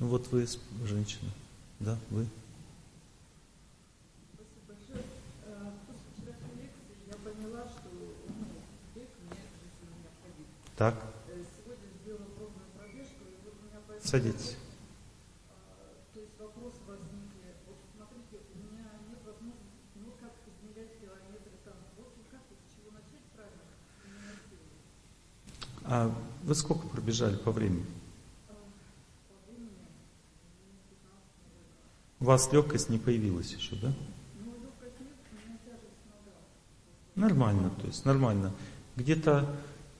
Ну вот вы женщина. Да, вы. Так. Садитесь. То есть вопрос возникли. Вот смотрите, у меня нет возможности, ну как измерять километры там. Вот как с чего начать правильно? А вы сколько пробежали по времени? У вас легкость не появилась еще, да? Нормально, то есть нормально. Где-то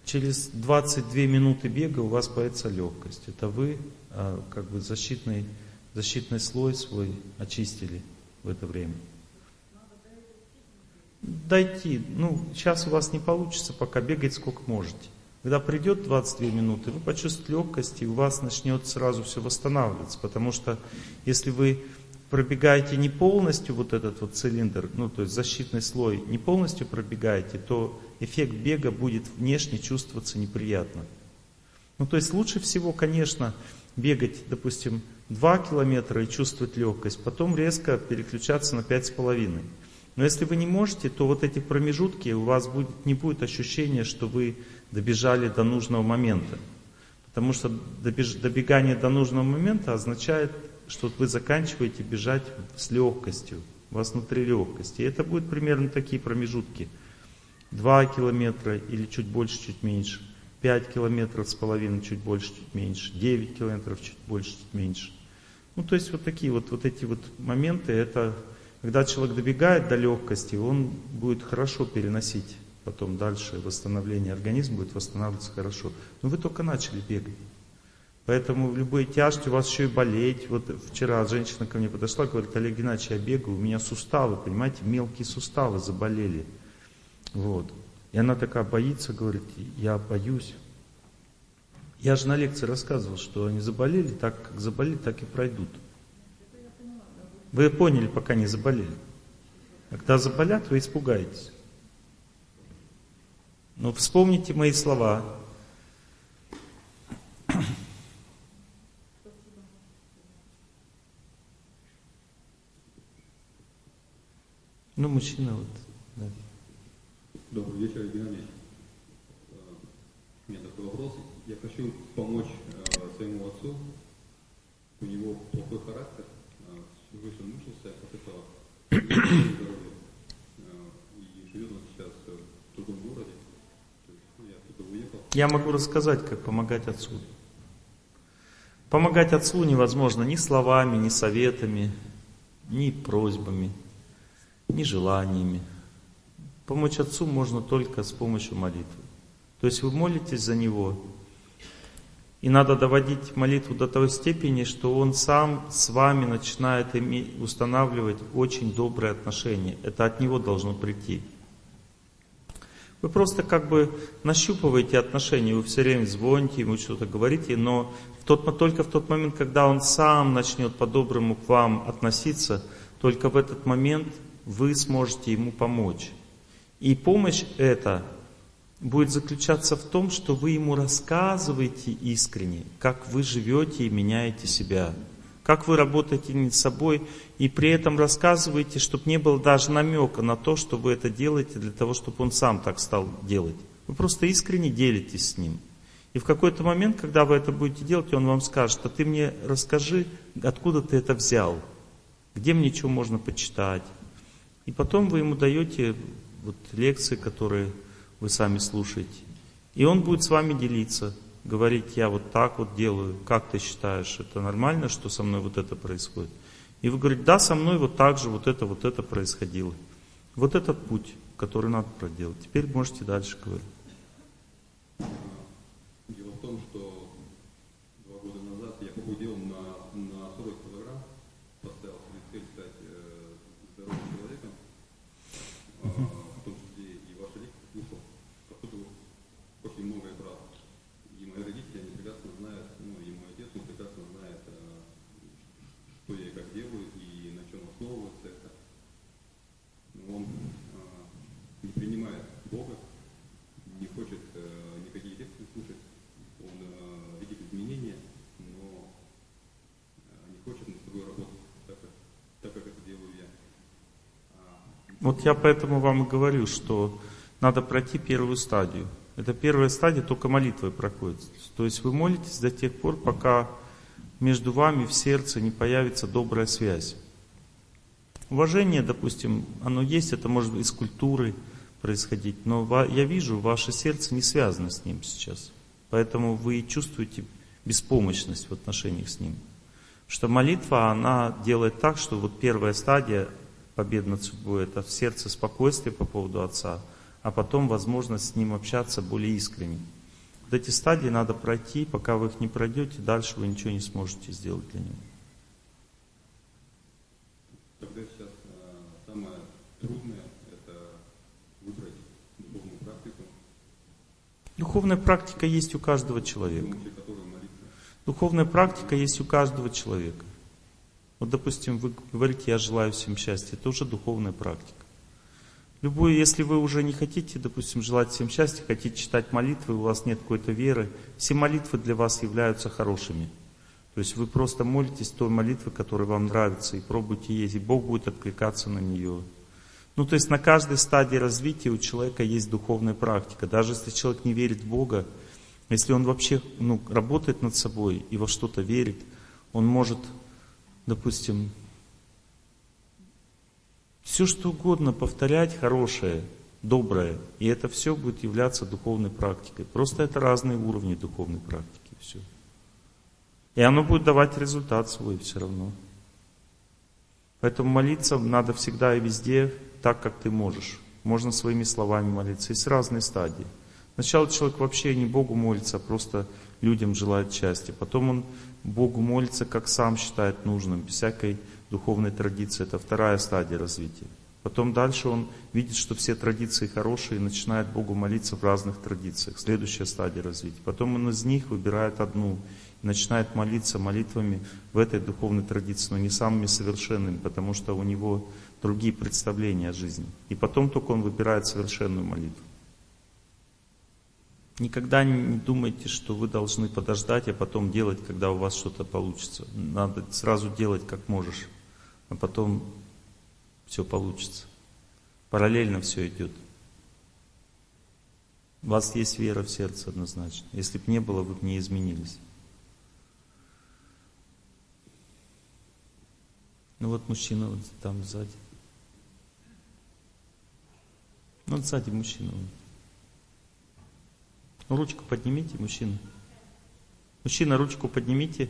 через 22 минуты бега у вас появится легкость. Это вы а, как бы защитный, защитный слой свой очистили в это время. Дойти. Ну, сейчас у вас не получится, пока бегать сколько можете. Когда придет 22 минуты, вы почувствуете легкость, и у вас начнет сразу все восстанавливаться. Потому что если вы пробегаете не полностью вот этот вот цилиндр, ну то есть защитный слой, не полностью пробегаете, то эффект бега будет внешне чувствоваться неприятно. Ну то есть лучше всего, конечно, бегать, допустим, 2 километра и чувствовать легкость, потом резко переключаться на 5,5. Но если вы не можете, то вот эти промежутки у вас будет, не будет ощущения, что вы добежали до нужного момента. Потому что добегание до нужного момента означает что вы заканчиваете бежать с легкостью, у вас внутри легкости. И это будет примерно такие промежутки. 2 километра или чуть больше, чуть меньше. 5 километров с половиной, чуть больше, чуть меньше. 9 километров, чуть больше, чуть меньше. Ну, то есть вот такие вот, вот эти вот моменты, это когда человек добегает до легкости, он будет хорошо переносить потом дальше восстановление, организм будет восстанавливаться хорошо. Но вы только начали бегать. Поэтому в любой тяжести у вас еще и болеть. Вот вчера женщина ко мне подошла, говорит, Олег Геннадьевич, я бегаю, у меня суставы, понимаете, мелкие суставы заболели. Вот. И она такая боится, говорит, я боюсь. Я же на лекции рассказывал, что они заболели, так как заболели, так и пройдут. Вы поняли, пока не заболели. Когда заболят, вы испугаетесь. Но вспомните мои слова. Ну, мужчина вот. Да. Добрый вечер. Э, у меня такой вопрос. Я хочу помочь э, своему отцу. У него плохой характер. Э, всю жизнь он мучился от этого. И живет он сейчас в другом городе. Ну, я оттуда уехал. Я могу рассказать, как помогать отцу. Помогать отцу невозможно ни словами, ни советами, ни просьбами ни желаниями. Помочь Отцу можно только с помощью молитвы. То есть вы молитесь за Него, и надо доводить молитву до той степени, что Он сам с вами начинает устанавливать очень добрые отношения. Это от Него должно прийти. Вы просто как бы нащупываете отношения, вы все время звоните, ему что-то говорите, но в тот, только в тот момент, когда он сам начнет по-доброму к вам относиться, только в этот момент вы сможете ему помочь. И помощь эта будет заключаться в том, что вы ему рассказываете искренне, как вы живете и меняете себя, как вы работаете над собой, и при этом рассказываете, чтобы не было даже намека на то, что вы это делаете для того, чтобы он сам так стал делать. Вы просто искренне делитесь с ним. И в какой-то момент, когда вы это будете делать, он вам скажет, а ты мне расскажи, откуда ты это взял, где мне что можно почитать, и потом вы ему даете вот лекции, которые вы сами слушаете. И он будет с вами делиться, говорить, я вот так вот делаю, как ты считаешь, это нормально, что со мной вот это происходит? И вы говорите, да, со мной вот так же вот это, вот это происходило. Вот этот путь, который надо проделать. Теперь можете дальше говорить. Дело в том, что два года назад я похудел на, на 40 килограмм, поставил себе цель стать э, здоровым человеком, а, в том числе и ваши лекции слушал, походу очень многое брал. И мои родители, они прекрасно знают, ну и мой отец, он прекрасно знает, а, что я и как делаю, и на чем основывается это. Но он а, не принимает Бога, хочет над собой работать, так как, так как это делаю я. А, Вот я поэтому вам и говорю, что надо пройти первую стадию. Это первая стадия только молитвой проходит. То есть вы молитесь до тех пор, пока между вами в сердце не появится добрая связь. Уважение, допустим, оно есть, это может из культуры происходить, но я вижу, ваше сердце не связано с ним сейчас. Поэтому вы чувствуете беспомощность в отношениях с ним. Что молитва, она делает так, что вот первая стадия победы над судьбой, это в сердце спокойствие по поводу Отца, а потом возможность с Ним общаться более искренне. Вот эти стадии надо пройти, пока вы их не пройдете, дальше вы ничего не сможете сделать для Него. Тогда сейчас а, самое трудное это выбрать духовную практику, Духовная практика есть у каждого человека. Духовная практика есть у каждого человека. Вот, допустим, вы говорите, я желаю всем счастья, это уже духовная практика. Любую, если вы уже не хотите, допустим, желать всем счастья, хотите читать молитвы, у вас нет какой-то веры, все молитвы для вас являются хорошими. То есть вы просто молитесь той молитвы, которая вам нравится, и пробуйте есть, и Бог будет откликаться на нее. Ну, то есть на каждой стадии развития у человека есть духовная практика. Даже если человек не верит в Бога, если он вообще ну, работает над собой и во что-то верит, он может, допустим, все что угодно повторять хорошее, доброе, и это все будет являться духовной практикой. Просто это разные уровни духовной практики. Все. И оно будет давать результат свой все равно. Поэтому молиться надо всегда и везде так, как ты можешь. Можно своими словами молиться. Есть разные стадии. Сначала человек вообще не Богу молится, а просто людям желает счастья. Потом он Богу молится, как сам считает нужным, без всякой духовной традиции. Это вторая стадия развития. Потом дальше он видит, что все традиции хорошие, и начинает Богу молиться в разных традициях. Следующая стадия развития. Потом он из них выбирает одну и начинает молиться молитвами в этой духовной традиции, но не самыми совершенными, потому что у него другие представления о жизни. И потом только он выбирает совершенную молитву. Никогда не думайте, что вы должны подождать, а потом делать, когда у вас что-то получится. Надо сразу делать как можешь, а потом все получится. Параллельно все идет. У вас есть вера в сердце однозначно. Если бы не было, вы бы не изменились. Ну вот мужчина вот там сзади. Вот сзади мужчина. вот. Ну, ручку поднимите, мужчина. Мужчина, ручку поднимите.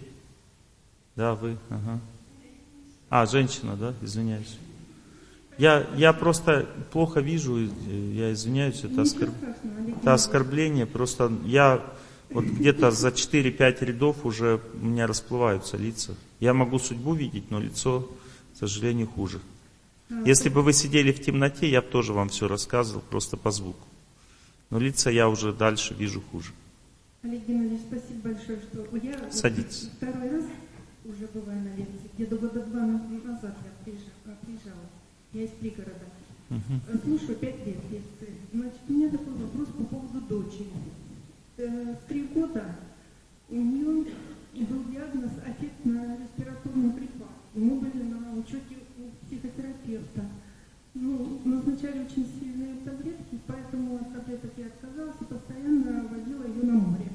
Да, вы, ага. А, женщина, да, извиняюсь. Я, я просто плохо вижу, э, я извиняюсь, это, оскорб... это оскорбление. Просто я вот где-то за 4-5 рядов уже у меня расплываются лица. Я могу судьбу видеть, но лицо, к сожалению, хуже. Если бы вы сидели в темноте, я бы тоже вам все рассказывал, просто по звуку. Но лица я уже дальше вижу хуже. Олег Геннадьевич, спасибо большое, что я Садитесь. второй раз уже бываю на лекции. Где-то года два на- назад я приезжала, приезжала. Я из пригорода. Э, Слушаю пять лет лекции. Значит, у меня такой вопрос по поводу дочери. Э, В три года у нее был диагноз аффектно-респираторный припад. Мы были на учете у психотерапевта. Ну, назначали очень сильные таблетки, поэтому от таблеток я отказалась и постоянно водила ее на море.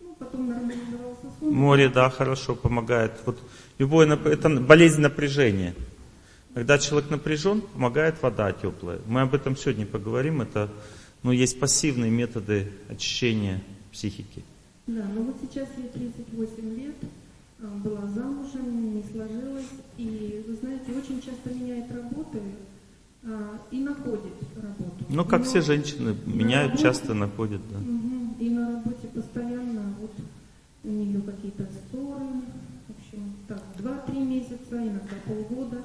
Ну, потом нормализовался сон. Море, да, хорошо помогает. Вот любое это болезнь напряжения. Когда человек напряжен, помогает вода теплая. Мы об этом сегодня поговорим. Это, ну, есть пассивные методы очищения психики. Да, но вот сейчас ей 38 лет, а, была замужем, не сложилось, и, вы знаете, очень часто меняет работы и находит работу. Ну, как Но все женщины, меняют, работе- часто находят, да. И на работе постоянно вот у нее какие-то ссоры, в общем, так, 2-3 месяца, иногда полгода,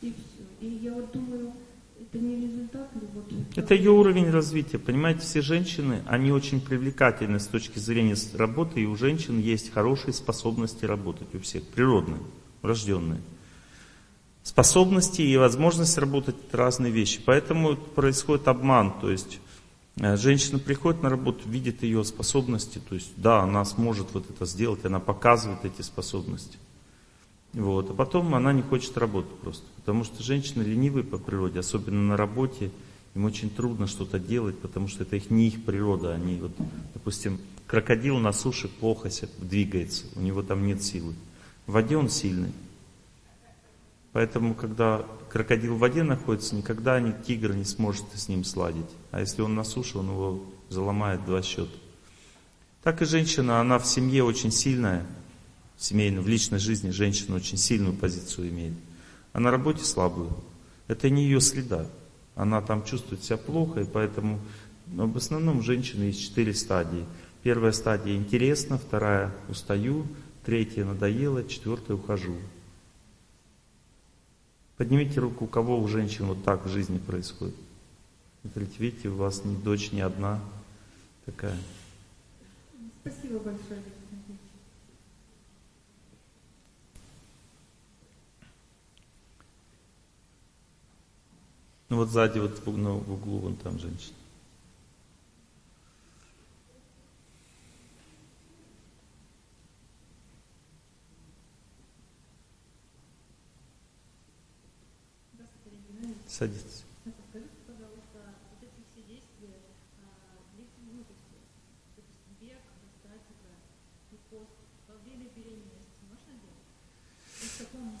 и все. И я вот думаю, это не результат ли вот... Это ее уровень развития. Понимаете, все женщины, они очень привлекательны с точки зрения работы, и у женщин есть хорошие способности работать у всех, природные, врожденные. Способности и возможность работать – это разные вещи. Поэтому происходит обман. То есть э, женщина приходит на работу, видит ее способности, то есть да, она сможет вот это сделать, она показывает эти способности. Вот. А потом она не хочет работать просто. Потому что женщины ленивые по природе, особенно на работе. Им очень трудно что-то делать, потому что это их не их природа. Они вот, допустим, крокодил на суше плохо двигается, у него там нет силы. В воде он сильный. Поэтому, когда крокодил в воде находится, никогда ни тигр не сможет с ним сладить. А если он на суше, он его заломает два счета. Так и женщина, она в семье очень сильная, в семейной, в личной жизни женщина очень сильную позицию имеет. А на работе слабую. Это не ее следа. Она там чувствует себя плохо, и поэтому ну, в основном женщины есть четыре стадии. Первая стадия интересно, вторая устаю, третья надоело, четвертая ухожу. Поднимите руку, у кого у женщин вот так в жизни происходит. Смотрите, видите, у вас ни дочь, ни одна такая. Спасибо большое. Ну вот сзади, вот в, ну, в углу, вон там женщина. Садитесь. Скажите, пожалуйста, вот эти все действия, длительные, ну, то есть, бег, статика и пост делать?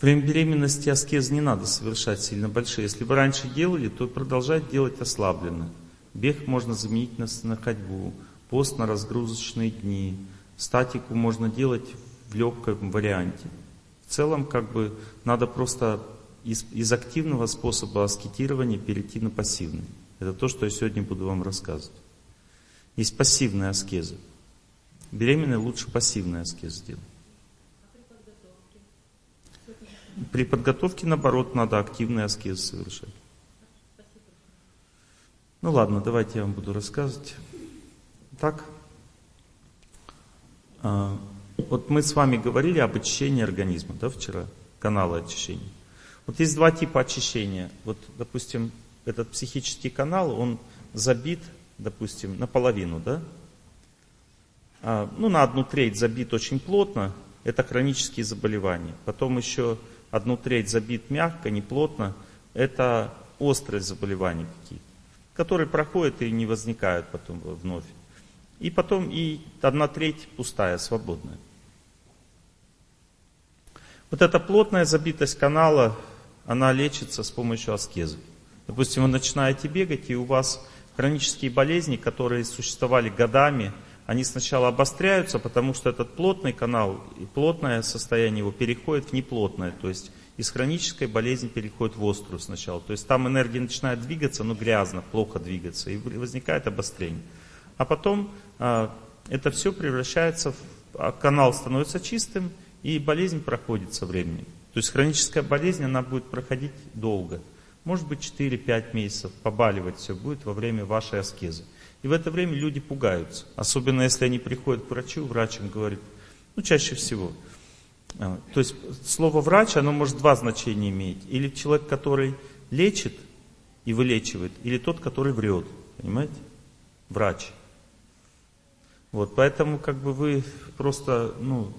Время беременности аскез не надо совершать сильно большие. Если вы раньше делали, то продолжать делать ослабленно. Бег можно заменить на, на ходьбу, пост на разгрузочные дни, статику можно делать в легком варианте. В целом, как бы, надо просто из, из активного способа аскетирования перейти на пассивный. Это то, что я сегодня буду вам рассказывать. Есть пассивная аскеза. Беременные лучше пассивная аскеза делать. При подготовке, наоборот, надо активные аскезы совершать. Ну ладно, давайте я вам буду рассказывать. Так, а, вот мы с вами говорили об очищении организма, да, вчера, каналы очищения. Вот есть два типа очищения. Вот, допустим, этот психический канал, он забит, допустим, наполовину, да? А, ну, на одну треть забит очень плотно, это хронические заболевания. Потом еще одну треть забит мягко, не плотно, это острые заболевания какие-то, которые проходят и не возникают потом вновь. И потом и одна треть пустая, свободная. Вот эта плотная забитость канала, она лечится с помощью аскезы. Допустим, вы начинаете бегать, и у вас хронические болезни, которые существовали годами, они сначала обостряются, потому что этот плотный канал и плотное состояние его переходит в неплотное. То есть из хронической болезни переходит в острую сначала. То есть там энергия начинает двигаться, но грязно, плохо двигаться, и возникает обострение. А потом а, это все превращается в... А канал становится чистым, и болезнь проходит со временем. То есть хроническая болезнь, она будет проходить долго. Может быть 4-5 месяцев, побаливать все будет во время вашей аскезы. И в это время люди пугаются. Особенно если они приходят к врачу, врач им говорит, ну чаще всего. А, то есть слово врач, оно может два значения иметь. Или человек, который лечит и вылечивает, или тот, который врет. Понимаете? Врач. Вот, поэтому как бы вы просто, ну,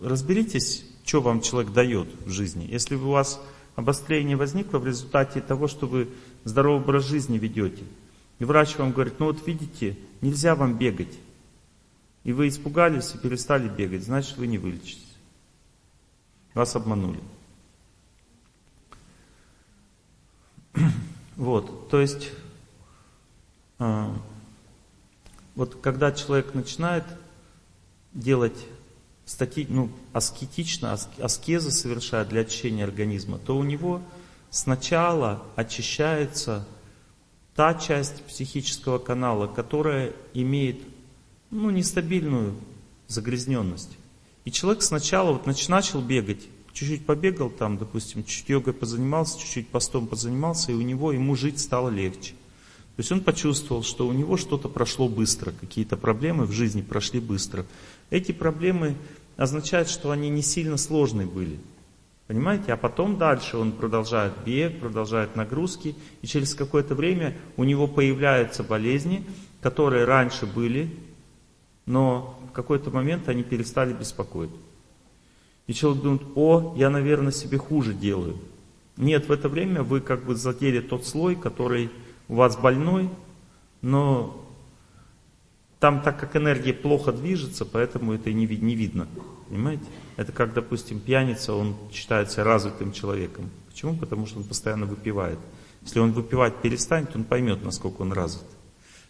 разберитесь что вам человек дает в жизни. Если у вас обострение возникло в результате того, что вы здоровый образ жизни ведете, и врач вам говорит, ну вот видите, нельзя вам бегать, и вы испугались и перестали бегать, значит вы не вылечитесь. Вас обманули. Вот, то есть, а, вот когда человек начинает делать стати, ну, аскетично, аскезы совершает для очищения организма, то у него сначала очищается та часть психического канала, которая имеет ну, нестабильную загрязненность. И человек сначала вот начал бегать, чуть-чуть побегал там, допустим, чуть йогой позанимался, чуть-чуть постом позанимался, и у него, ему жить стало легче. То есть он почувствовал, что у него что-то прошло быстро, какие-то проблемы в жизни прошли быстро. Эти проблемы означает, что они не сильно сложные были. Понимаете? А потом дальше он продолжает бег, продолжает нагрузки, и через какое-то время у него появляются болезни, которые раньше были, но в какой-то момент они перестали беспокоить. И человек думает, о, я, наверное, себе хуже делаю. Нет, в это время вы как бы задели тот слой, который у вас больной, но там, так как энергия плохо движется, поэтому это не, не видно. Понимаете? Это как, допустим, пьяница, он считается развитым человеком. Почему? Потому что он постоянно выпивает. Если он выпивать перестанет, он поймет, насколько он развит.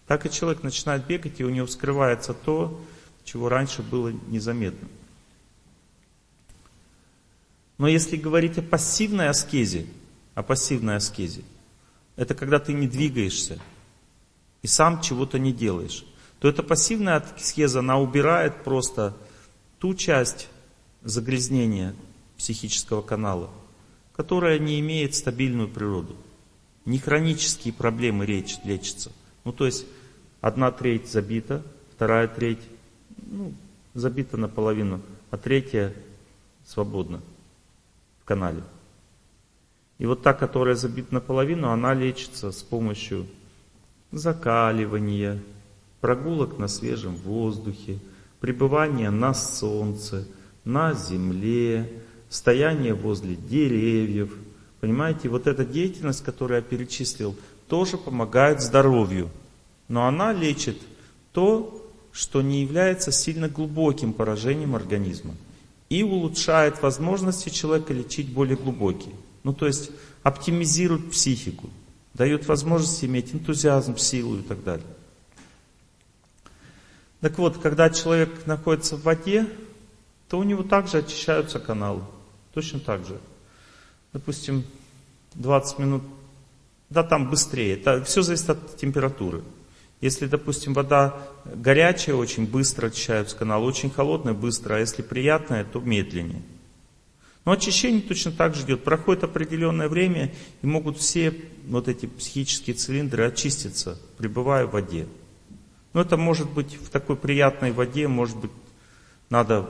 Так и человек начинает бегать, и у него вскрывается то, чего раньше было незаметно. Но если говорить о пассивной аскезе, о пассивной аскезе, это когда ты не двигаешься и сам чего-то не делаешь, то эта пассивная аскеза, она убирает просто ту часть загрязнения психического канала, которая не имеет стабильную природу. Не хронические проблемы речь, лечатся. Ну, то есть, одна треть забита, вторая треть ну, забита наполовину, а третья свободна в канале. И вот та, которая забита наполовину, она лечится с помощью закаливания, прогулок на свежем воздухе, пребывания на солнце, на земле, стояние возле деревьев. Понимаете, вот эта деятельность, которую я перечислил, тоже помогает здоровью. Но она лечит то, что не является сильно глубоким поражением организма. И улучшает возможности человека лечить более глубокие. Ну, то есть оптимизирует психику, дает возможность иметь энтузиазм, силу и так далее. Так вот, когда человек находится в воде, то у него также очищаются каналы. Точно так же. Допустим, 20 минут, да там быстрее. Это все зависит от температуры. Если, допустим, вода горячая, очень быстро очищаются каналы, очень холодная, быстро, а если приятная, то медленнее. Но очищение точно так же идет. Проходит определенное время, и могут все вот эти психические цилиндры очиститься, пребывая в воде. Но это может быть в такой приятной воде, может быть, надо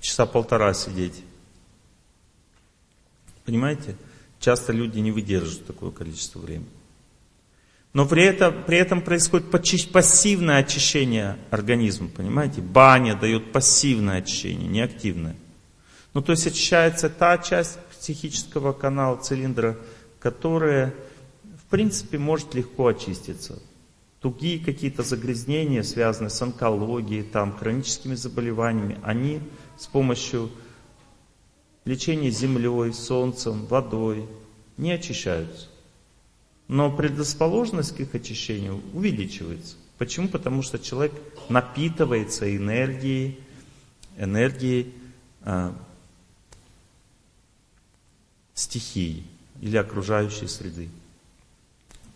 часа полтора сидеть. Понимаете? Часто люди не выдерживают такое количество времени. Но при этом, при этом происходит пассивное очищение организма, понимаете? Баня дает пассивное очищение, не активное. Ну, то есть очищается та часть психического канала, цилиндра, которая, в принципе, может легко очиститься. Тугие какие-то загрязнения, связанные с онкологией, там, хроническими заболеваниями, они с помощью лечения землей, солнцем, водой не очищаются. Но предрасположенность к их очищению увеличивается. Почему? Потому что человек напитывается энергией, энергией э, стихии или окружающей среды.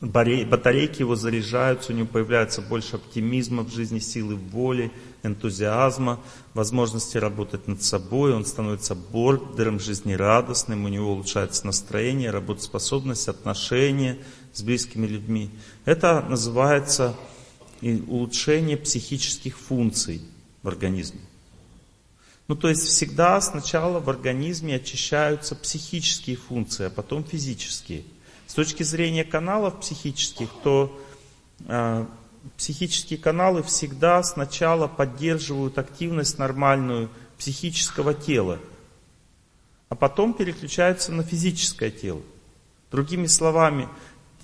Батарейки его заряжаются, у него появляется больше оптимизма в жизни, силы воли, энтузиазма, возможности работать над собой, он становится бодрым, жизнерадостным, у него улучшается настроение, работоспособность, отношения с близкими людьми. Это называется улучшение психических функций в организме. Ну, то есть всегда сначала в организме очищаются психические функции, а потом физические – точки зрения каналов психических, то э, психические каналы всегда сначала поддерживают активность нормальную психического тела, а потом переключаются на физическое тело. Другими словами,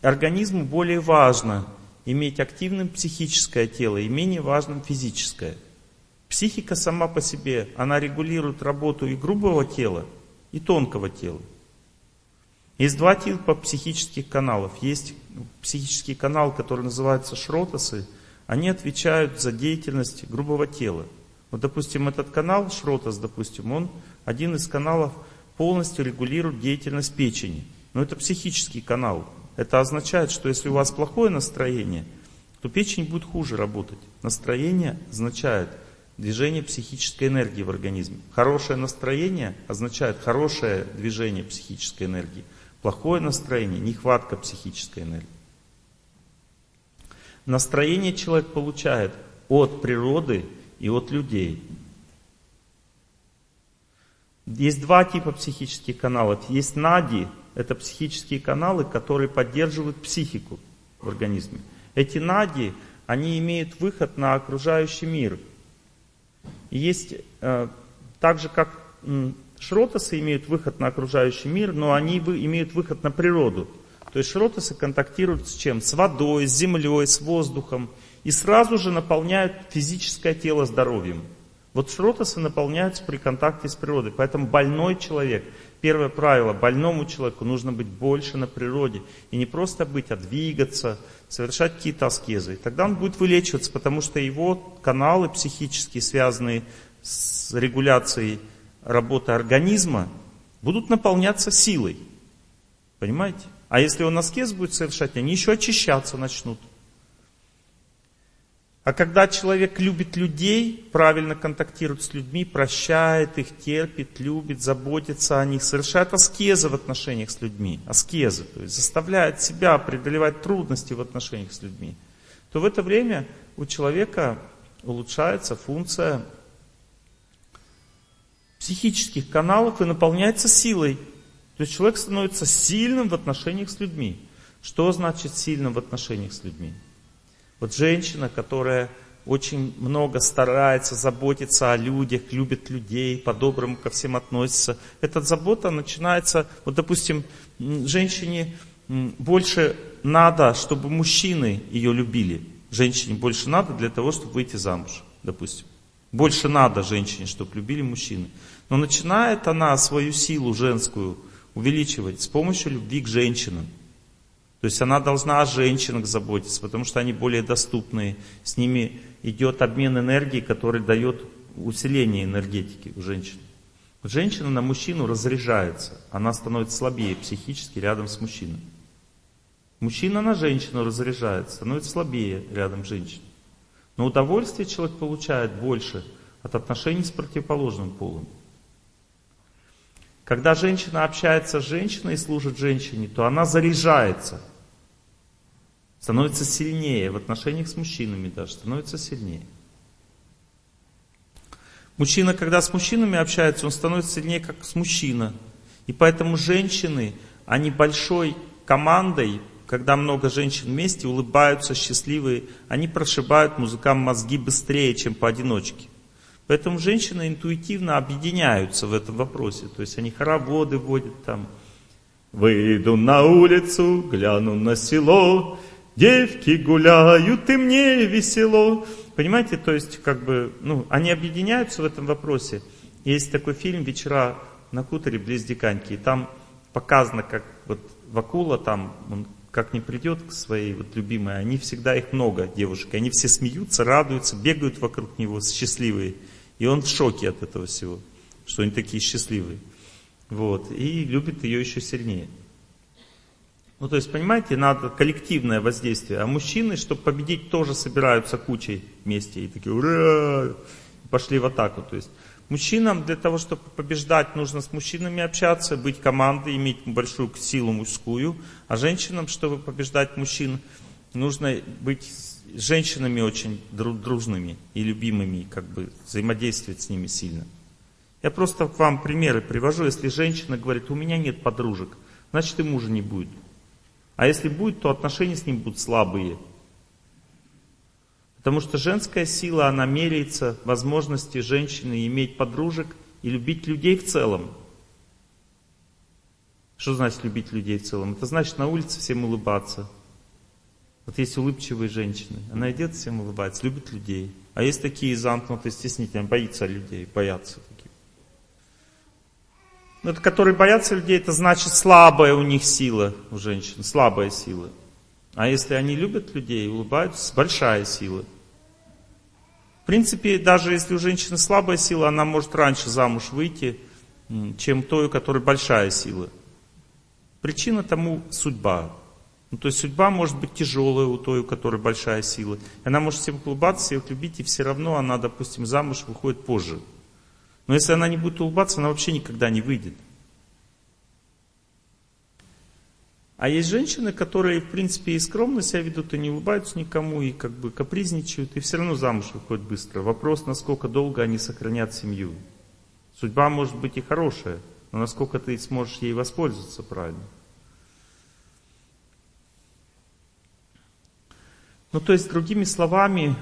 организму более важно иметь активным психическое тело и менее важным физическое. Психика сама по себе, она регулирует работу и грубого тела, и тонкого тела. Есть два типа психических каналов. Есть психический канал, который называется шротасы. Они отвечают за деятельность грубого тела. Вот, допустим, этот канал, шротас, допустим, он один из каналов полностью регулирует деятельность печени. Но это психический канал. Это означает, что если у вас плохое настроение, то печень будет хуже работать. Настроение означает движение психической энергии в организме. Хорошее настроение означает хорошее движение психической энергии. Плохое настроение, нехватка психической энергии. Настроение человек получает от природы и от людей. Есть два типа психических каналов. Есть нади, это психические каналы, которые поддерживают психику в организме. Эти нади, они имеют выход на окружающий мир. Есть, э, так же как шротасы имеют выход на окружающий мир, но они имеют выход на природу. То есть шротасы контактируют с чем? С водой, с землей, с воздухом. И сразу же наполняют физическое тело здоровьем. Вот шротасы наполняются при контакте с природой. Поэтому больной человек, первое правило, больному человеку нужно быть больше на природе. И не просто быть, а двигаться, совершать какие-то аскезы. И тогда он будет вылечиваться, потому что его каналы психические, связанные с регуляцией работы организма, будут наполняться силой. Понимаете? А если он аскез будет совершать, они еще очищаться начнут. А когда человек любит людей, правильно контактирует с людьми, прощает их, терпит, любит, заботится о них, совершает аскезы в отношениях с людьми, аскезы, то есть заставляет себя преодолевать трудности в отношениях с людьми, то в это время у человека улучшается функция психических каналов и наполняется силой. То есть человек становится сильным в отношениях с людьми. Что значит сильным в отношениях с людьми? Вот женщина, которая очень много старается, заботиться о людях, любит людей, по-доброму ко всем относится. Эта забота начинается, вот допустим, женщине больше надо, чтобы мужчины ее любили. Женщине больше надо для того, чтобы выйти замуж, допустим. Больше надо женщине, чтобы любили мужчины. Но начинает она свою силу женскую увеличивать с помощью любви к женщинам. То есть она должна о женщинах заботиться, потому что они более доступные. С ними идет обмен энергии, который дает усиление энергетики у женщин. Женщина на мужчину разряжается, она становится слабее психически рядом с мужчиной. Мужчина на женщину разряжается, становится слабее рядом с женщиной. Но удовольствие человек получает больше от отношений с противоположным полом. Когда женщина общается с женщиной и служит женщине, то она заряжается, становится сильнее в отношениях с мужчинами даже, становится сильнее. Мужчина, когда с мужчинами общается, он становится сильнее, как с мужчина. И поэтому женщины, они большой командой, когда много женщин вместе, улыбаются, счастливые, они прошибают музыкам мозги быстрее, чем поодиночке. Поэтому женщины интуитивно объединяются в этом вопросе. То есть они хороводы водят там. Выйду на улицу, гляну на село, девки гуляют, и мне весело. Понимаете, то есть как бы, ну, они объединяются в этом вопросе. Есть такой фильм «Вечера на хуторе близ Диканьки», и там показано, как вот Вакула там, он как не придет к своей вот любимой, они всегда их много девушек, они все смеются, радуются, бегают вокруг него счастливые. И он в шоке от этого всего, что они такие счастливые. Вот, и любит ее еще сильнее. Ну, то есть, понимаете, надо коллективное воздействие. А мужчины, чтобы победить, тоже собираются кучей вместе. И такие, ура! Пошли в атаку. То есть, мужчинам для того, чтобы побеждать, нужно с мужчинами общаться, быть командой, иметь большую силу мужскую. А женщинам, чтобы побеждать мужчин, нужно быть с женщинами очень дру- дружными и любимыми, как бы взаимодействовать с ними сильно. Я просто к вам примеры привожу. Если женщина говорит, у меня нет подружек, значит и мужа не будет. А если будет, то отношения с ним будут слабые. Потому что женская сила, она меряется возможности женщины иметь подружек и любить людей в целом. Что значит любить людей в целом? Это значит на улице всем улыбаться. Вот есть улыбчивые женщины. Она идет, всем улыбается, любит людей. А есть такие замкнутые, стеснительные, боится людей, боятся таких. Но это, которые боятся людей, это значит слабая у них сила, у женщин, слабая сила. А если они любят людей, улыбаются, большая сила. В принципе, даже если у женщины слабая сила, она может раньше замуж выйти, чем той, у которой большая сила. Причина тому судьба. Ну, то есть судьба может быть тяжелая у той, у которой большая сила. Она может всем улыбаться, всех любить, и все равно она, допустим, замуж выходит позже. Но если она не будет улыбаться, она вообще никогда не выйдет. А есть женщины, которые, в принципе, и скромно себя ведут, и не улыбаются никому, и как бы капризничают, и все равно замуж выходят быстро. Вопрос, насколько долго они сохранят семью. Судьба может быть и хорошая, но насколько ты сможешь ей воспользоваться правильно. Ну, то есть, другими словами,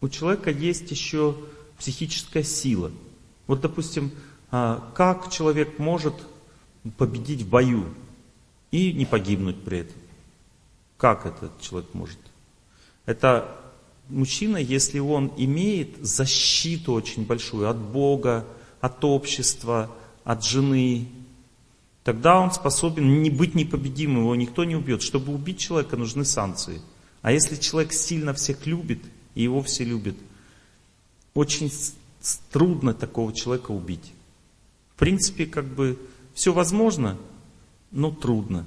у человека есть еще психическая сила. Вот, допустим, а, как человек может победить в бою и не погибнуть при этом? Как этот человек может? Это мужчина, если он имеет защиту очень большую от Бога, от общества, от жены, тогда он способен не быть непобедимым, его никто не убьет. Чтобы убить человека, нужны санкции. А если человек сильно всех любит, и его все любят, очень трудно такого человека убить. В принципе, как бы все возможно, но трудно.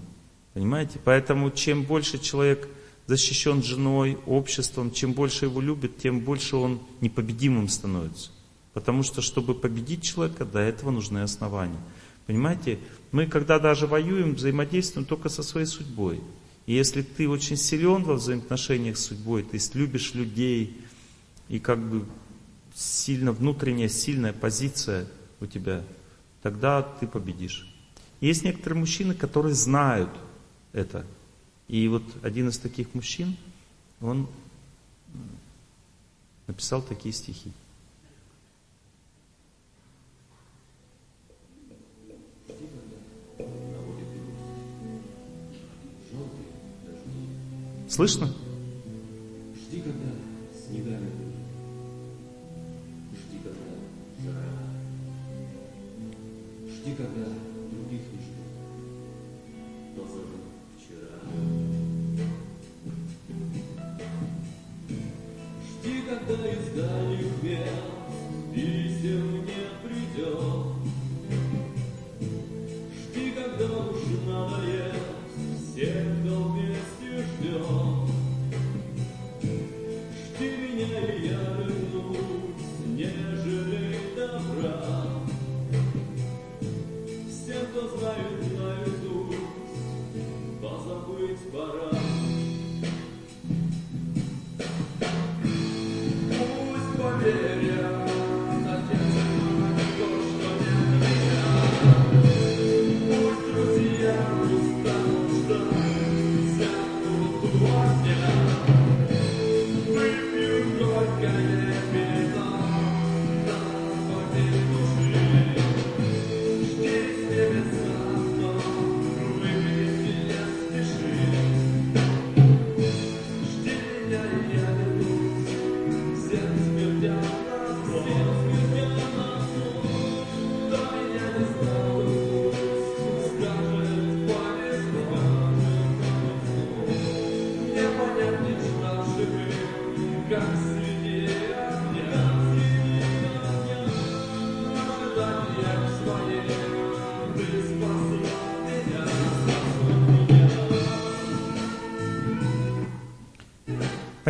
Понимаете? Поэтому чем больше человек защищен женой, обществом, чем больше его любят, тем больше он непобедимым становится. Потому что, чтобы победить человека, до этого нужны основания. Понимаете, мы когда даже воюем, взаимодействуем только со своей судьбой. И если ты очень силен во взаимоотношениях с судьбой, ты любишь людей, и как бы сильно внутренняя сильная позиция у тебя, тогда ты победишь. Есть некоторые мужчины, которые знают это. И вот один из таких мужчин, он написал такие стихи. Слышно? Жди, когда снегами Жди, когда жара. Жди, когда других не жду. Позову вчера. Жди, когда из дальних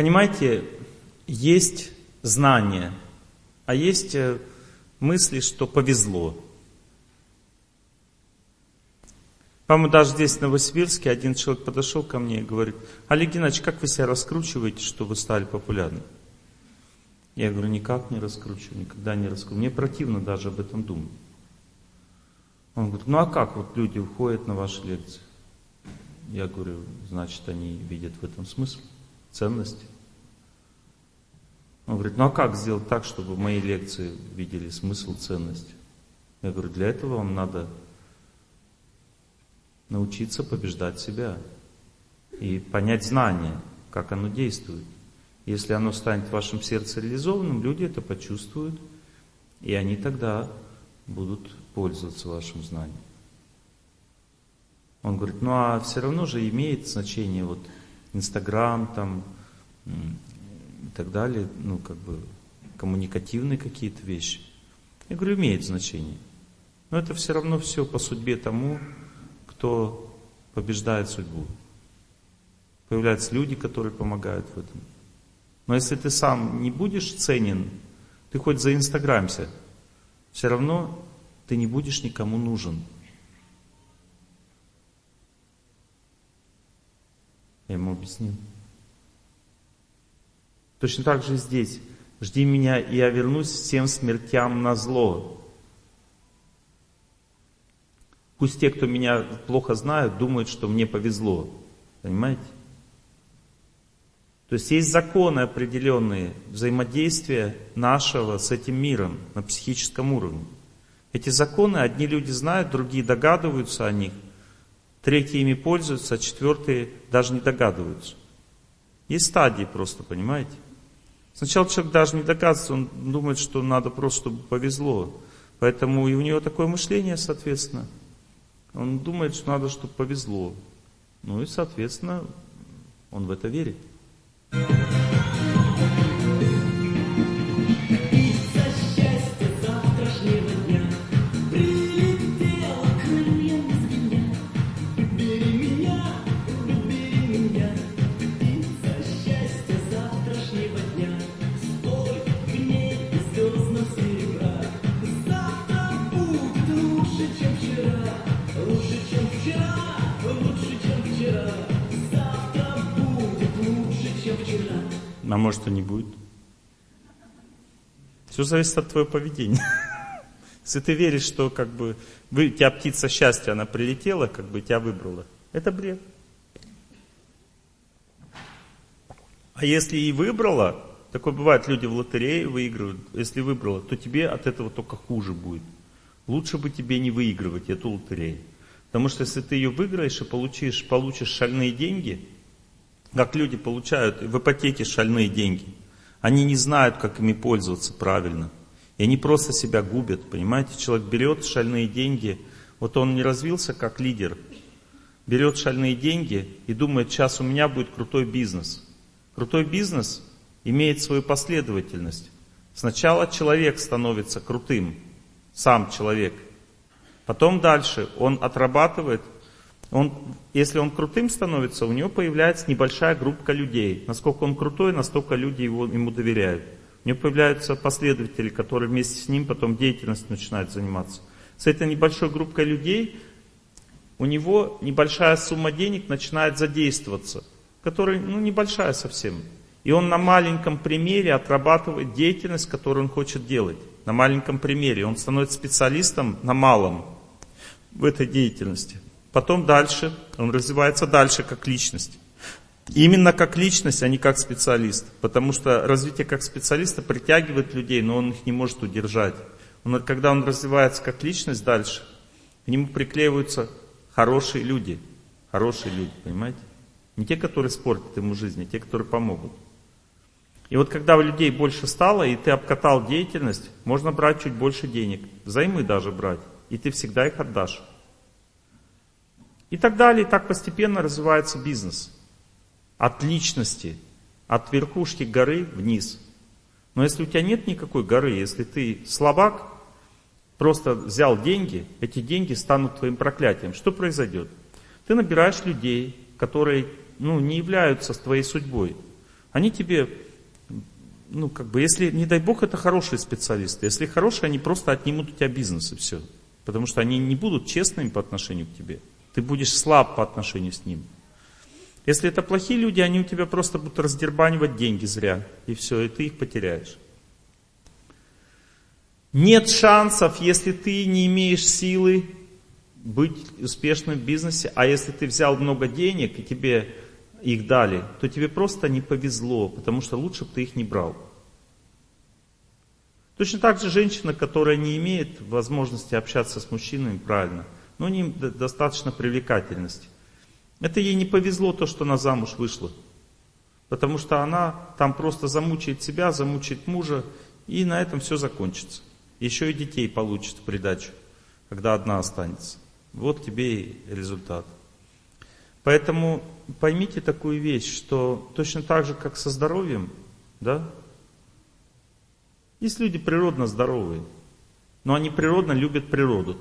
Понимаете, есть знание, а есть э, мысли, что повезло. По-моему, даже здесь, в Новосибирске, один человек подошел ко мне и говорит, Олег Геннадьевич, как вы себя раскручиваете, что вы стали популярным? Я говорю, никак не раскручиваю, никогда не раскручиваю. Мне противно даже об этом думать. Он говорит, ну а как вот люди уходят на ваши лекции? Я говорю, значит, они видят в этом смысл, ценность. Он говорит, ну а как сделать так, чтобы моей лекции видели смысл, ценность? Я говорю, для этого вам надо научиться побеждать себя и понять знание, как оно действует. Если оно станет в вашем сердце реализованным, люди это почувствуют, и они тогда будут пользоваться вашим знанием. Он говорит, ну а все равно же имеет значение вот Инстаграм там и так далее, ну как бы коммуникативные какие-то вещи. Я говорю, имеет значение. Но это все равно все по судьбе тому, кто побеждает судьбу. Появляются люди, которые помогают в этом. Но если ты сам не будешь ценен, ты хоть заинстаграмься, все равно ты не будешь никому нужен. Я ему объяснил. Точно так же здесь. Жди меня, и я вернусь всем смертям на зло. Пусть те, кто меня плохо знают, думают, что мне повезло. Понимаете? То есть есть законы определенные взаимодействия нашего с этим миром на психическом уровне. Эти законы одни люди знают, другие догадываются о них, третьи ими пользуются, а четвертые даже не догадываются. Есть стадии просто, понимаете? Сначала человек даже не догадывается, он думает, что надо просто, чтобы повезло. Поэтому и у него такое мышление, соответственно. Он думает, что надо, чтобы повезло. Ну и, соответственно, он в это верит. А может и не будет. Все зависит от твоего поведения. Если ты веришь, что как бы вы, тебя птица счастья, она прилетела, как бы тебя выбрала, это бред. А если и выбрала, такое бывает, люди в лотерее выигрывают, если выбрала, то тебе от этого только хуже будет. Лучше бы тебе не выигрывать эту лотерею. Потому что если ты ее выиграешь и получишь, получишь шальные деньги, как люди получают в ипотеке шальные деньги, они не знают, как ими пользоваться правильно. И они просто себя губят, понимаете? Человек берет шальные деньги, вот он не развился как лидер, берет шальные деньги и думает, сейчас у меня будет крутой бизнес. Крутой бизнес имеет свою последовательность. Сначала человек становится крутым, сам человек. Потом дальше он отрабатывает, он, если он крутым становится, у него появляется небольшая группа людей. Насколько он крутой, настолько люди его, ему доверяют. У него появляются последователи, которые вместе с ним потом деятельностью начинают заниматься. С этой небольшой группой людей у него небольшая сумма денег начинает задействоваться, которая ну, небольшая совсем. И он на маленьком примере отрабатывает деятельность, которую он хочет делать. На маленьком примере. Он становится специалистом на малом в этой деятельности. Потом дальше, он развивается дальше как личность. Именно как личность, а не как специалист. Потому что развитие как специалиста притягивает людей, но он их не может удержать. Он, когда он развивается как личность дальше, к нему приклеиваются хорошие люди. Хорошие люди, понимаете? Не те, которые спортят ему жизнь, а те, которые помогут. И вот когда у людей больше стало, и ты обкатал деятельность, можно брать чуть больше денег. Взаймы даже брать. И ты всегда их отдашь. И так далее, и так постепенно развивается бизнес. От личности, от верхушки горы вниз. Но если у тебя нет никакой горы, если ты слабак, просто взял деньги, эти деньги станут твоим проклятием. Что произойдет? Ты набираешь людей, которые ну, не являются твоей судьбой. Они тебе, ну, как бы, если, не дай бог, это хорошие специалисты. Если хорошие, они просто отнимут у тебя бизнес и все. Потому что они не будут честными по отношению к тебе. Ты будешь слаб по отношению с ним. Если это плохие люди, они у тебя просто будут раздербанивать деньги зря. И все, и ты их потеряешь. Нет шансов, если ты не имеешь силы быть успешным в бизнесе, а если ты взял много денег и тебе их дали, то тебе просто не повезло, потому что лучше бы ты их не брал. Точно так же женщина, которая не имеет возможности общаться с мужчинами правильно, но не достаточно привлекательности. Это ей не повезло то, что она замуж вышла. Потому что она там просто замучает себя, замучает мужа, и на этом все закончится. Еще и детей получит в придачу, когда одна останется. Вот тебе и результат. Поэтому поймите такую вещь, что точно так же, как со здоровьем, да, есть люди природно здоровые, но они природно любят природу.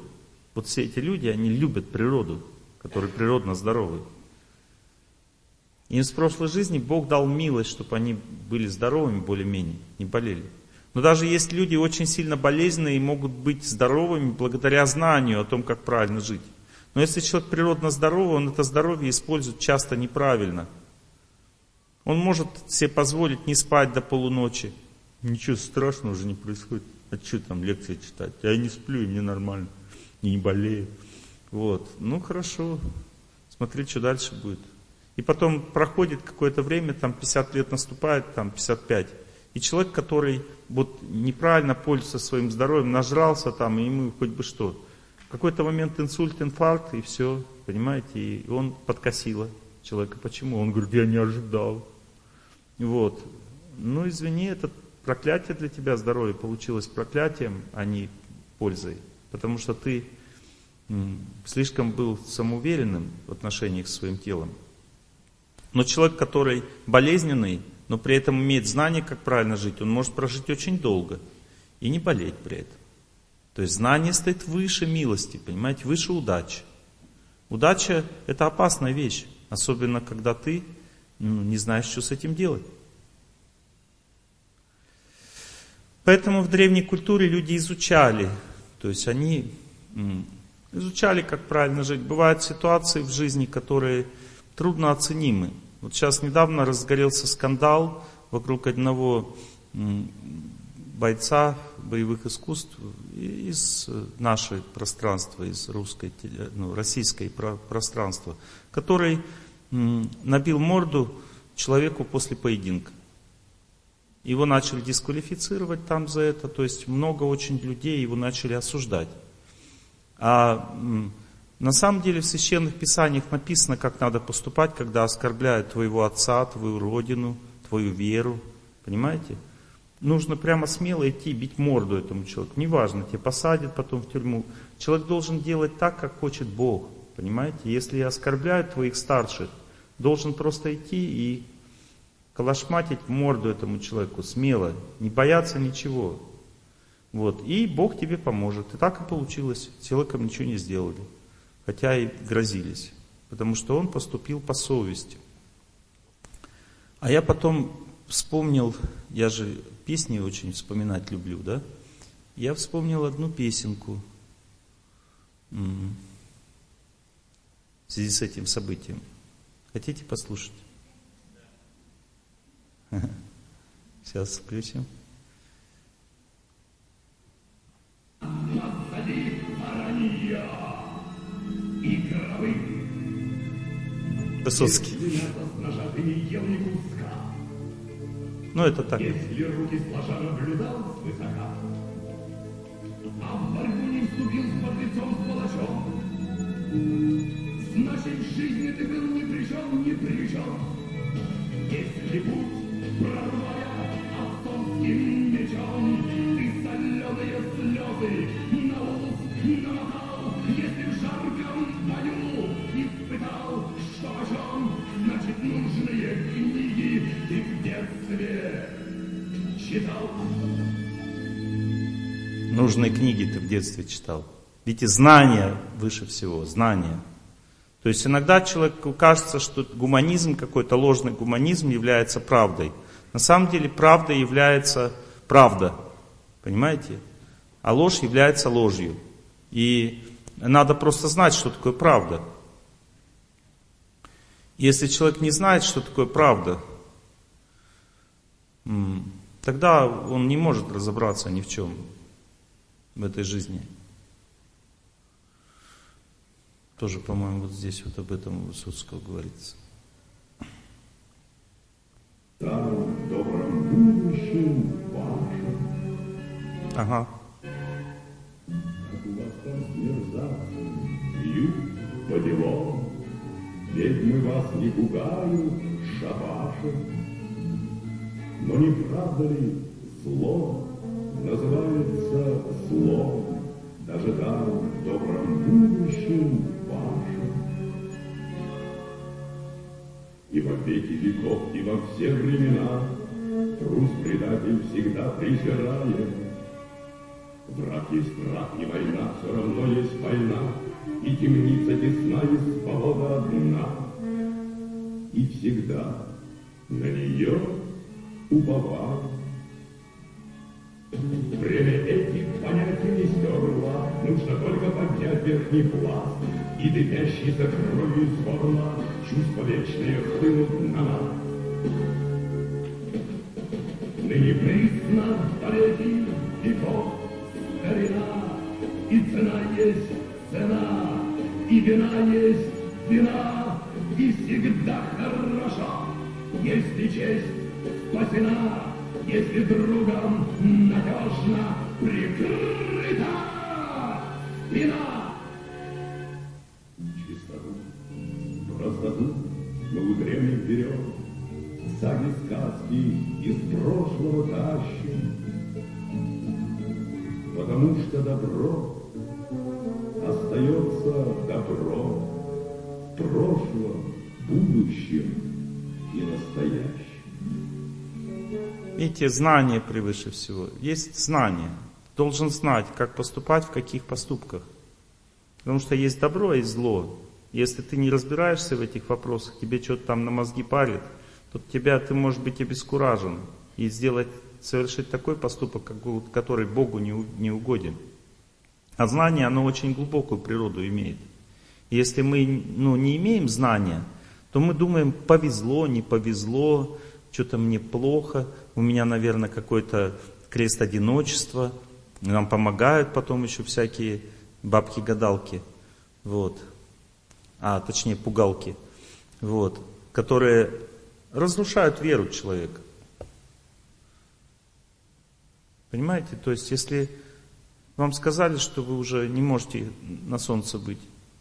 Вот все эти люди, они любят природу, которые природно здоровы. Им с прошлой жизни Бог дал милость, чтобы они были здоровыми более-менее, не болели. Но даже есть люди очень сильно болезненные и могут быть здоровыми благодаря знанию о том, как правильно жить. Но если человек природно здоровый, он это здоровье использует часто неправильно. Он может себе позволить не спать до полуночи. Ничего страшного уже не происходит. А что там лекции читать? Я не сплю, и мне нормально. Не болею. Вот. Ну хорошо. Смотри, что дальше будет. И потом проходит какое-то время, там 50 лет наступает, там 55. И человек, который вот неправильно пользуется своим здоровьем, нажрался там, и ему хоть бы что. В какой-то момент инсульт, инфаркт, и все, понимаете, и он подкосило человека. Почему? Он говорит, я не ожидал. Вот. Ну, извини, это проклятие для тебя здоровье получилось проклятием, а не пользой. Потому что ты слишком был самоуверенным в отношении с своим телом. Но человек, который болезненный, но при этом имеет знание, как правильно жить, он может прожить очень долго и не болеть при этом. То есть знание стоит выше милости, понимаете, выше удачи. Удача – это опасная вещь, особенно когда ты ну, не знаешь, что с этим делать. Поэтому в древней культуре люди изучали, то есть они изучали, как правильно жить. Бывают ситуации в жизни, которые трудно оценимы. Вот сейчас недавно разгорелся скандал вокруг одного бойца боевых искусств из нашей пространства, из русской, ну, российской пространства, который набил морду человеку после поединка. Его начали дисквалифицировать там за это, то есть много очень людей его начали осуждать. А на самом деле в священных писаниях написано, как надо поступать, когда оскорбляют твоего отца, твою родину, твою веру. Понимаете? Нужно прямо смело идти, бить морду этому человеку. Неважно, тебя посадят потом в тюрьму. Человек должен делать так, как хочет Бог. Понимаете? Если оскорбляют твоих старших, должен просто идти и калашматить морду этому человеку смело, не бояться ничего. Вот. И Бог тебе поможет. И так и получилось. Человеком ничего не сделали. Хотя и грозились. Потому что он поступил по совести. А я потом вспомнил, я же песни очень вспоминать люблю, да? Я вспомнил одну песенку в связи с этим событием. Хотите послушать? Сейчас включим. Высоцкий. Ну, это так. Если руки сложа наблюдал свысока, а в борьбу не вступил с подлецом, с палачом, значит, в жизни ты был ни при чем, ни при чем. Если путь нужные книги ты в детстве читал. Нужные книги ты в детстве читал. Ведь и знания выше всего, знания. То есть иногда человеку кажется, что гуманизм, какой-то ложный гуманизм является правдой. На самом деле правда является правда. Понимаете? А ложь является ложью. И надо просто знать, что такое правда. Если человек не знает, что такое правда, тогда он не может разобраться ни в чем в этой жизни. Тоже, по-моему, вот здесь вот об этом Высоцкого говорится. Там, в добром будущем вашем. Ага. Как у вас там мерзавцы бьют по делам, Ведь мы вас не пугают шабашем. Но не правда ли зло называется злом, Даже там, в добром будущем И во веки веков, и во все времена Трус предатель всегда презираем. Враг есть враг, не война, все равно есть война, И темница тесна, и свобода одна. И всегда на нее уповал. Время этих понятий не стерла, Нужно только поднять верхний пласт, И дымящийся кровью горла Чувства вечные хлынут на нас. Ныне признан столетий веков старина, И цена есть цена, и вина есть вина, и всегда хорошо. Если честь спасена, если другом надежно прикрыта спина. Вперед, Сами сказки из прошлого тащим, Потому что добро остается добро в прошлом, будущем и настоящем. Видите, знание превыше всего. Есть знание. Должен знать, как поступать, в каких поступках. Потому что есть добро, есть зло. Если ты не разбираешься в этих вопросах, тебе что-то там на мозги парит, то тебя ты можешь быть обескуражен и сделать, совершить такой поступок, который Богу не, не угоден. А знание, оно очень глубокую природу имеет. Если мы ну, не имеем знания, то мы думаем, повезло, не повезло, что-то мне плохо, у меня, наверное, какой-то крест одиночества, нам помогают потом еще всякие бабки-гадалки, вот, а точнее пугалки, вот, которые разрушают веру человека. Понимаете? То есть, если вам сказали, что вы уже не можете на солнце быть,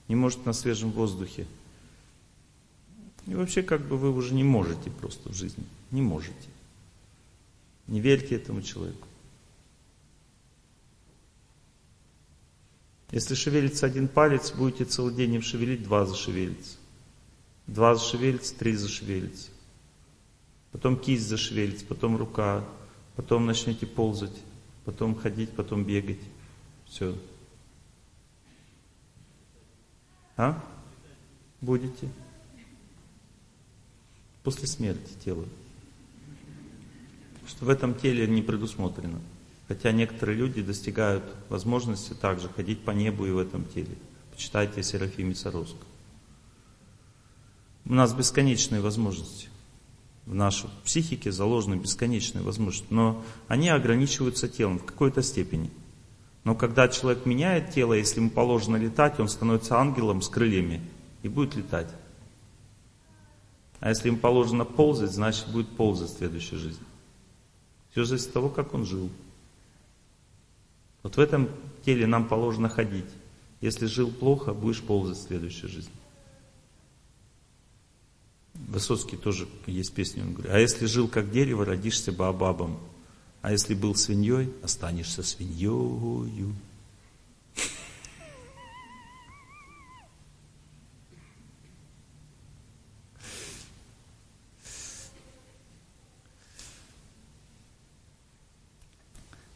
не можете на свежем воздухе, и вообще как бы вы уже не можете просто в жизни, не можете. Не верьте этому человеку. Если шевелится один палец, будете целый день им шевелить, два зашевелится. Два зашевелится, три зашевелится. Потом кисть зашевелится, потом рука, потом начнете ползать, потом ходить, потом бегать. Все. А? Будете? После смерти тела. Что в этом теле не предусмотрено. Хотя некоторые люди достигают возможности также ходить по небу и в этом теле. Почитайте Серафиме Саровского. У нас бесконечные возможности. В нашей психике заложены бесконечные возможности. Но они ограничиваются телом в какой-то степени. Но когда человек меняет тело, если ему положено летать, он становится ангелом с крыльями и будет летать. А если ему положено ползать, значит будет ползать в следующей жизни. Все зависит от того, как он жил. Вот в этом теле нам положено ходить. Если жил плохо, будешь ползать в следующей жизни. Высоцкий тоже есть песня, он говорит, а если жил как дерево, родишься баобабом. А если был свиньей, останешься свиньей.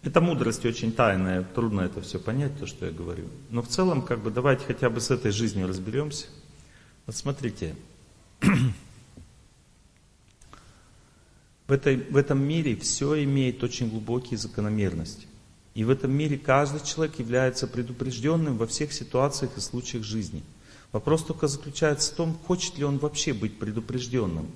Это мудрость очень тайная, трудно это все понять, то, что я говорю. Но в целом, как бы, давайте хотя бы с этой жизнью разберемся. Вот смотрите, в, этой, в этом мире все имеет очень глубокие закономерности. И в этом мире каждый человек является предупрежденным во всех ситуациях и случаях жизни. Вопрос только заключается в том, хочет ли он вообще быть предупрежденным.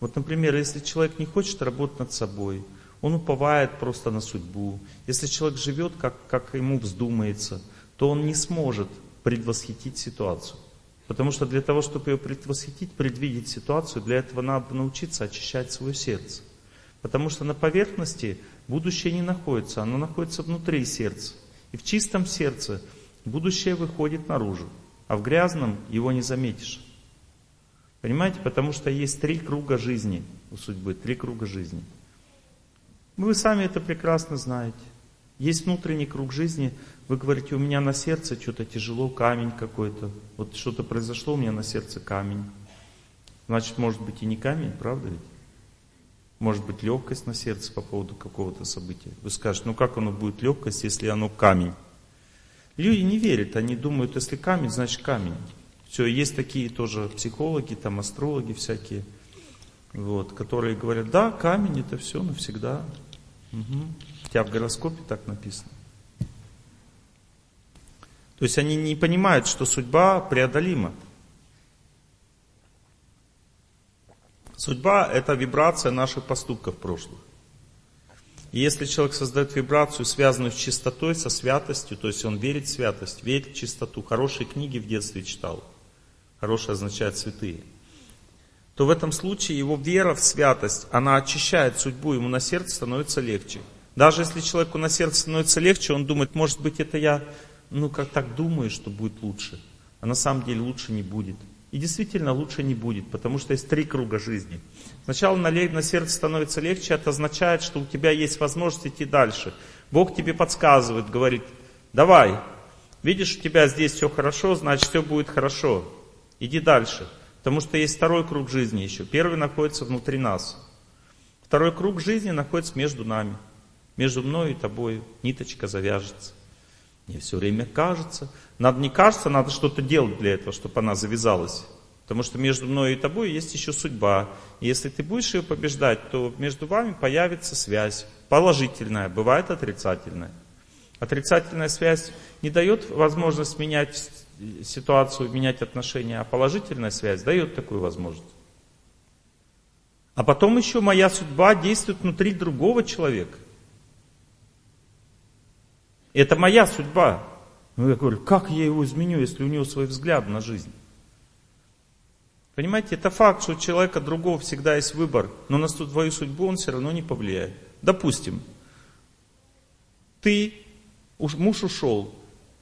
Вот, например, если человек не хочет работать над собой, он уповает просто на судьбу. Если человек живет, как, как ему вздумается, то он не сможет предвосхитить ситуацию. Потому что для того, чтобы ее предвосхитить, предвидеть ситуацию, для этого надо научиться очищать свое сердце. Потому что на поверхности будущее не находится, оно находится внутри сердца. И в чистом сердце будущее выходит наружу, а в грязном его не заметишь. Понимаете? Потому что есть три круга жизни у судьбы, три круга жизни. Вы сами это прекрасно знаете. Есть внутренний круг жизни, вы говорите, у меня на сердце что-то тяжело, камень какой-то. Вот что-то произошло, у меня на сердце камень. Значит, может быть и не камень, правда ведь? Может быть легкость на сердце по поводу какого-то события. Вы скажете, ну как оно будет легкость, если оно камень? Люди не верят, они думают, если камень, значит камень. Все, есть такие тоже психологи, там астрологи всякие, вот, которые говорят, да, камень это все навсегда. Угу. У тебя в гороскопе так написано. То есть они не понимают, что судьба преодолима. Судьба – это вибрация наших поступков прошлых. И если человек создает вибрацию, связанную с чистотой, со святостью, то есть он верит в святость, верит в чистоту, хорошие книги в детстве читал, хорошие означает святые. То в этом случае его вера в святость, она очищает судьбу, ему на сердце становится легче. Даже если человеку на сердце становится легче, он думает, может быть, это я, ну, как так думаю, что будет лучше. А на самом деле лучше не будет. И действительно лучше не будет, потому что есть три круга жизни. Сначала на, на сердце становится легче, это означает, что у тебя есть возможность идти дальше. Бог тебе подсказывает, говорит, давай, видишь, у тебя здесь все хорошо, значит все будет хорошо. Иди дальше. Потому что есть второй круг жизни еще. Первый находится внутри нас. Второй круг жизни находится между нами. Между мной и тобой ниточка завяжется. Мне все время кажется. Надо не кажется, надо что-то делать для этого, чтобы она завязалась. Потому что между мной и тобой есть еще судьба. И если ты будешь ее побеждать, то между вами появится связь. Положительная, бывает отрицательная. Отрицательная связь не дает возможность менять ситуацию, менять отношения, а положительная связь дает такую возможность. А потом еще моя судьба действует внутри другого человека. Это моя судьба. Ну, я говорю, как я его изменю, если у него свой взгляд на жизнь? Понимаете, это факт, что у человека другого всегда есть выбор, но на твою судьбу он все равно не повлияет. Допустим, ты, муж ушел,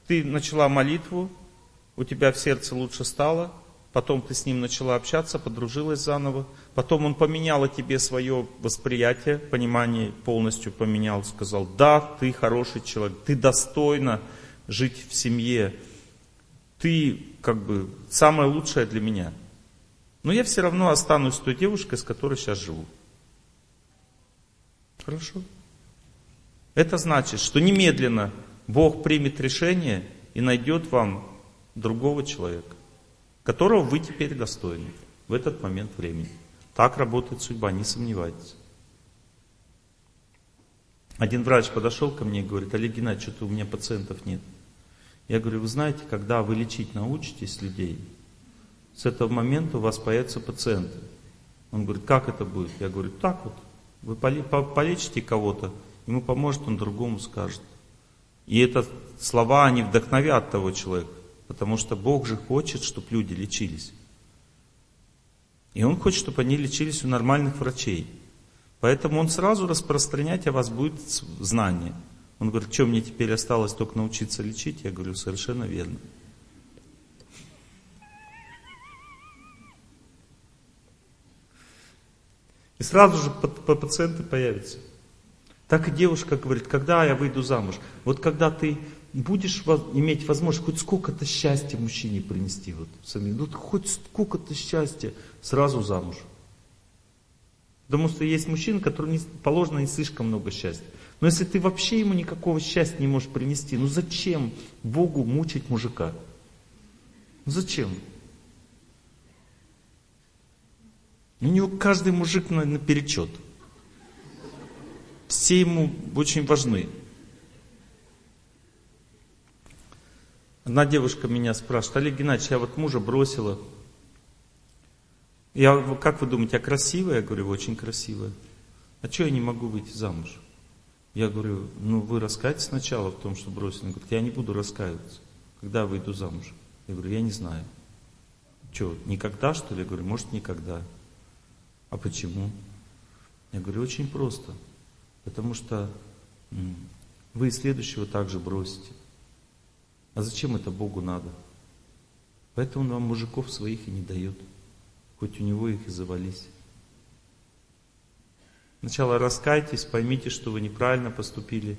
ты начала молитву, у тебя в сердце лучше стало, потом ты с ним начала общаться, подружилась заново, потом он поменял о тебе свое восприятие, понимание полностью поменял, сказал, да, ты хороший человек, ты достойна жить в семье, ты как бы самое лучшее для меня. Но я все равно останусь той девушкой, с которой сейчас живу. Хорошо? Это значит, что немедленно Бог примет решение и найдет вам другого человека, которого вы теперь достойны в этот момент времени. Так работает судьба, не сомневайтесь. Один врач подошел ко мне и говорит, Олег Геннадьевич, что-то у меня пациентов нет. Я говорю, вы знаете, когда вы лечить научитесь людей, с этого момента у вас появятся пациенты. Он говорит, как это будет? Я говорю, так вот, вы полечите кого-то, ему поможет, он другому скажет. И это слова, они вдохновят того человека. Потому что Бог же хочет, чтобы люди лечились. И Он хочет, чтобы они лечились у нормальных врачей. Поэтому Он сразу распространять о вас будет знание. Он говорит, что мне теперь осталось только научиться лечить? Я говорю, совершенно верно. И сразу же пациенты появятся. Так и девушка говорит, когда я выйду замуж? Вот когда ты будешь иметь возможность хоть сколько-то счастья мужчине принести, вот, сами, ну хоть сколько-то счастья, сразу замуж. Потому что есть мужчины, которым положено не слишком много счастья. Но если ты вообще ему никакого счастья не можешь принести, ну зачем Богу мучить мужика? Ну зачем? У него каждый мужик на, на перечет. Все ему очень важны. Одна девушка меня спрашивает, Олег Геннадьевич, я вот мужа бросила. Я, как вы думаете, я красивая? Я говорю, очень красивая. А что я не могу выйти замуж? Я говорю, ну вы раскаетесь сначала в том, что бросили. Он говорит, я не буду раскаиваться, когда выйду замуж. Я говорю, я не знаю. Что, никогда что ли? Я говорю, может никогда. А почему? Я говорю, очень просто. Потому что вы следующего также бросите. А зачем это Богу надо? Поэтому он вам мужиков своих и не дает. Хоть у него их и завались. Сначала раскайтесь, поймите, что вы неправильно поступили,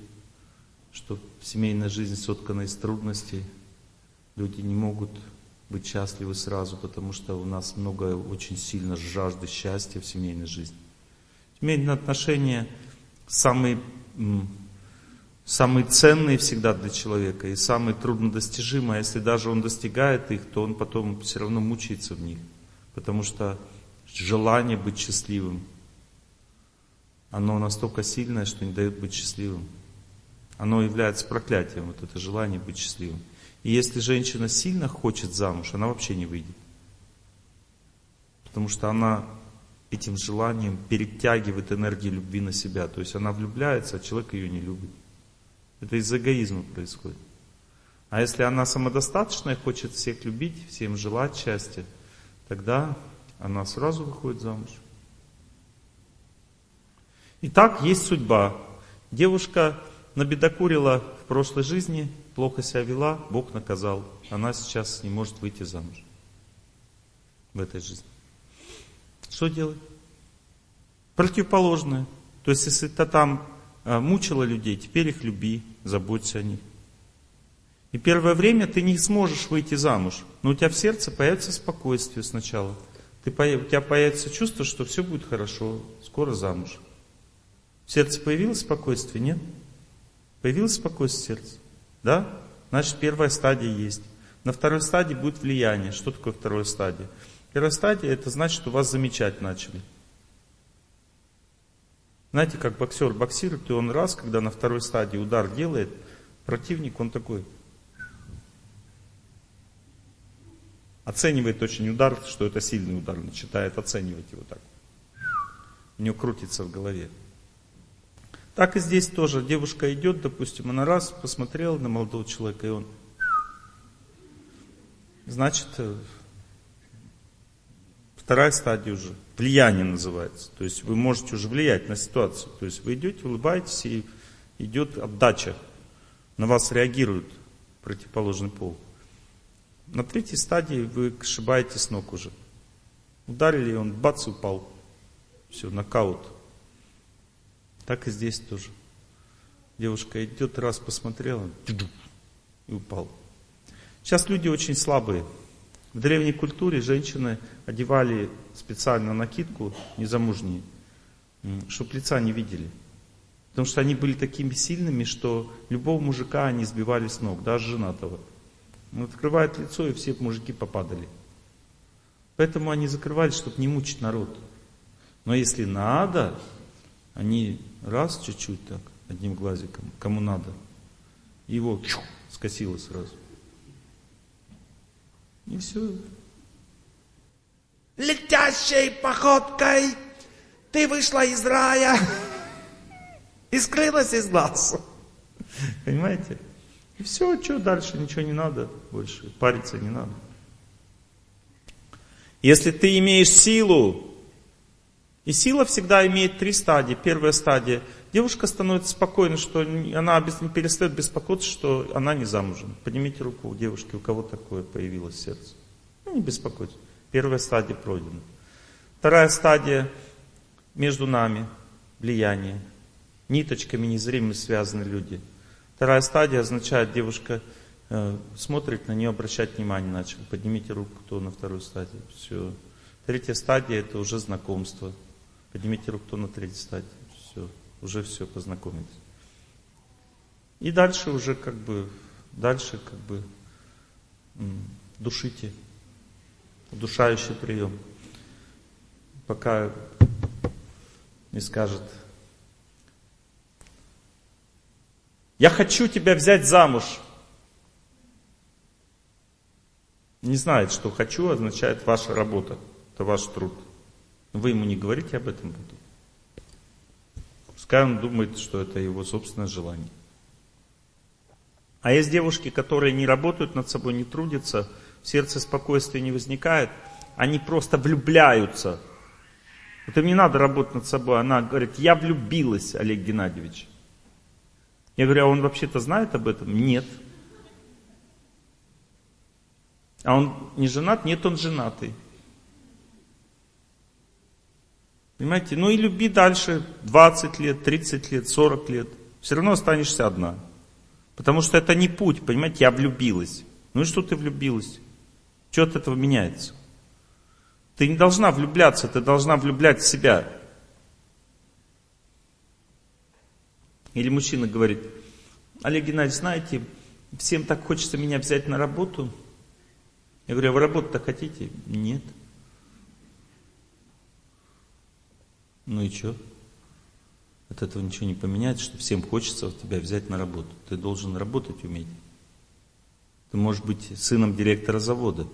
что семейная жизнь соткана из трудностей. Люди не могут быть счастливы сразу, потому что у нас много очень сильно жажды счастья в семейной жизни. Семейные отношения самые самые ценные всегда для человека и самые труднодостижимые. А если даже он достигает их, то он потом все равно мучается в них. Потому что желание быть счастливым, оно настолько сильное, что не дает быть счастливым. Оно является проклятием, вот это желание быть счастливым. И если женщина сильно хочет замуж, она вообще не выйдет. Потому что она этим желанием перетягивает энергию любви на себя. То есть она влюбляется, а человек ее не любит. Это из эгоизма происходит. А если она самодостаточная, хочет всех любить, всем желать счастья, тогда она сразу выходит замуж. Итак, есть судьба. Девушка набедокурила в прошлой жизни, плохо себя вела, Бог наказал. Она сейчас не может выйти замуж в этой жизни. Что делать? Противоположное. То есть, если ты там мучила людей, теперь их люби, заботься о них. И первое время ты не сможешь выйти замуж, но у тебя в сердце появится спокойствие сначала. Ты, у тебя появится чувство, что все будет хорошо, скоро замуж. В сердце появилось спокойствие, нет? Появилось спокойствие в сердце? Да? Значит, первая стадия есть. На второй стадии будет влияние. Что такое вторая стадия? Первая стадия, это значит, что вас замечать начали. Знаете, как боксер боксирует, и он раз, когда на второй стадии удар делает, противник, он такой, оценивает очень удар, что это сильный удар, начинает оценивать его так. У него крутится в голове. Так и здесь тоже. Девушка идет, допустим, она раз посмотрела на молодого человека, и он, значит, э, вторая стадия уже, влияние называется. То есть вы можете уже влиять на ситуацию. То есть вы идете, улыбаетесь, и идет отдача. На вас реагирует противоположный пол. На третьей стадии вы сшибаете с ног уже. Ударили, и он бац, упал. Все, нокаут. Так и здесь тоже. Девушка идет, раз посмотрела, и упал. Сейчас люди очень слабые. В древней культуре женщины одевали специально накидку незамужние, чтобы лица не видели. Потому что они были такими сильными, что любого мужика они сбивали с ног, даже женатого. Он открывает лицо, и все мужики попадали. Поэтому они закрывали, чтобы не мучить народ. Но если надо, они раз чуть-чуть так, одним глазиком, кому надо, его чух, скосило сразу. И все. Летящей походкой ты вышла из рая и скрылась из глаз. Понимаете? И все, что дальше, ничего не надо больше, париться не надо. Если ты имеешь силу, и сила всегда имеет три стадии. Первая стадия. Девушка становится спокойной, что она перестает беспокоиться, что она не замужем. Поднимите руку у девушки, у кого такое появилось сердце. Ну, не беспокойтесь. Первая стадия пройдена. Вторая стадия между нами, влияние. Ниточками незримыми связаны люди. Вторая стадия означает, девушка э, смотрит на нее, обращать внимание начал. Поднимите руку, кто на вторую стадию. Все. Третья стадия это уже знакомство. Поднимите руку, кто на третьей стадии. Уже все, познакомились. И дальше уже как бы, дальше как бы душите. Удушающий прием. Пока не скажет, Я хочу тебя взять замуж. Не знает, что хочу означает ваша работа. Это ваш труд. Вы ему не говорите об этом потом. Пускай он думает, что это его собственное желание. А есть девушки, которые не работают над собой, не трудятся, в сердце спокойствия не возникает, они просто влюбляются. Вот им не надо работать над собой. Она говорит, я влюбилась, Олег Геннадьевич. Я говорю, а он вообще-то знает об этом? Нет. А он не женат? Нет, он женатый. Понимаете? Ну и люби дальше 20 лет, 30 лет, 40 лет. Все равно останешься одна. Потому что это не путь, понимаете, я влюбилась. Ну и что ты влюбилась? Что от этого меняется? Ты не должна влюбляться, ты должна влюблять в себя. Или мужчина говорит, Олег Геннадьевич, знаете, всем так хочется меня взять на работу. Я говорю, а вы работу-то хотите? Нет. Ну и что? От этого ничего не поменяется, что всем хочется тебя взять на работу. Ты должен работать уметь. Ты можешь быть сыном директора завода.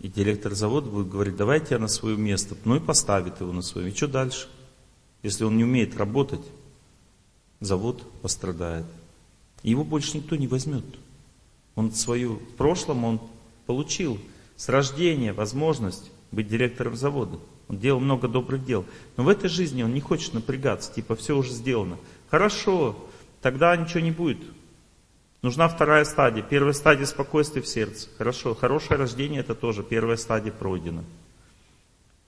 И директор завода будет говорить, давайте я на свое место. Ну и поставит его на свое. И что дальше? Если он не умеет работать, завод пострадает. И его больше никто не возьмет. Он свою, в прошлом он получил с рождения возможность быть директором завода. Он делал много добрых дел. Но в этой жизни он не хочет напрягаться, типа все уже сделано. Хорошо, тогда ничего не будет. Нужна вторая стадия. Первая стадия спокойствия в сердце. Хорошо, хорошее рождение это тоже первая стадия пройдена.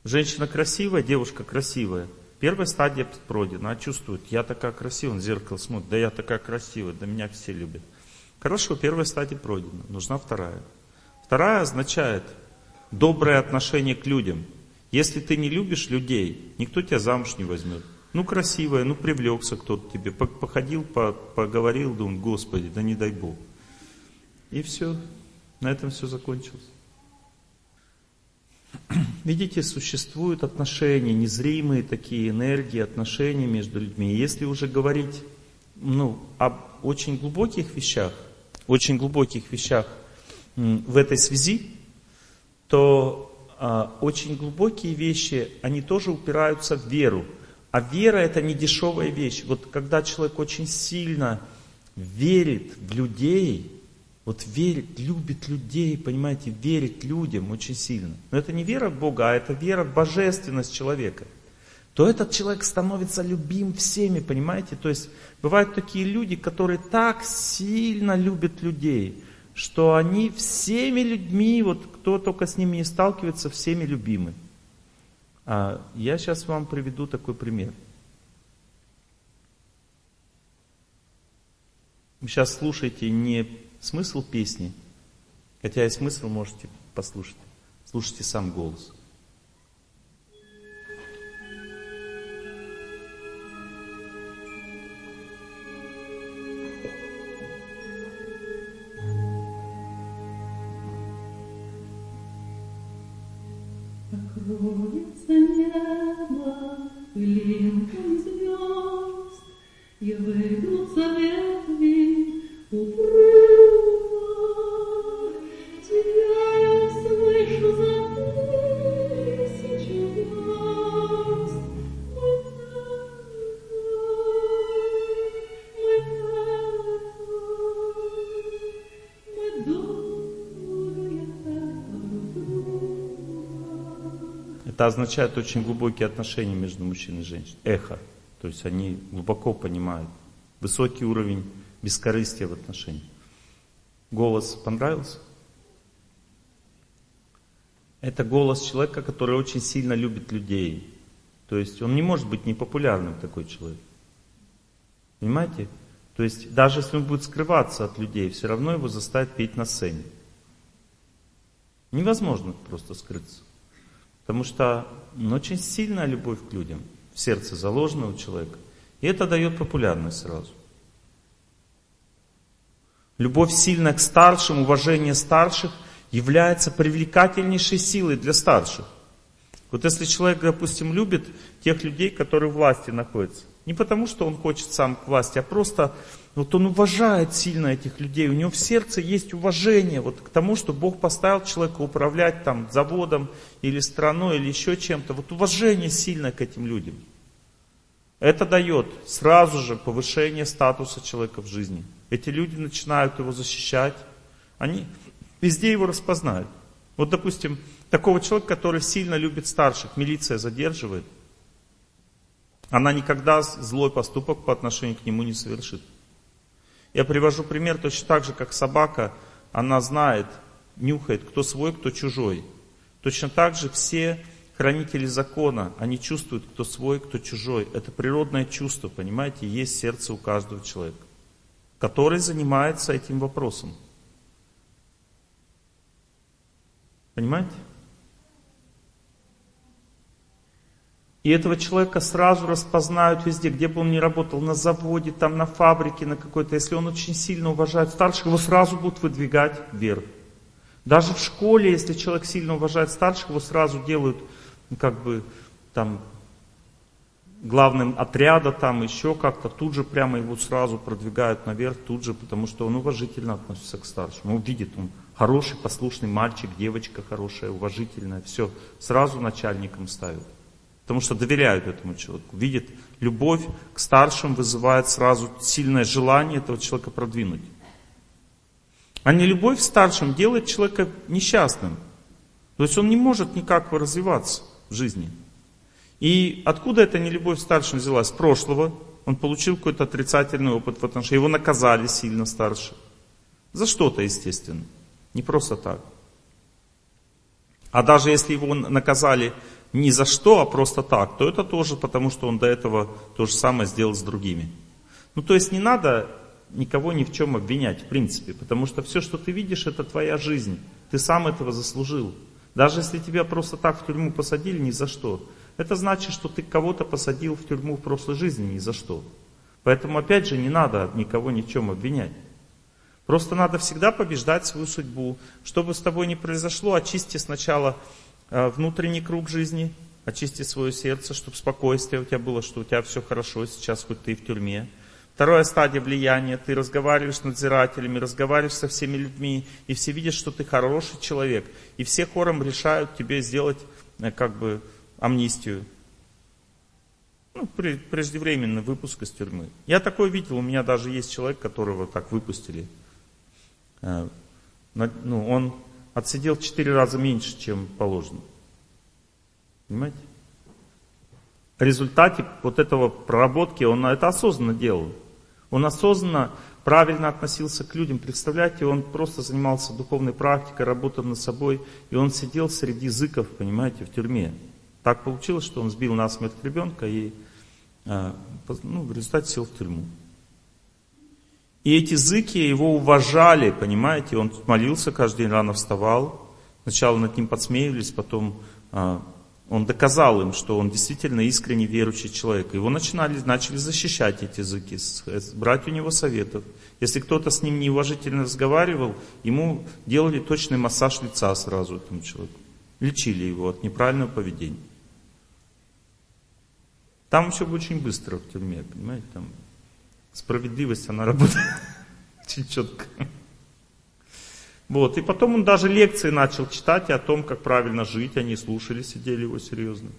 Женщина красивая, девушка красивая. Первая стадия пройдена, она чувствует, я такая красивая, он в зеркало смотрит, да я такая красивая, да меня все любят. Хорошо, первая стадия пройдена, нужна вторая. Вторая означает доброе отношение к людям. Если ты не любишь людей, никто тебя замуж не возьмет. Ну, красивая, ну, привлекся кто-то тебе, походил, поговорил, думал, Господи, да не дай Бог. И все, на этом все закончилось. Видите, существуют отношения, незримые такие энергии, отношения между людьми. Если уже говорить ну, об очень глубоких вещах, очень глубоких вещах в этой связи, то очень глубокие вещи, они тоже упираются в веру. А вера это не дешевая вещь. Вот когда человек очень сильно верит в людей, вот верит, любит людей, понимаете, верит людям очень сильно. Но это не вера в Бога, а это вера в божественность человека. То этот человек становится любим всеми, понимаете? То есть бывают такие люди, которые так сильно любят людей, что они всеми людьми, вот кто только с ними не сталкивается, всеми любимы. А я сейчас вам приведу такой пример. Вы сейчас слушаете не смысл песни, хотя и смысл можете послушать. Слушайте сам голос. Покроется небо пылинкой звезд, И выгнутся означает очень глубокие отношения между мужчиной и женщиной. Эхо. То есть они глубоко понимают. Высокий уровень бескорыстия в отношениях. Голос понравился? Это голос человека, который очень сильно любит людей. То есть он не может быть непопулярным такой человек. Понимаете? То есть даже если он будет скрываться от людей, все равно его заставят петь на сцене. Невозможно просто скрыться. Потому что ну, очень сильная любовь к людям в сердце заложена у человека. И это дает популярность сразу. Любовь сильная к старшим, уважение старших является привлекательнейшей силой для старших. Вот если человек, допустим, любит тех людей, которые в власти находятся, не потому что он хочет сам к власти, а просто вот он уважает сильно этих людей, у него в сердце есть уважение вот к тому, что Бог поставил человека управлять там заводом или страной или еще чем-то. Вот уважение сильное к этим людям. Это дает сразу же повышение статуса человека в жизни. Эти люди начинают его защищать, они везде его распознают. Вот, допустим, такого человека, который сильно любит старших, милиция задерживает, она никогда злой поступок по отношению к нему не совершит. Я привожу пример точно так же, как собака, она знает, нюхает, кто свой, кто чужой. Точно так же все хранители закона, они чувствуют, кто свой, кто чужой. Это природное чувство, понимаете, есть сердце у каждого человека, который занимается этим вопросом. Понимаете? И этого человека сразу распознают везде, где бы он ни работал, на заводе, там, на фабрике, на какой-то. Если он очень сильно уважает старших, его сразу будут выдвигать вверх. Даже в школе, если человек сильно уважает старших, его сразу делают, ну, как бы, там, главным отряда, там, еще как-то, тут же прямо его сразу продвигают наверх, тут же, потому что он уважительно относится к старшему. Он видит, он хороший, послушный мальчик, девочка хорошая, уважительная, все, сразу начальником ставят. Потому что доверяют этому человеку. Видят, любовь к старшим вызывает сразу сильное желание этого человека продвинуть. А не любовь к старшим делает человека несчастным. То есть он не может никак развиваться в жизни. И откуда эта нелюбовь старшим взялась? С прошлого. Он получил какой-то отрицательный опыт в отношении. Его наказали сильно старше. За что-то, естественно. Не просто так. А даже если его наказали не за что, а просто так, то это тоже потому, что он до этого то же самое сделал с другими. Ну, то есть не надо никого ни в чем обвинять, в принципе, потому что все, что ты видишь, это твоя жизнь. Ты сам этого заслужил. Даже если тебя просто так в тюрьму посадили ни за что, это значит, что ты кого-то посадил в тюрьму в прошлой жизни ни за что. Поэтому, опять же, не надо никого ни в чем обвинять. Просто надо всегда побеждать свою судьбу. Что бы с тобой ни произошло, очисти сначала внутренний круг жизни, очисти свое сердце, чтобы спокойствие у тебя было, что у тебя все хорошо сейчас, хоть ты в тюрьме. Вторая стадия влияния. Ты разговариваешь с надзирателями, разговариваешь со всеми людьми, и все видят, что ты хороший человек. И все хором решают тебе сделать э, как бы амнистию. Ну, преждевременный выпуск из тюрьмы. Я такое видел, у меня даже есть человек, которого так выпустили. Э, ну, он отсидел в четыре раза меньше, чем положено. Понимаете? В результате вот этого проработки он это осознанно делал. Он осознанно правильно относился к людям. Представляете, он просто занимался духовной практикой, работал над собой, и он сидел среди языков, понимаете, в тюрьме. Так получилось, что он сбил насмерть ребенка и а, ну, в результате сел в тюрьму. И эти языки его уважали, понимаете, он молился каждый день, рано вставал. Сначала над ним подсмеивались, потом а, он доказал им, что он действительно искренне верующий человек. Его начинали, начали защищать эти языки, брать у него советов. Если кто-то с ним неуважительно разговаривал, ему делали точный массаж лица сразу этому человеку. Лечили его от неправильного поведения. Там все очень быстро в тюрьме, понимаете, там справедливость, она работает очень четко. Вот. И потом он даже лекции начал читать о том, как правильно жить. Они слушали, сидели его серьезно.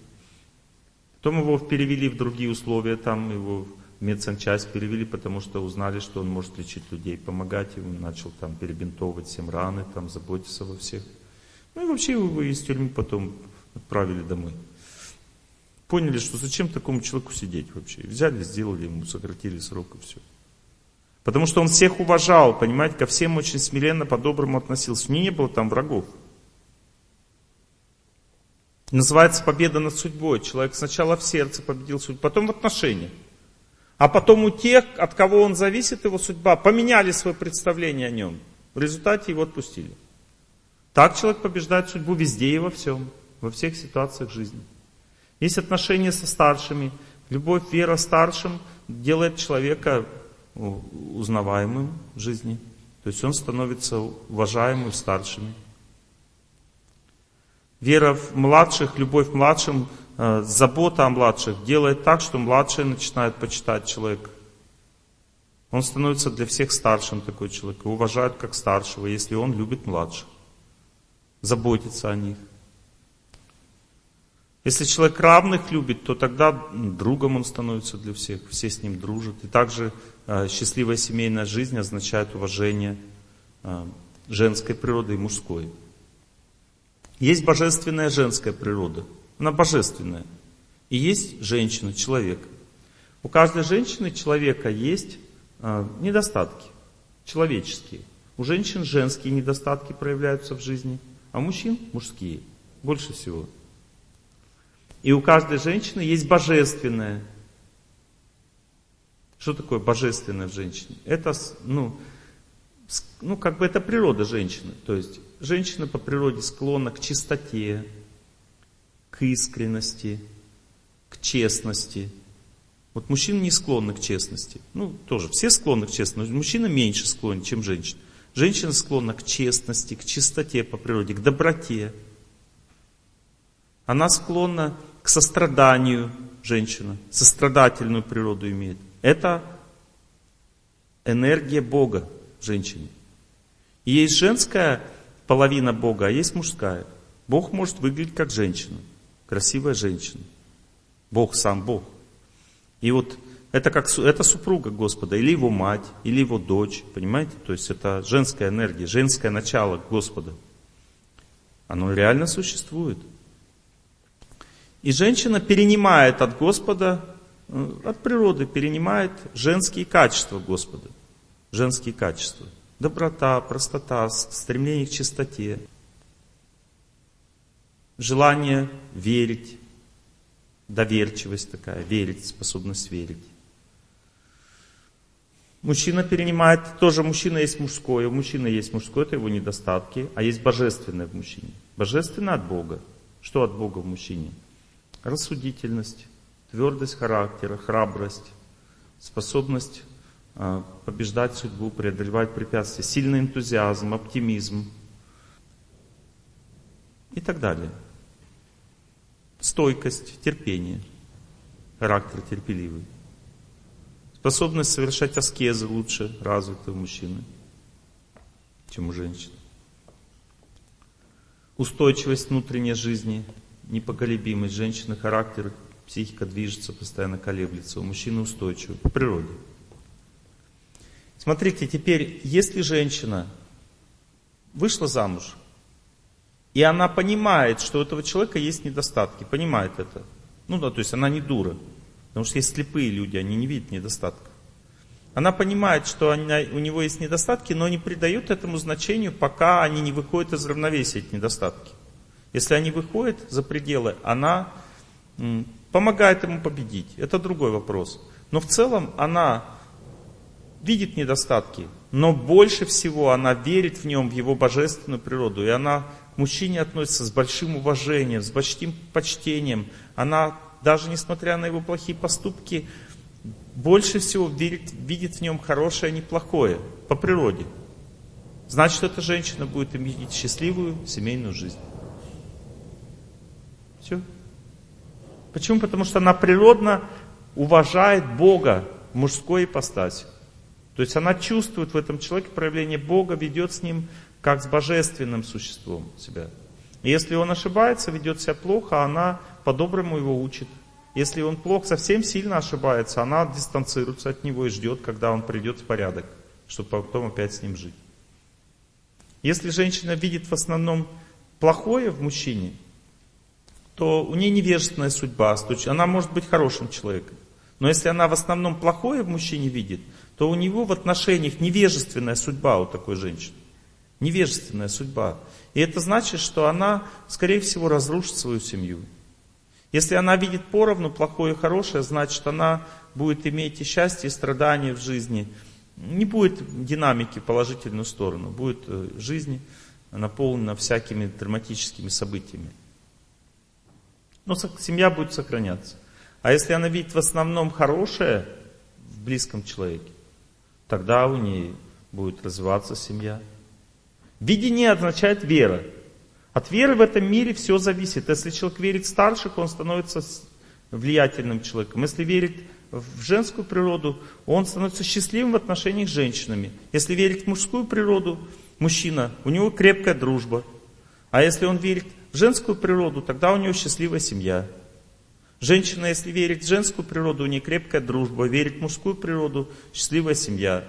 Потом его перевели в другие условия, там его в медсанчасть перевели, потому что узнали, что он может лечить людей, помогать ему, начал там перебинтовывать всем раны, там заботиться во всех. Ну и вообще его из тюрьмы потом отправили домой. Поняли, что зачем такому человеку сидеть вообще. Взяли, сделали ему, сократили срок и все. Потому что он всех уважал, понимаете, ко всем очень смиренно, по-доброму относился. У него не было там врагов. Называется победа над судьбой. Человек сначала в сердце победил судьбу, потом в отношениях. А потом у тех, от кого он зависит, его судьба, поменяли свое представление о нем. В результате его отпустили. Так человек побеждает судьбу везде и во всем, во всех ситуациях жизни. Есть отношения со старшими. Любовь, вера старшим делает человека узнаваемым в жизни. То есть он становится уважаемым старшими. Вера в младших, любовь к младшим, э, забота о младших делает так, что младшие начинают почитать человека. Он становится для всех старшим такой человек. Его уважают как старшего, если он любит младших. Заботится о них. Если человек равных любит, то тогда другом он становится для всех, все с ним дружат. И также э, счастливая семейная жизнь означает уважение э, женской природы и мужской. Есть божественная женская природа, она божественная. И есть женщина, человек. У каждой женщины, человека есть э, недостатки, человеческие. У женщин женские недостатки проявляются в жизни, а у мужчин мужские, больше всего. И у каждой женщины есть божественное. Что такое божественное в женщине? Это, ну, ну, как бы это природа женщины. То есть женщина по природе склонна к чистоте, к искренности, к честности. Вот мужчины не склонны к честности. Ну, тоже, все склонны к честности, но мужчина меньше склонен, чем женщина. Женщина склонна к честности, к чистоте по природе, к доброте. Она склонна к состраданию женщина, сострадательную природу имеет. Это энергия Бога в женщине. Есть женская половина Бога, а есть мужская. Бог может выглядеть как женщина, красивая женщина. Бог сам Бог. И вот это как это супруга Господа, или его мать, или его дочь, понимаете? То есть это женская энергия, женское начало Господа. Оно реально существует. И женщина перенимает от Господа, э, от природы перенимает женские качества Господа. Женские качества. Доброта, простота, стремление к чистоте. Желание верить. Доверчивость такая, верить, способность верить. Мужчина перенимает, тоже мужчина есть мужское, у мужчины есть мужское, это его недостатки, а есть божественное в мужчине. Божественное от Бога. Что от Бога в мужчине? Рассудительность, твердость характера, храбрость, способность э, побеждать судьбу, преодолевать препятствия, сильный энтузиазм, оптимизм и так далее. Стойкость, терпение, характер терпеливый. Способность совершать аскезы лучше развита у мужчины, чем у женщин. Устойчивость внутренней жизни, непоколебимость женщины, характер, психика движется, постоянно колеблется. У мужчины устойчивый по природе. Смотрите, теперь, если женщина вышла замуж, и она понимает, что у этого человека есть недостатки, понимает это. Ну да, то есть она не дура. Потому что есть слепые люди, они не видят недостатков. Она понимает, что у него есть недостатки, но не придает этому значению, пока они не выходят из равновесия, эти недостатки. Если они выходят за пределы, она помогает ему победить. Это другой вопрос. Но в целом она видит недостатки, но больше всего она верит в нем, в его божественную природу. И она к мужчине относится с большим уважением, с большим почтением. Она, даже несмотря на его плохие поступки, больше всего верит, видит в нем хорошее, а не плохое, по природе. Значит, эта женщина будет иметь счастливую семейную жизнь. Все. Почему? Потому что она природно уважает Бога в мужской ипостаси. То есть она чувствует в этом человеке проявление Бога, ведет с ним как с божественным существом себя. Если он ошибается, ведет себя плохо, она по-доброму его учит. Если он плохо, совсем сильно ошибается, она дистанцируется от него и ждет, когда он придет в порядок, чтобы потом опять с ним жить. Если женщина видит в основном плохое в мужчине, то у нее невежественная судьба. Она может быть хорошим человеком. Но если она в основном плохое в мужчине видит, то у него в отношениях невежественная судьба у такой женщины. Невежественная судьба. И это значит, что она, скорее всего, разрушит свою семью. Если она видит поровну плохое и хорошее, значит, она будет иметь и счастье, и страдания в жизни. Не будет динамики в положительную сторону. Будет э, жизнь наполнена всякими драматическими событиями. Но семья будет сохраняться. А если она видит в основном хорошее в близком человеке, тогда у нее будет развиваться семья. Видение означает вера. От веры в этом мире все зависит. Если человек верит в старших, он становится влиятельным человеком. Если верит в женскую природу, он становится счастливым в отношениях с женщинами. Если верит в мужскую природу, мужчина, у него крепкая дружба. А если он верит женскую природу, тогда у него счастливая семья. Женщина, если верит в женскую природу, у нее крепкая дружба. Верит в мужскую природу, счастливая семья.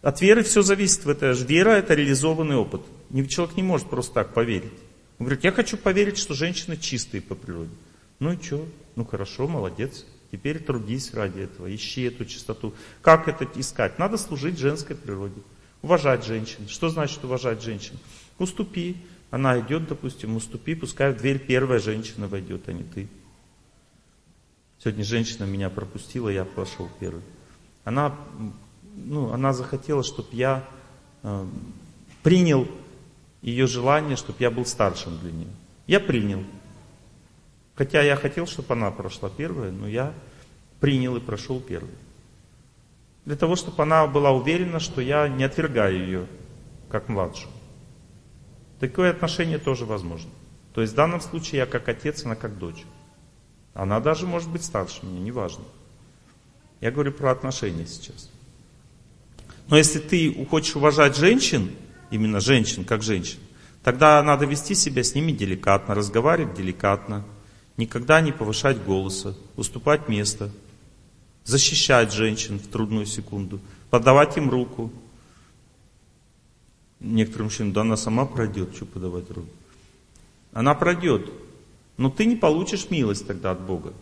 От веры все зависит. В это. Вера – это реализованный опыт. Человек не может просто так поверить. Он говорит, я хочу поверить, что женщины чистые по природе. Ну и что? Ну хорошо, молодец. Теперь трудись ради этого, ищи эту чистоту. Как это искать? Надо служить женской природе. Уважать женщин. Что значит уважать женщин? Уступи. Она идет, допустим, уступи, пускай в дверь первая женщина войдет, а не ты. Сегодня женщина меня пропустила, я пошел первый. Она, ну, она захотела, чтобы я э, принял ее желание, чтобы я был старшим для нее. Я принял. Хотя я хотел, чтобы она прошла первая, но я принял и прошел первый. Для того, чтобы она была уверена, что я не отвергаю ее, как младшую. Такое отношение тоже возможно. То есть в данном случае я как отец, она как дочь. Она даже может быть старше меня, неважно. Я говорю про отношения сейчас. Но если ты хочешь уважать женщин, именно женщин, как женщин, тогда надо вести себя с ними деликатно, разговаривать деликатно, никогда не повышать голоса, уступать место, защищать женщин в трудную секунду, подавать им руку. Некоторым мужчинам, да она сама пройдет, что подавать руку. Она пройдет. Но ты не получишь милость тогда от Бога.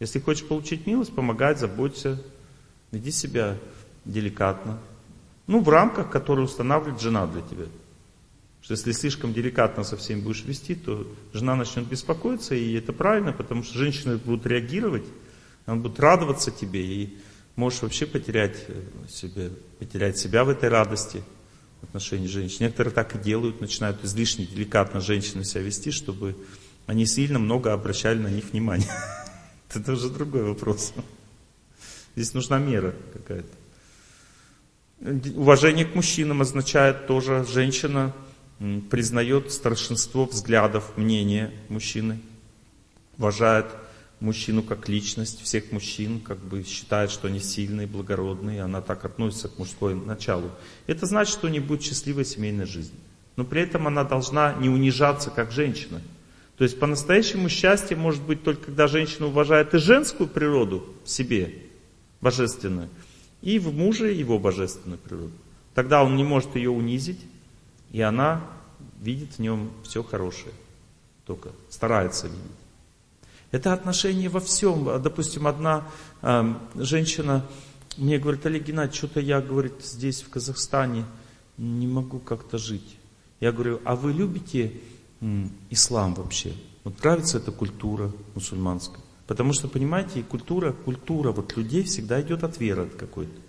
Если хочешь получить милость, помогай, заботься, веди себя деликатно. Ну, в рамках, которые устанавливает жена для тебя. Что если слишком деликатно со всеми будешь вести, то жена начнет беспокоиться, и это правильно, потому что женщины будут реагировать, она будет радоваться тебе, и можешь вообще потерять э, себе, потерять себя в этой радости отношении женщин. Некоторые так и делают, начинают излишне деликатно женщины себя вести, чтобы они сильно много обращали на них внимание. Это уже другой вопрос. Здесь нужна мера какая-то. Уважение к мужчинам означает тоже, женщина признает старшинство взглядов, мнения мужчины, уважает мужчину как личность, всех мужчин, как бы считает, что они сильные, благородные, она так относится к мужскому началу. Это значит, что у нее будет счастливая семейная жизнь. Но при этом она должна не унижаться как женщина. То есть по-настоящему счастье может быть только когда женщина уважает и женскую природу в себе, божественную, и в муже его божественную природу. Тогда он не может ее унизить, и она видит в нем все хорошее. Только старается видеть. Это отношение во всем. Допустим, одна э, женщина мне говорит, Олег Геннадьевич, что-то я, говорит, здесь, в Казахстане, не могу как-то жить. Я говорю, а вы любите м, ислам вообще? Вот нравится эта культура мусульманская? Потому что, понимаете, культура, культура вот людей всегда идет от веры какой-то.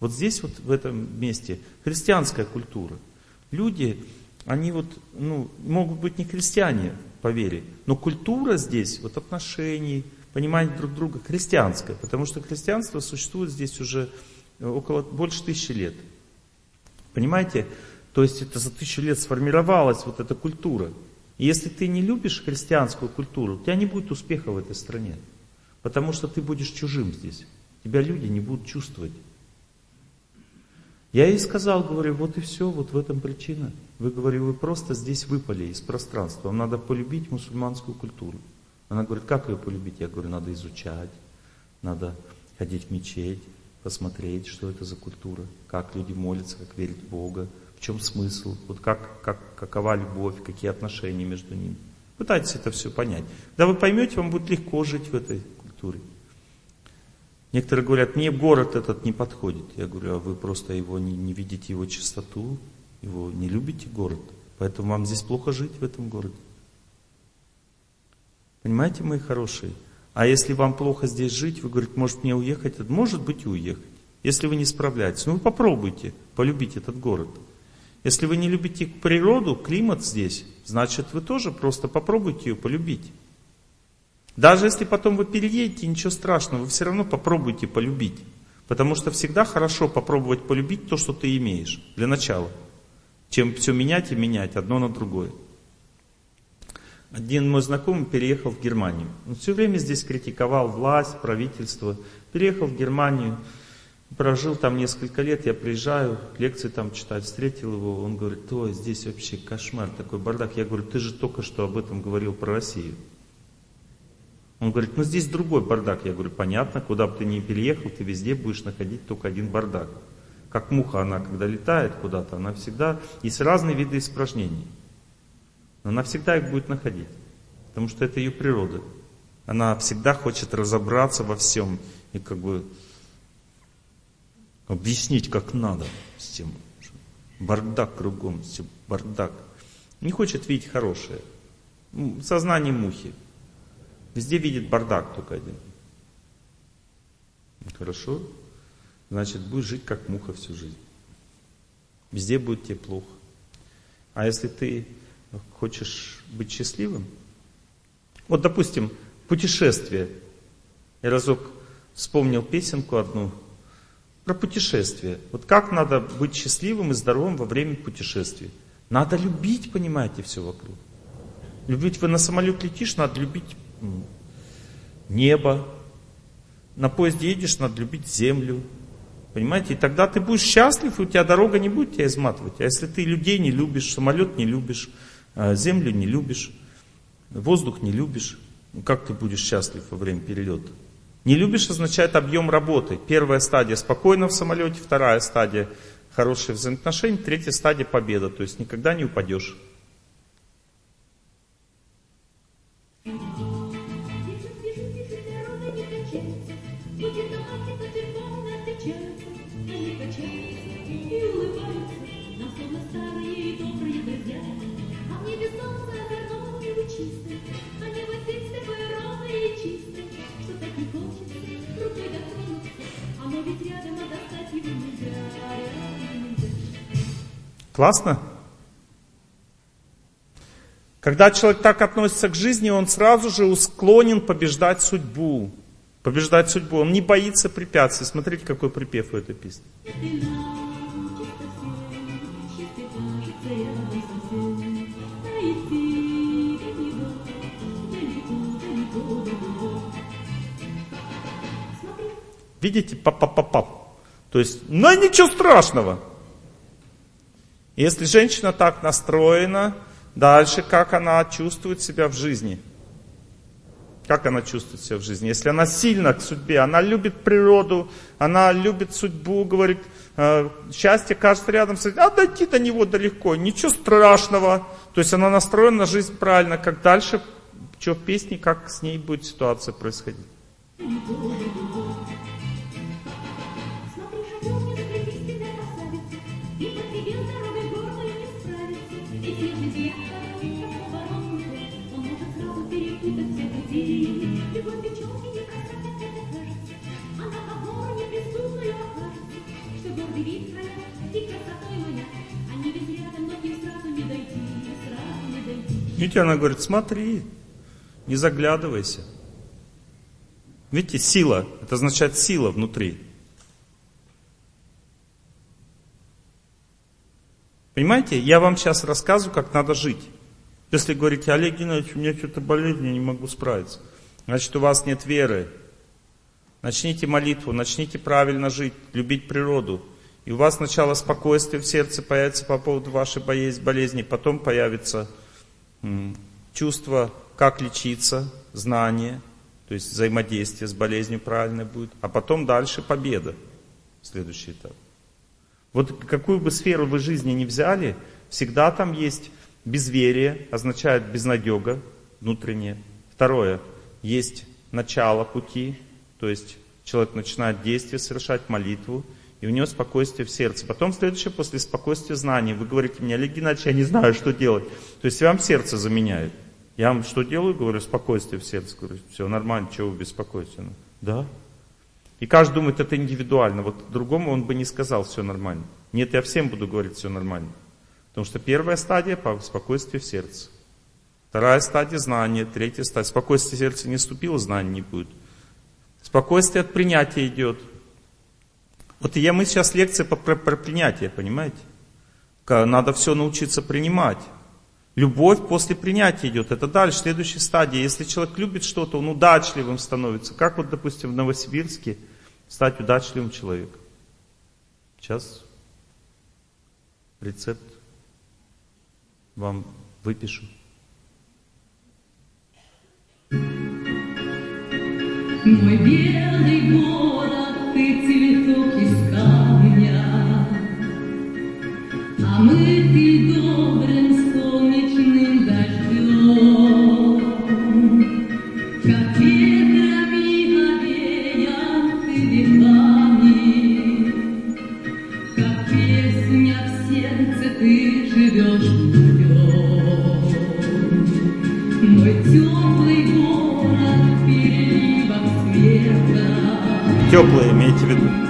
Вот здесь вот в этом месте христианская культура. Люди, они вот, ну, могут быть не христиане по вере, но культура здесь, вот отношений, понимание друг друга христианская, потому что христианство существует здесь уже около больше тысячи лет. Понимаете? То есть это за тысячу лет сформировалась вот эта культура. И если ты не любишь христианскую культуру, у тебя не будет успеха в этой стране. Потому что ты будешь чужим здесь. Тебя люди не будут чувствовать. Я ей сказал, говорю, вот и все, вот в этом причина. Вы, говорю, вы просто здесь выпали из пространства. Вам надо полюбить мусульманскую культуру. Она говорит, как ее полюбить? Я говорю, надо изучать, надо ходить в мечеть, посмотреть, что это за культура, как люди молятся, как верят в Бога, в чем смысл, вот как, как, какова любовь, какие отношения между ними. Пытайтесь это все понять. Когда вы поймете, вам будет легко жить в этой культуре. Некоторые говорят, мне город этот не подходит. Я говорю, а вы просто его не, не видите его чистоту, его не любите город. Поэтому вам здесь плохо жить в этом городе. Понимаете, мои хорошие? А если вам плохо здесь жить, вы говорите, может мне уехать? Может быть и уехать. Если вы не справляетесь, ну попробуйте полюбить этот город. Если вы не любите природу, климат здесь, значит вы тоже просто попробуйте ее полюбить. Даже если потом вы переедете, ничего страшного, вы все равно попробуйте полюбить. Потому что всегда хорошо попробовать полюбить то, что ты имеешь, для начала. Чем все менять и менять одно на другое. Один мой знакомый переехал в Германию. Он все время здесь критиковал власть, правительство. Переехал в Германию, прожил там несколько лет, я приезжаю, лекции там читать, встретил его, он говорит, ой, здесь вообще кошмар, такой бардак. Я говорю, ты же только что об этом говорил про Россию. Он говорит, ну здесь другой бардак. Я говорю, понятно, куда бы ты ни переехал, ты везде будешь находить только один бардак. Как муха, она когда летает куда-то, она всегда... Есть разные виды испражнений. Но она всегда их будет находить. Потому что это ее природа. Она всегда хочет разобраться во всем и как бы объяснить, как надо всем. Бардак кругом, все бардак. Не хочет видеть хорошее. Сознание мухи. Везде видит бардак только один. Хорошо? Значит, будешь жить как муха всю жизнь. Везде будет тебе плохо. А если ты хочешь быть счастливым, вот, допустим, путешествие. Я разок вспомнил песенку одну про путешествие. Вот как надо быть счастливым и здоровым во время путешествия. Надо любить, понимаете, все вокруг. Любить, вы на самолет летишь, надо любить небо. На поезде едешь, надо любить землю. Понимаете? И тогда ты будешь счастлив, и у тебя дорога не будет тебя изматывать. А если ты людей не любишь, самолет не любишь, а, землю не любишь, воздух не любишь, ну как ты будешь счастлив во время перелета? Не любишь означает объем работы. Первая стадия спокойно в самолете, вторая стадия хорошие взаимоотношения, третья стадия победа. То есть никогда не упадешь. Классно? Когда человек так относится к жизни, он сразу же склонен побеждать судьбу. Побеждать судьбу. Он не боится препятствий. Смотрите, какой припев у этой песни. Видите, пап-пап-пап-пап. То есть, ну ничего страшного. Если женщина так настроена, дальше как она чувствует себя в жизни? Как она чувствует себя в жизни? Если она сильна к судьбе, она любит природу, она любит судьбу, говорит, э, счастье кажется рядом а дойти до него далеко, ничего страшного. То есть она настроена на жизнь правильно, как дальше, что в песне, как с ней будет ситуация происходить. Видите, она говорит, смотри, не заглядывайся. Видите, сила, это означает сила внутри. Понимаете, я вам сейчас рассказываю, как надо жить. Если говорите, Олег Геннадьевич, у меня что-то болезнь, я не могу справиться. Значит, у вас нет веры. Начните молитву, начните правильно жить, любить природу. И у вас сначала спокойствие в сердце появится по поводу вашей болезни, потом появится чувство, как лечиться, знание, то есть взаимодействие с болезнью правильное будет, а потом дальше победа, следующий этап. Вот какую бы сферу вы жизни не взяли, всегда там есть безверие, означает безнадега внутреннее. Второе, есть начало пути, то есть человек начинает действие совершать, молитву, и у него спокойствие в сердце. Потом следующее, после спокойствия знаний, вы говорите мне, Олег Геннадьевич, я не знаю, что делать. То есть вам сердце заменяет. Я вам что делаю? Говорю, спокойствие в сердце. Говорю, все нормально, чего вы беспокоитесь? Да. И каждый думает, это индивидуально. Вот другому он бы не сказал, все нормально. Нет, я всем буду говорить, все нормально. Потому что первая стадия – спокойствие в сердце. Вторая стадия – знание. Третья стадия – спокойствие в сердце не вступило, знания не будет. Спокойствие от принятия идет. Вот я, мы сейчас лекция по, про, про принятие, понимаете? Надо все научиться принимать. Любовь после принятия идет. Это дальше, следующая стадия. Если человек любит что-то, он удачливым становится. Как вот, допустим, в Новосибирске стать удачливым человеком. Сейчас рецепт вам выпишу. Мой белый город, ты цветок из теплый имейте в виду.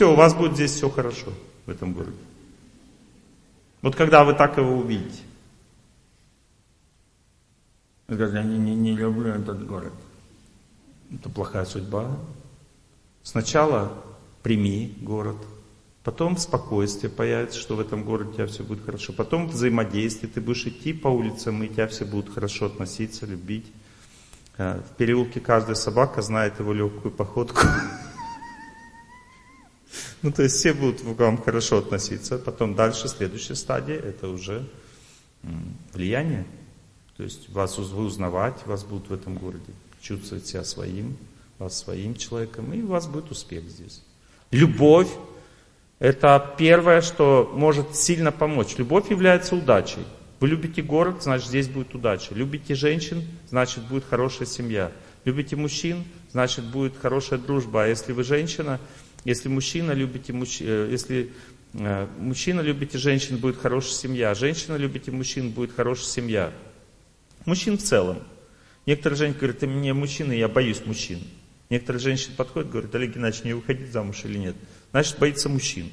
Все, у вас будет здесь все хорошо в этом городе. Вот когда вы так его увидите. Я не, не, не люблю этот город. Это плохая судьба. Сначала прими город, потом спокойствие появится, что в этом городе у тебя все будет хорошо. Потом взаимодействие, ты будешь идти по улицам, и тебя все будут хорошо относиться, любить. Э, В переулке каждая собака знает его легкую походку. Ну, то есть все будут к вам хорошо относиться. Потом дальше, следующая стадия, это уже влияние. То есть вас вы узнавать, вас будут в этом городе чувствовать себя своим, вас своим человеком, и у вас будет успех здесь. Любовь – это первое, что может сильно помочь. Любовь является удачей. Вы любите город, значит здесь будет удача. Любите женщин, значит будет хорошая семья. Любите мужчин, значит будет хорошая дружба. А если вы женщина, если мужчина любите мужч- э, если э, мужчина любите женщин, будет хорошая семья. Женщина любите мужчин, будет хорошая семья. Мужчин в целом. Некоторые женщины говорят, ты мне мужчина, я боюсь мужчин. Некоторые женщины подходят, говорят, Олег Геннадьевич, мне выходить замуж или нет? Значит, боится мужчин.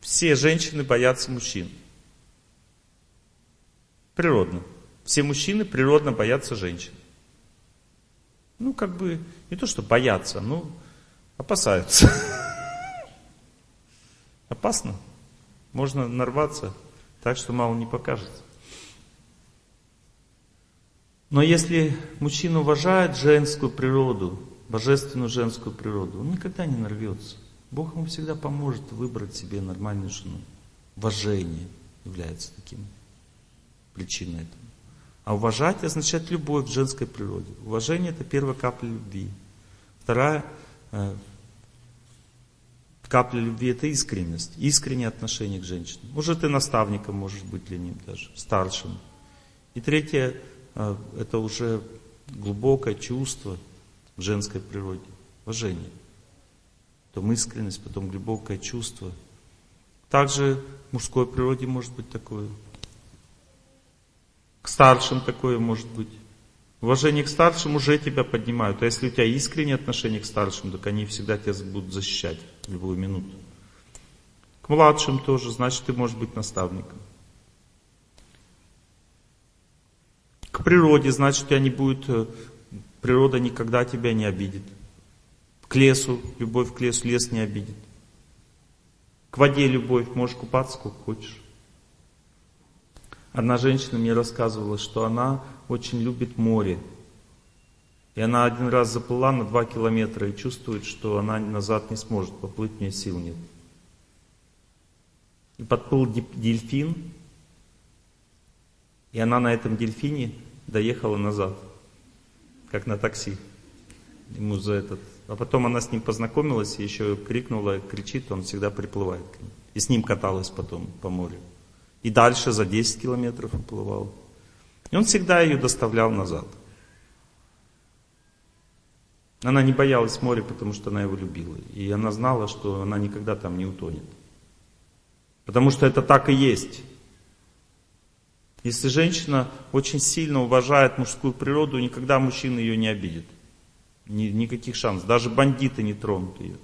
Все женщины боятся мужчин. Природно. Все мужчины природно боятся женщин. Ну, как бы, не то, что боятся, ну, опасаются. Опасно. Можно нарваться так, что мало не покажется. Но если мужчина уважает женскую природу, божественную женскую природу, он никогда не нарвется. Бог ему всегда поможет выбрать себе нормальную жену. Уважение является таким причиной этого. А уважать означает любовь к женской природе. Уважение это первая капля любви. Вторая э, капля любви это искренность, искреннее отношение к женщине. Может и наставником может быть для них даже, старшим. И третье э, это уже глубокое чувство в женской природе, уважение. Потом искренность, потом глубокое чувство. Также в мужской природе может быть такое. К старшим такое может быть. Уважение к старшим уже тебя поднимают. А если у тебя искреннее отношение к старшим, так они всегда тебя будут защищать в любую минуту. К младшим тоже, значит, ты можешь быть наставником. К природе, значит, у тебя не будет, э, природа никогда тебя не обидит. К лесу, любовь к лесу, лес не обидит. К воде любовь, можешь купаться сколько хочешь. Одна женщина мне рассказывала, что она очень любит море. И она один раз заплыла на два километра и чувствует, что она назад не сможет поплыть, у нее сил нет. И подплыл дельфин, и она на этом дельфине доехала назад, как на такси. Ему за этот. А потом она с ним познакомилась и еще крикнула, кричит, он всегда приплывает к ней. И с ним каталась потом по морю. И дальше за 10 километров уплывал. И он всегда ее доставлял назад. Она не боялась моря, потому что она его любила. И она знала, что она никогда там не утонет. Потому что это так и есть. Если женщина очень сильно уважает мужскую природу, никогда мужчина ее не обидит. Ни, никаких шансов. Даже бандиты не тронут ее.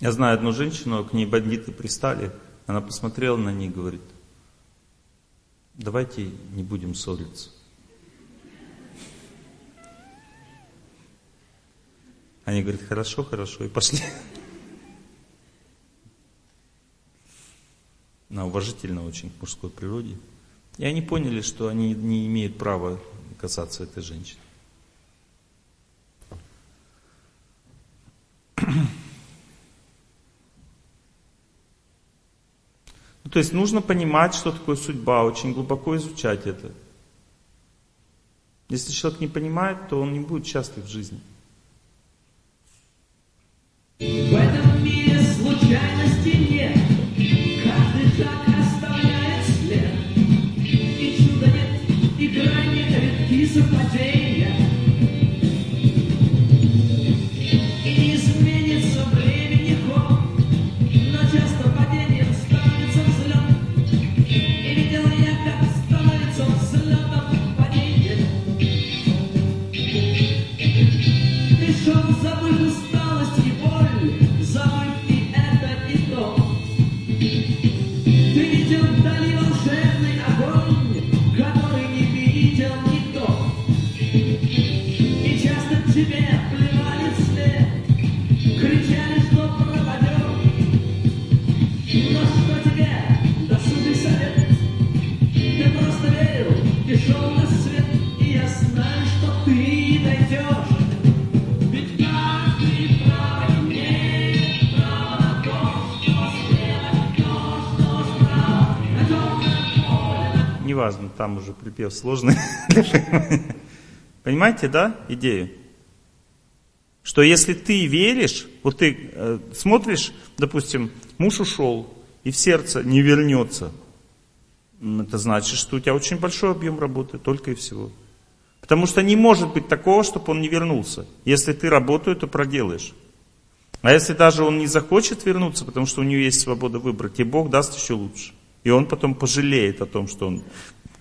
Я знаю одну женщину, к ней бандиты пристали, она посмотрела на них и говорит, давайте не будем ссориться. Они говорят, хорошо, хорошо, и пошли. Она уважительно очень к мужской природе. И они поняли, что они не имеют права касаться этой женщины. Ну, то есть нужно понимать, что такое судьба, очень глубоко изучать это. Если человек не понимает, то он не будет счастлив в жизни. В этом мире случайности нет. Неважно, там уже припев сложный. Понимаете, да, идею? Что если ты веришь, вот ты э, смотришь, допустим, муж ушел, и в сердце не вернется, это значит, что у тебя очень большой объем работы, только и всего. Потому что не может быть такого, чтобы он не вернулся. Если ты работу то проделаешь. А если даже он не захочет вернуться, потому что у него есть свобода выбора, тебе Бог даст еще лучше. И он потом пожалеет о том, что он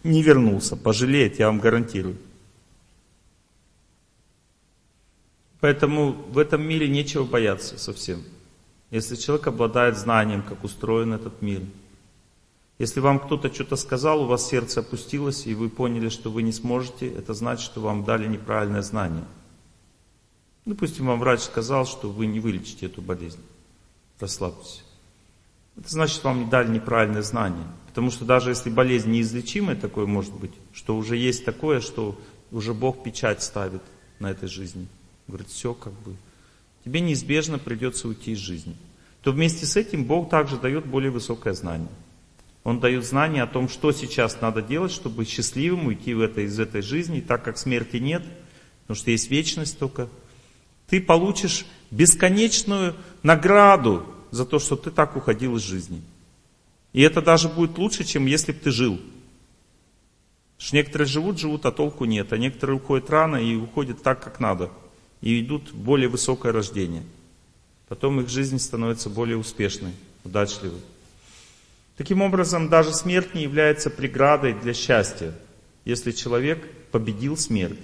не вернулся. Пожалеет, я вам гарантирую. Поэтому в этом мире нечего бояться совсем. Если человек обладает знанием, как устроен этот мир. Если вам кто-то что-то сказал, у вас сердце опустилось, и вы поняли, что вы не сможете, это значит, что вам дали неправильное знание. Допустим, вам врач сказал, что вы не вылечите эту болезнь. Расслабьтесь. Это значит, вам дали неправильное знание. Потому что даже если болезнь неизлечимая, такое может быть, что уже есть такое, что уже Бог печать ставит на этой жизни. Говорит, все как бы, тебе неизбежно придется уйти из жизни. То вместе с этим Бог также дает более высокое знание. Он дает знание о том, что сейчас надо делать, чтобы счастливым уйти в это, из этой жизни, так как смерти нет, потому что есть вечность только. Ты получишь бесконечную награду за то, что ты так уходил из жизни. И это даже будет лучше, чем если бы ты жил. Потому что некоторые живут, живут, а толку нет. А некоторые уходят рано и уходят так, как надо и идут в более высокое рождение. Потом их жизнь становится более успешной, удачливой. Таким образом, даже смерть не является преградой для счастья, если человек победил смерть.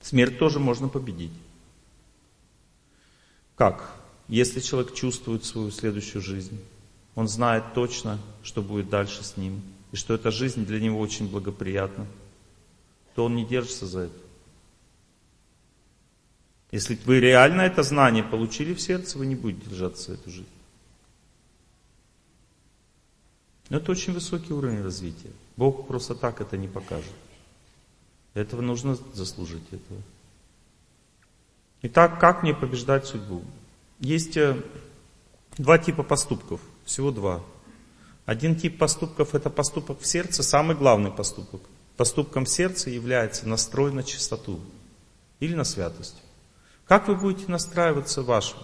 Смерть тоже можно победить. Как? Если человек чувствует свою следующую жизнь, он знает точно, что будет дальше с ним, и что эта жизнь для него очень благоприятна, то он не держится за это. Если вы реально это знание получили в сердце, вы не будете держаться за эту жизнь. Но это очень высокий уровень развития. Бог просто так это не покажет. Этого нужно заслужить этого. Итак, как мне побеждать судьбу? Есть э, два типа поступков, всего два. Один тип поступков это поступок в сердце, самый главный поступок. Поступком в сердце является настрой на чистоту или на святость. Как вы будете настраиваться, ваш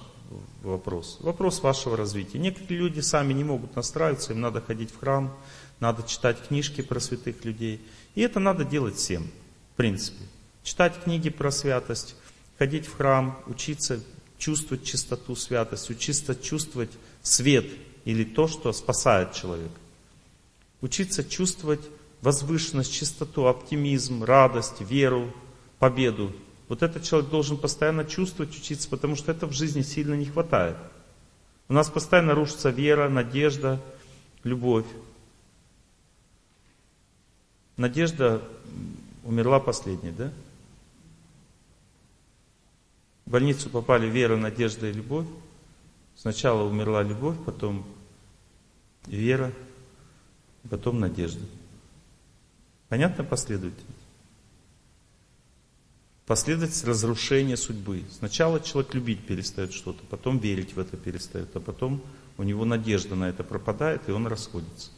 вопрос. Вопрос вашего развития. Некоторые люди сами не могут настраиваться, им надо ходить в храм, надо читать книжки про святых людей. И это надо делать всем, в принципе. Читать книги про святость, ходить в храм, учиться чувствовать чистоту, святость, учиться чувствовать свет или то, что спасает человека. Учиться чувствовать возвышенность, чистоту, оптимизм, радость, веру, победу вот этот человек должен постоянно чувствовать, учиться, потому что это в жизни сильно не хватает. У нас постоянно рушится вера, надежда, любовь. Надежда умерла последней, да? В больницу попали вера, надежда и любовь. Сначала умерла любовь, потом вера, потом надежда. Понятно последовательность? Последовательность разрушения судьбы. Сначала человек любить перестает что-то, потом верить в это перестает, а потом у него надежда на это пропадает, и он расходится.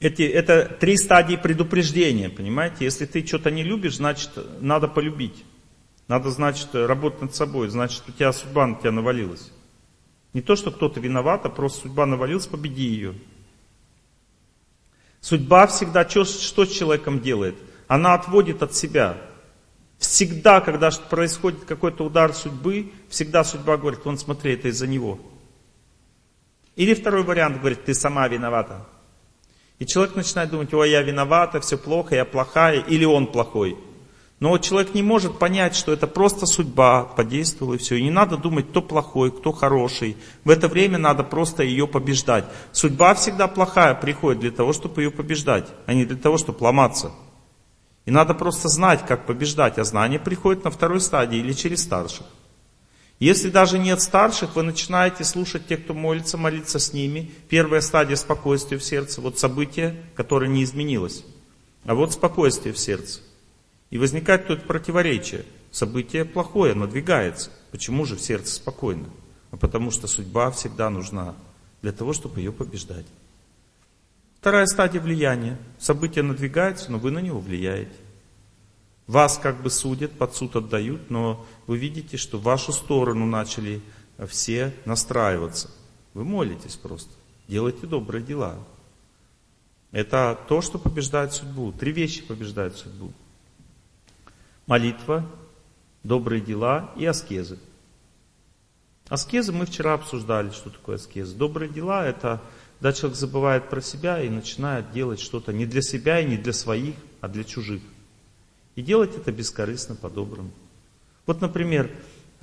Эти, это три стадии предупреждения, понимаете? Если ты что-то не любишь, значит, надо полюбить. Надо, значит, работать над собой, значит, у тебя судьба на тебя навалилась. Не то, что кто-то виноват, а просто судьба навалилась, победи ее. Судьба всегда что, что с человеком делает? она отводит от себя. Всегда, когда происходит какой-то удар судьбы, всегда судьба говорит, вон смотри, это из-за него. Или второй вариант говорит, ты сама виновата. И человек начинает думать, ой, я виновата, все плохо, я плохая, или он плохой. Но человек не может понять, что это просто судьба подействовала и все. И не надо думать, кто плохой, кто хороший. В это время надо просто ее побеждать. Судьба всегда плохая приходит для того, чтобы ее побеждать, а не для того, чтобы ломаться. И надо просто знать, как побеждать, а знание приходит на второй стадии или через старших. Если даже нет старших, вы начинаете слушать тех, кто молится, молиться с ними. Первая стадия спокойствия в сердце, вот событие, которое не изменилось. А вот спокойствие в сердце. И возникает тут противоречие. Событие плохое, надвигается. Почему же в сердце спокойно? А потому что судьба всегда нужна для того, чтобы ее побеждать. Вторая стадия влияния. Событие надвигается, но вы на него влияете. Вас как бы судят, под суд отдают, но вы видите, что в вашу сторону начали все настраиваться. Вы молитесь просто, делайте добрые дела. Это то, что побеждает судьбу. Три вещи побеждают судьбу. Молитва, добрые дела и аскезы. Аскезы мы вчера обсуждали, что такое аскеза. Добрые дела – это когда человек забывает про себя и начинает делать что-то не для себя и не для своих, а для чужих. И делать это бескорыстно, по-доброму. Вот, например,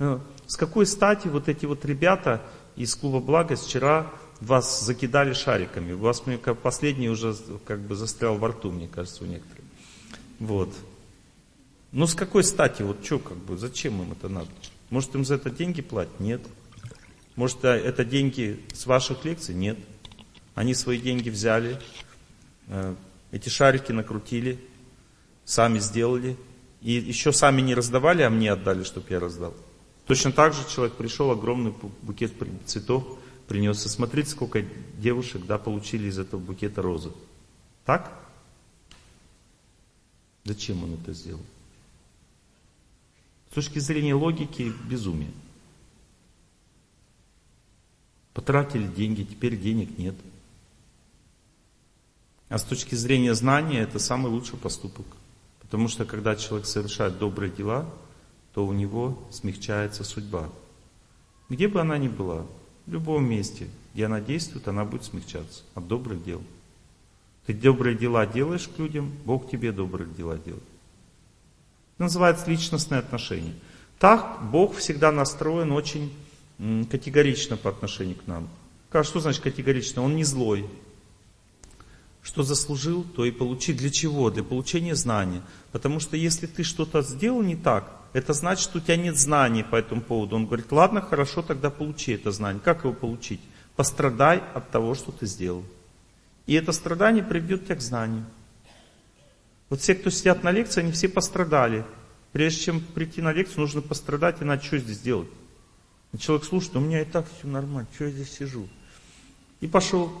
э, с какой стати вот эти вот ребята из клуба «Благость» вчера вас закидали шариками? У вас, мне последний уже как бы застрял во рту, мне кажется, у некоторых. Вот. Ну, с какой стати? Вот что, как бы, зачем им это надо? Может, им за это деньги платят? Нет. Может, а, это деньги с ваших лекций? Нет. Они свои деньги взяли, э, эти шарики накрутили, сами сделали. И еще сами не раздавали, а мне отдали, чтобы я раздал. Точно так же человек пришел, огромный букет цветов принес. И смотрите, сколько девушек да, получили из этого букета розы. Так? Зачем он это сделал? С точки зрения логики, безумие. Потратили деньги, теперь денег нет. А с точки зрения знания, это самый лучший поступок. Потому что когда человек совершает добрые дела, то у него смягчается судьба. Где бы она ни была, в любом месте, где она действует, она будет смягчаться от добрых дел. Ты добрые дела делаешь к людям, Бог тебе добрые дела делает. Называется личностные отношения. Так Бог всегда настроен очень категорично по отношению к нам. Что значит категорично? Он не злой, что заслужил, то и получи. Для чего? Для получения знания. Потому что если ты что-то сделал не так, это значит, что у тебя нет знаний по этому поводу. Он говорит, ладно, хорошо, тогда получи это знание. Как его получить? Пострадай от того, что ты сделал. И это страдание приведет тебя к знанию. Вот все, кто сидят на лекции, они все пострадали. Прежде чем прийти на лекцию, нужно пострадать, иначе что здесь делать? И человек слушает, у меня и так все нормально, что я здесь сижу? И пошел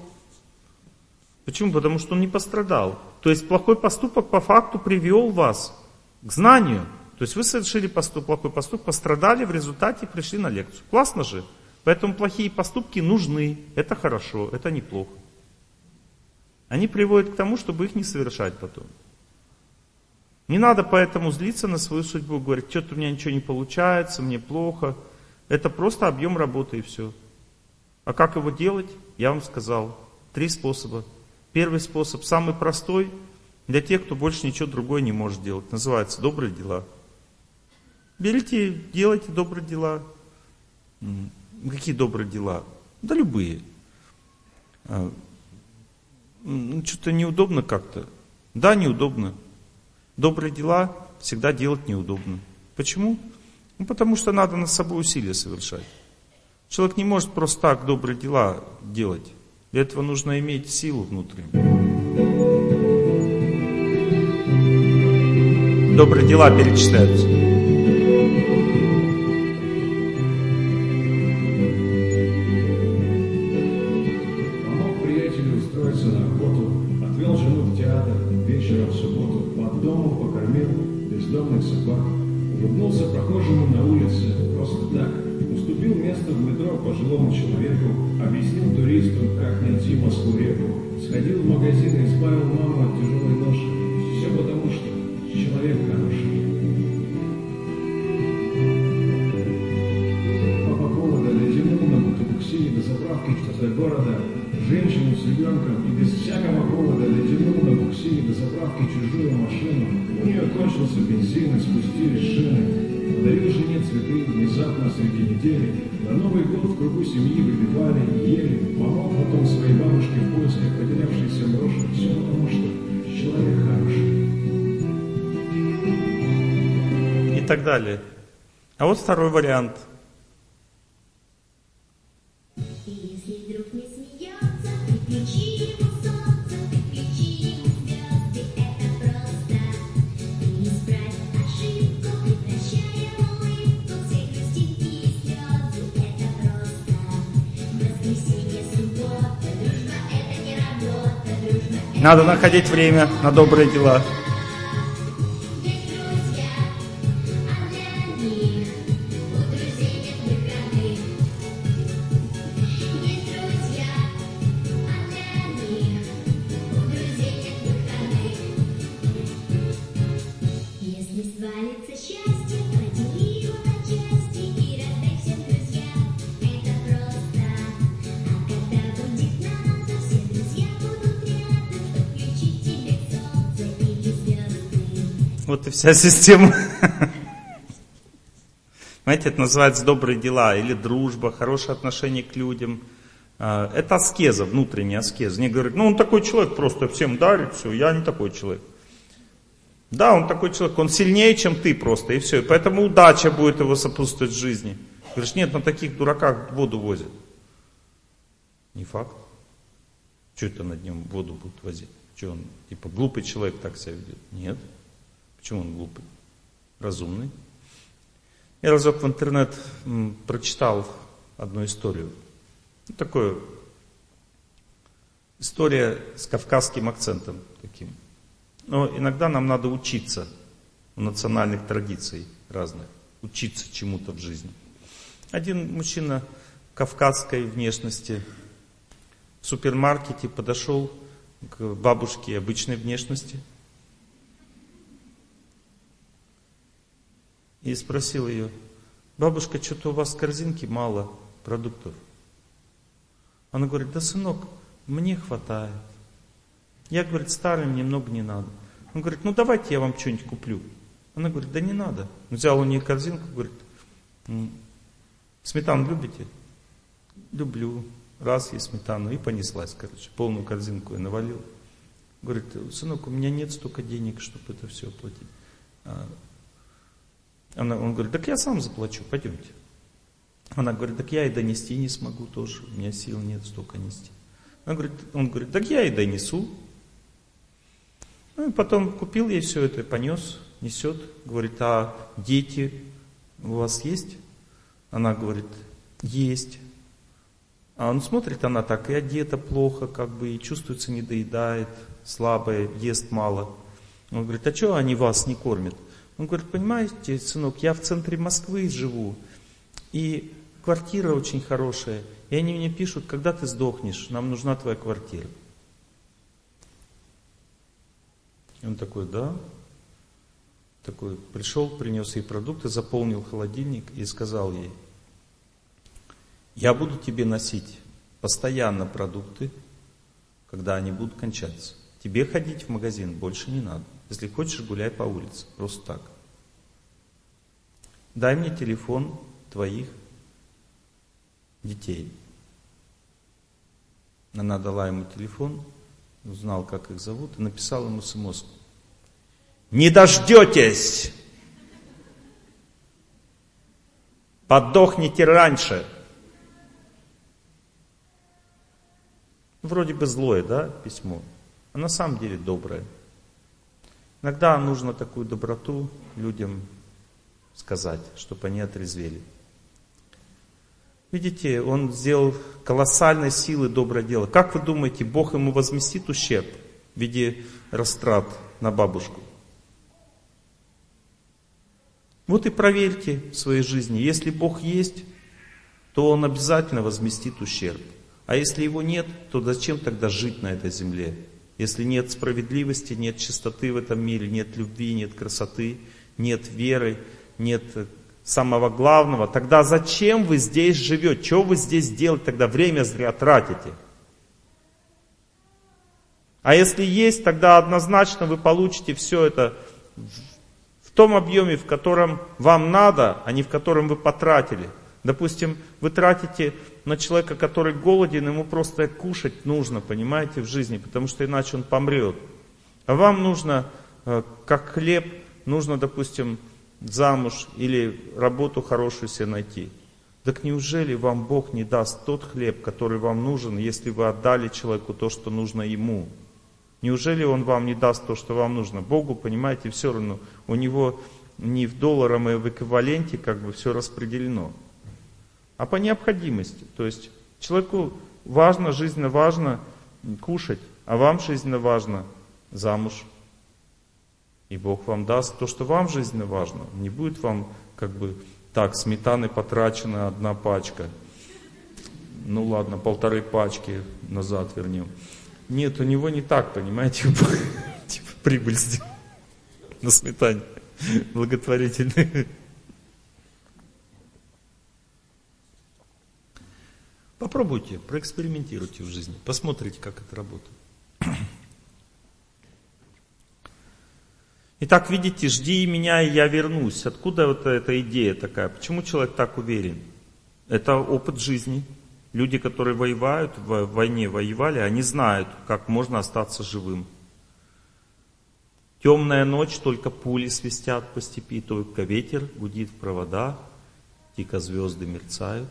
Почему? Потому что он не пострадал. То есть плохой поступок по факту привел вас к знанию. То есть вы совершили поступ, плохой поступок, пострадали, в результате пришли на лекцию. Классно же. Поэтому плохие поступки нужны. Это хорошо, это неплохо. Они приводят к тому, чтобы их не совершать потом. Не надо поэтому злиться на свою судьбу, говорить, что-то у меня ничего не получается, мне плохо. Это просто объем работы и все. А как его делать, я вам сказал. Три способа. Первый способ, самый простой, для тех, кто больше ничего другое не может делать. Называется добрые дела. Берите, делайте добрые дела. Какие добрые дела? Да любые. А, ну, что-то неудобно как-то. Да, неудобно. Добрые дела всегда делать неудобно. Почему? Ну, потому что надо над собой усилия совершать. Человек не может просто так добрые дела делать. Для этого нужно иметь силу внутреннюю. Добрые дела перечисляются. так далее. А вот второй вариант. Надо находить время на добрые дела. Вся система. Знаете, это называется добрые дела или дружба, хорошее отношение к людям. А, Это аскеза, внутренняя аскеза. Не говорят, ну он такой человек, просто всем дарит, все, я не такой человек. Да, он такой человек, он сильнее, чем ты просто, и все. И поэтому удача будет его сопутствовать в жизни. Говоришь, нет, на таких дураках воду возят. Не факт. Что это над ним воду будут возить? Что он, типа, глупый человек так себя ведет? Нет. Почему он глупый? Разумный. Я разок в интернет прочитал одну историю. Ну, такое история с кавказским акцентом таким. Но иногда нам надо учиться у национальных традиций разных, учиться чему-то в жизни. Один мужчина кавказской внешности в супермаркете подошел к бабушке обычной внешности и спросил ее, бабушка, что-то у вас в корзинке мало продуктов. Она говорит, да, сынок, мне хватает. Я, говорит, старый, мне много не надо. Он говорит, ну давайте я вам что-нибудь куплю. Она говорит, да не надо. Взял у нее корзинку, говорит, «М, сметану любите? Люблю. Раз есть сметану. И понеслась, короче. Полную корзинку я навалил. Говорит, сынок, у меня нет столько денег, чтобы это все оплатить. Она, он говорит, так я сам заплачу, пойдемте. Она говорит, так я и донести не смогу тоже, у меня сил нет столько нести. Она говорит, он говорит, так я и донесу. Ну и потом купил ей все это, понес, несет. Говорит, а дети у вас есть? Она говорит, есть. А он смотрит, она так и одета плохо, как бы, и чувствуется, не доедает, слабая, ест мало. Он говорит, а что они вас не кормят? Он говорит, понимаете, сынок, я в центре Москвы живу, и квартира очень хорошая. И они мне пишут, когда ты сдохнешь, нам нужна твоя квартира. И он такой, да. Такой пришел, принес ей продукты, заполнил холодильник и сказал ей, я буду тебе носить постоянно продукты, когда они будут кончаться. Тебе ходить в магазин больше не надо. Если хочешь, гуляй по улице. Просто так. Дай мне телефон твоих детей. Она дала ему телефон, узнал, как их зовут, и написал ему смс. Не дождетесь! Подохните раньше! Вроде бы злое, да, письмо, а на самом деле доброе. Иногда нужно такую доброту людям сказать, чтобы они отрезвели. Видите, он сделал колоссальной силы доброе дело. Как вы думаете, Бог ему возместит ущерб в виде растрат на бабушку? Вот и проверьте в своей жизни. Если Бог есть, то Он обязательно возместит ущерб. А если Его нет, то зачем тогда жить на этой земле? Если нет справедливости, нет чистоты в этом мире, нет любви, нет красоты, нет веры, нет самого главного, тогда зачем вы здесь живете? Что вы здесь делаете? Тогда время зря тратите. А если есть, тогда однозначно вы получите все это в том объеме, в котором вам надо, а не в котором вы потратили. Допустим, вы тратите на человека, который голоден, ему просто кушать нужно, понимаете, в жизни, потому что иначе он помрет. А вам нужно, э, как хлеб, нужно, допустим, замуж или работу хорошую себе найти. Так неужели вам Бог не даст тот хлеб, который вам нужен, если вы отдали человеку то, что нужно ему? Неужели Он вам не даст то, что вам нужно? Богу, понимаете, все равно. У Него не в долларом и в эквиваленте как бы все распределено. А по необходимости. То есть человеку важно, жизненно важно кушать. А вам жизненно важно замуж. И Бог вам даст то, что вам жизненно важно. Не будет вам как бы так, сметаны потрачена одна пачка. Ну ладно, полторы пачки назад вернем. Нет, у него не так, понимаете, типа прибыль сделал на сметане благотворительный. Попробуйте, проэкспериментируйте в жизни, посмотрите, как это работает. Итак, видите, жди меня, и я вернусь. Откуда вот эта идея такая? Почему человек так уверен? Это опыт жизни. Люди, которые воевают, в войне воевали, они знают, как можно остаться живым. Темная ночь, только пули свистят по степи, только ветер гудит в провода, тихо звезды мерцают.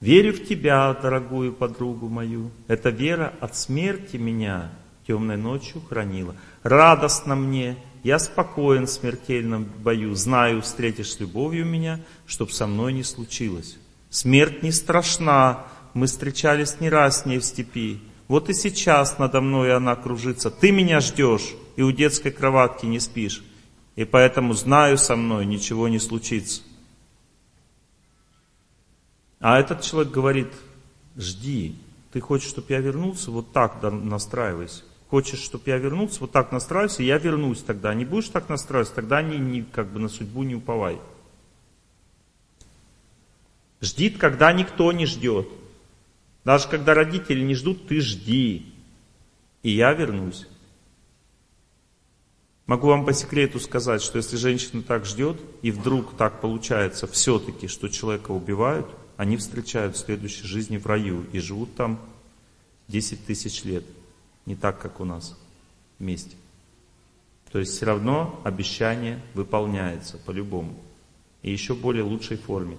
Верю в тебя, дорогую подругу мою, эта вера от смерти меня темной ночью хранила. Радостно мне, я спокоен в смертельном бою, знаю, встретишь с любовью меня, чтоб со мной не случилось. Смерть не страшна, мы встречались не раз с ней в степи. Вот и сейчас надо мной она кружится. Ты меня ждешь и у детской кроватки не спишь. И поэтому знаю со мной, ничего не случится. А этот человек говорит, жди, ты хочешь, чтобы я вернулся, вот так настраивайся. Хочешь, чтобы я вернулся, вот так настраивайся, я вернусь тогда. Не будешь так настраиваться, тогда не, не, как бы на судьбу не уповай. Ждит, когда никто не ждет. Даже когда родители не ждут, ты жди. И я вернусь. Могу вам по секрету сказать, что если женщина так ждет, и вдруг так получается все-таки, что человека убивают, они встречают в следующей жизни в раю и живут там 10 тысяч лет. Не так, как у нас вместе. То есть все равно обещание выполняется по-любому. И еще более лучшей форме.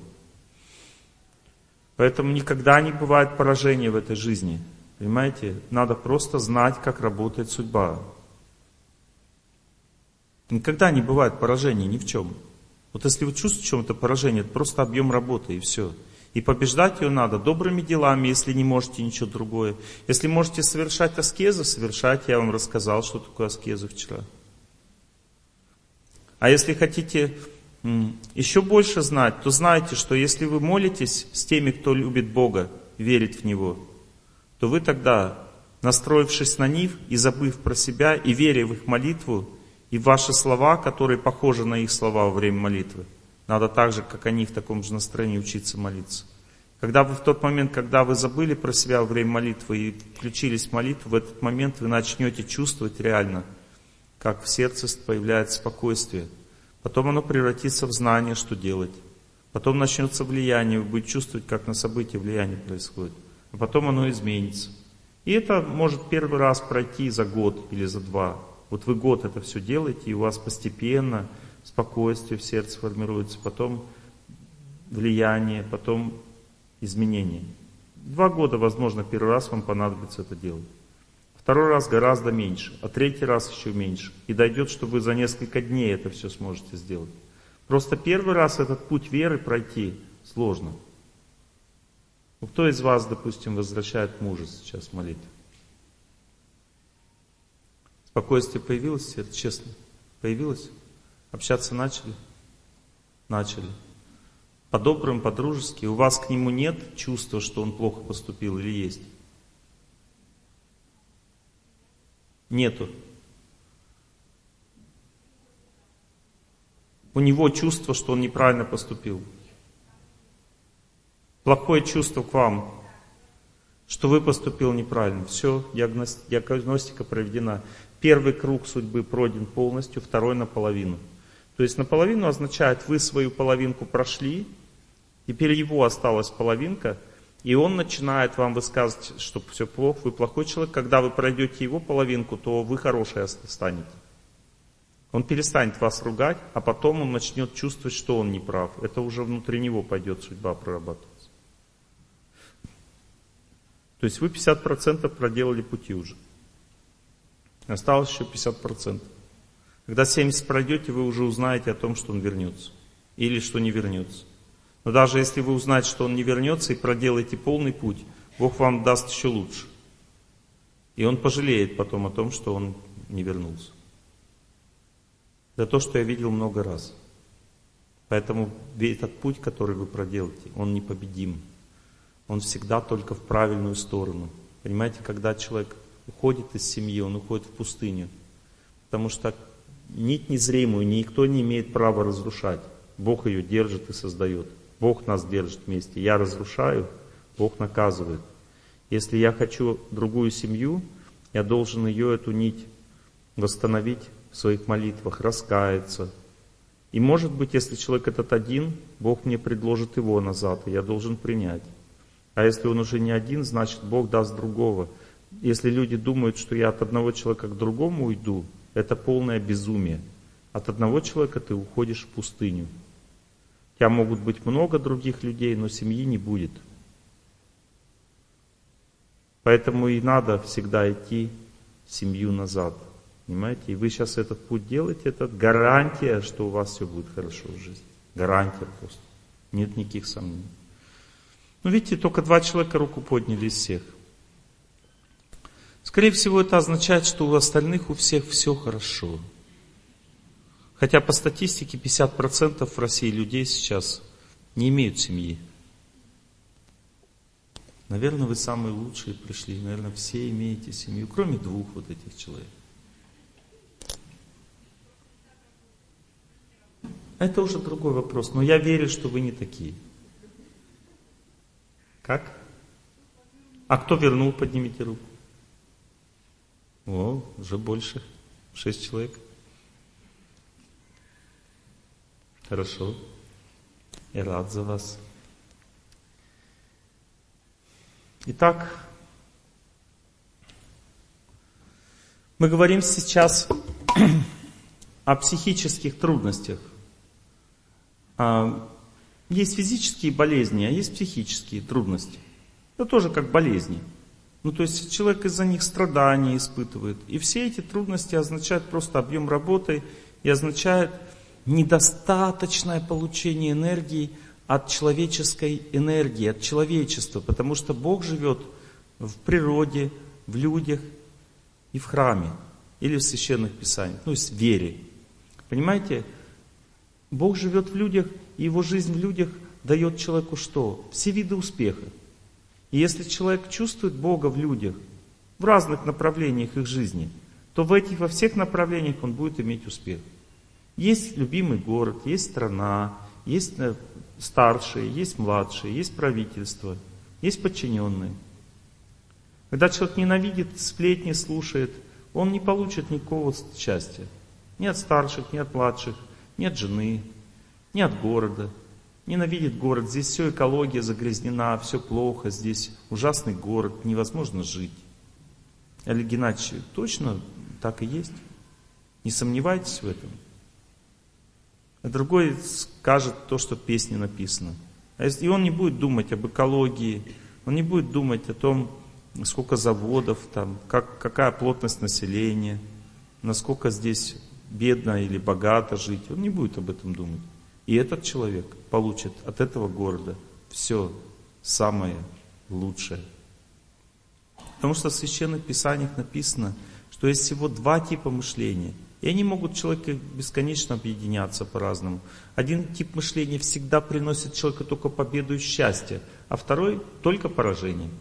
Поэтому никогда не бывает поражения в этой жизни. Понимаете? Надо просто знать, как работает судьба. Никогда не бывает поражения ни в чем. Вот если вы чувствуете в чем-то поражение, это просто объем работы и все. И побеждать ее надо добрыми делами, если не можете ничего другое. Если можете совершать аскезы, совершайте. Я вам рассказал, что такое аскезы вчера. А если хотите еще больше знать, то знайте, что если вы молитесь с теми, кто любит Бога, верит в Него, то вы тогда, настроившись на них и забыв про себя, и веря в их молитву, и в ваши слова, которые похожи на их слова во время молитвы, надо так же, как они в таком же настроении учиться молиться. Когда вы в тот момент, когда вы забыли про себя во время молитвы и включились в молитву, в этот момент вы начнете чувствовать реально, как в сердце появляется спокойствие – Потом оно превратится в знание, что делать. Потом начнется влияние, вы будете чувствовать, как на события влияние происходит. А потом оно изменится. И это может первый раз пройти за год или за два. Вот вы год это все делаете, и у вас постепенно спокойствие в сердце формируется, потом влияние, потом изменение. Два года, возможно, первый раз вам понадобится это делать. Второй раз гораздо меньше, а третий раз еще меньше. И дойдет, что вы за несколько дней это все сможете сделать. Просто первый раз этот путь веры пройти сложно. Ну, кто из вас, допустим, возвращает мужа сейчас в? Спокойствие появилось, это честно? Появилось? Общаться начали? Начали. По-доброму, по-дружески. У вас к нему нет чувства, что он плохо поступил или есть? Нету. У него чувство, что он неправильно поступил. Плохое чувство к вам, что вы поступил неправильно. Все, диагностика проведена. Первый круг судьбы пройден полностью, второй наполовину. То есть наполовину означает, вы свою половинку прошли, теперь его осталась половинка – и он начинает вам высказывать, что все плохо, вы плохой человек. Когда вы пройдете его половинку, то вы хороший станете. Он перестанет вас ругать, а потом он начнет чувствовать, что он не прав. Это уже внутри него пойдет судьба прорабатываться. То есть вы 50% проделали пути уже. Осталось еще 50%. Когда 70 пройдете, вы уже узнаете о том, что он вернется. Или что не вернется. Но даже если вы узнаете, что он не вернется и проделаете полный путь, Бог вам даст еще лучше. И он пожалеет потом о том, что он не вернулся. Это то, что я видел много раз. Поэтому этот путь, который вы проделаете, он непобедим. Он всегда только в правильную сторону. Понимаете, когда человек уходит из семьи, он уходит в пустыню. Потому что нить незримую никто не имеет права разрушать. Бог ее держит и создает. Бог нас держит вместе. Я разрушаю, Бог наказывает. Если я хочу другую семью, я должен ее, эту нить, восстановить в своих молитвах, раскаяться. И может быть, если человек этот один, Бог мне предложит его назад, и я должен принять. А если он уже не один, значит Бог даст другого. Если люди думают, что я от одного человека к другому уйду, это полное безумие. От одного человека ты уходишь в пустыню. У тебя могут быть много других людей, но семьи не будет. Поэтому и надо всегда идти семью назад. Понимаете? И вы сейчас этот путь делаете, это гарантия, что у вас все будет хорошо в жизни. Гарантия просто. Нет никаких сомнений. Ну, видите, только два человека руку подняли из всех. Скорее всего, это означает, что у остальных у всех все хорошо. Хотя по статистике 50% в России людей сейчас не имеют семьи. Наверное, вы самые лучшие пришли. Наверное, все имеете семью, кроме двух вот этих человек. Это уже другой вопрос. Но я верю, что вы не такие. Как? А кто вернул, поднимите руку. О, уже больше. Шесть человек. Хорошо. Я рад за вас. Итак, мы говорим сейчас о психических трудностях. А, есть физические болезни, а есть психические трудности. Это тоже как болезни. Ну, то есть человек из-за них страдания испытывает. И все эти трудности означают просто объем работы и означают недостаточное получение энергии от человеческой энергии, от человечества, потому что Бог живет в природе, в людях и в храме, или в священных писаниях, ну, в вере. Понимаете, Бог живет в людях, и его жизнь в людях дает человеку что? Все виды успеха. И если человек чувствует Бога в людях, в разных направлениях их жизни, то в этих, во всех направлениях он будет иметь успех. Есть любимый город, есть страна, есть э, старшие, есть младшие, есть правительство, есть подчиненные. Когда человек ненавидит, сплетни слушает, он не получит никакого счастья. Ни от старших, ни от младших, ни от жены, ни от города. Ненавидит город, здесь все экология загрязнена, все плохо, здесь ужасный город, невозможно жить. Олег Геннадьевич, точно так и есть? Не сомневайтесь в этом. А другой скажет то, что в песне написано. А и он не будет думать об экологии, он не будет думать о том, сколько заводов, там, как, какая плотность населения, насколько здесь бедно или богато жить. Он не будет об этом думать. И этот человек получит от этого города все самое лучшее. Потому что в священных писаниях написано, что есть всего два типа мышления. И они могут человека бесконечно объединяться по-разному. Один тип мышления всегда приносит человеку только победу и счастье, а второй только поражение.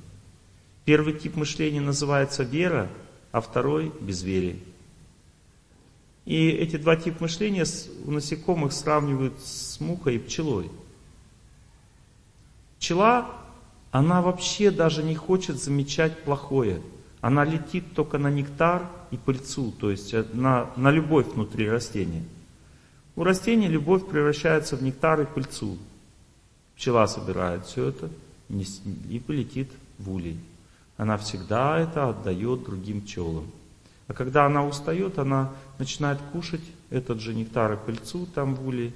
Первый тип мышления называется вера, а второй безверие. И эти два типа мышления у насекомых сравнивают с мухой и пчелой. Пчела, она вообще даже не хочет замечать плохое. Она летит только на нектар и пыльцу, то есть на, на любовь внутри растения. У растения любовь превращается в нектар и пыльцу. Пчела собирает все это и полетит в улей. Она всегда это отдает другим пчелам. А когда она устает, она начинает кушать этот же нектар и пыльцу там в улей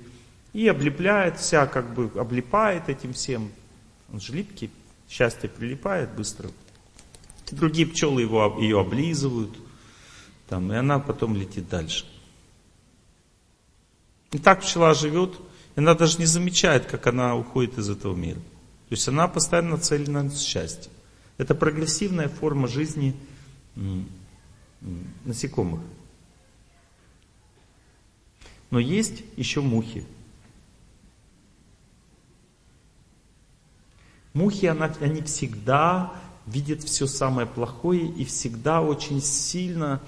и облепляет, вся как бы облипает этим всем. Он же липкий, счастье прилипает быстро. Другие пчелы его, ее облизывают, там, и она потом летит дальше. И так пчела живет, и она даже не замечает, как она уходит из этого мира. То есть она постоянно нацелена на счастье. Это прогрессивная форма жизни насекомых. Но есть еще мухи. Мухи, она, они всегда видят все самое плохое и всегда очень сильно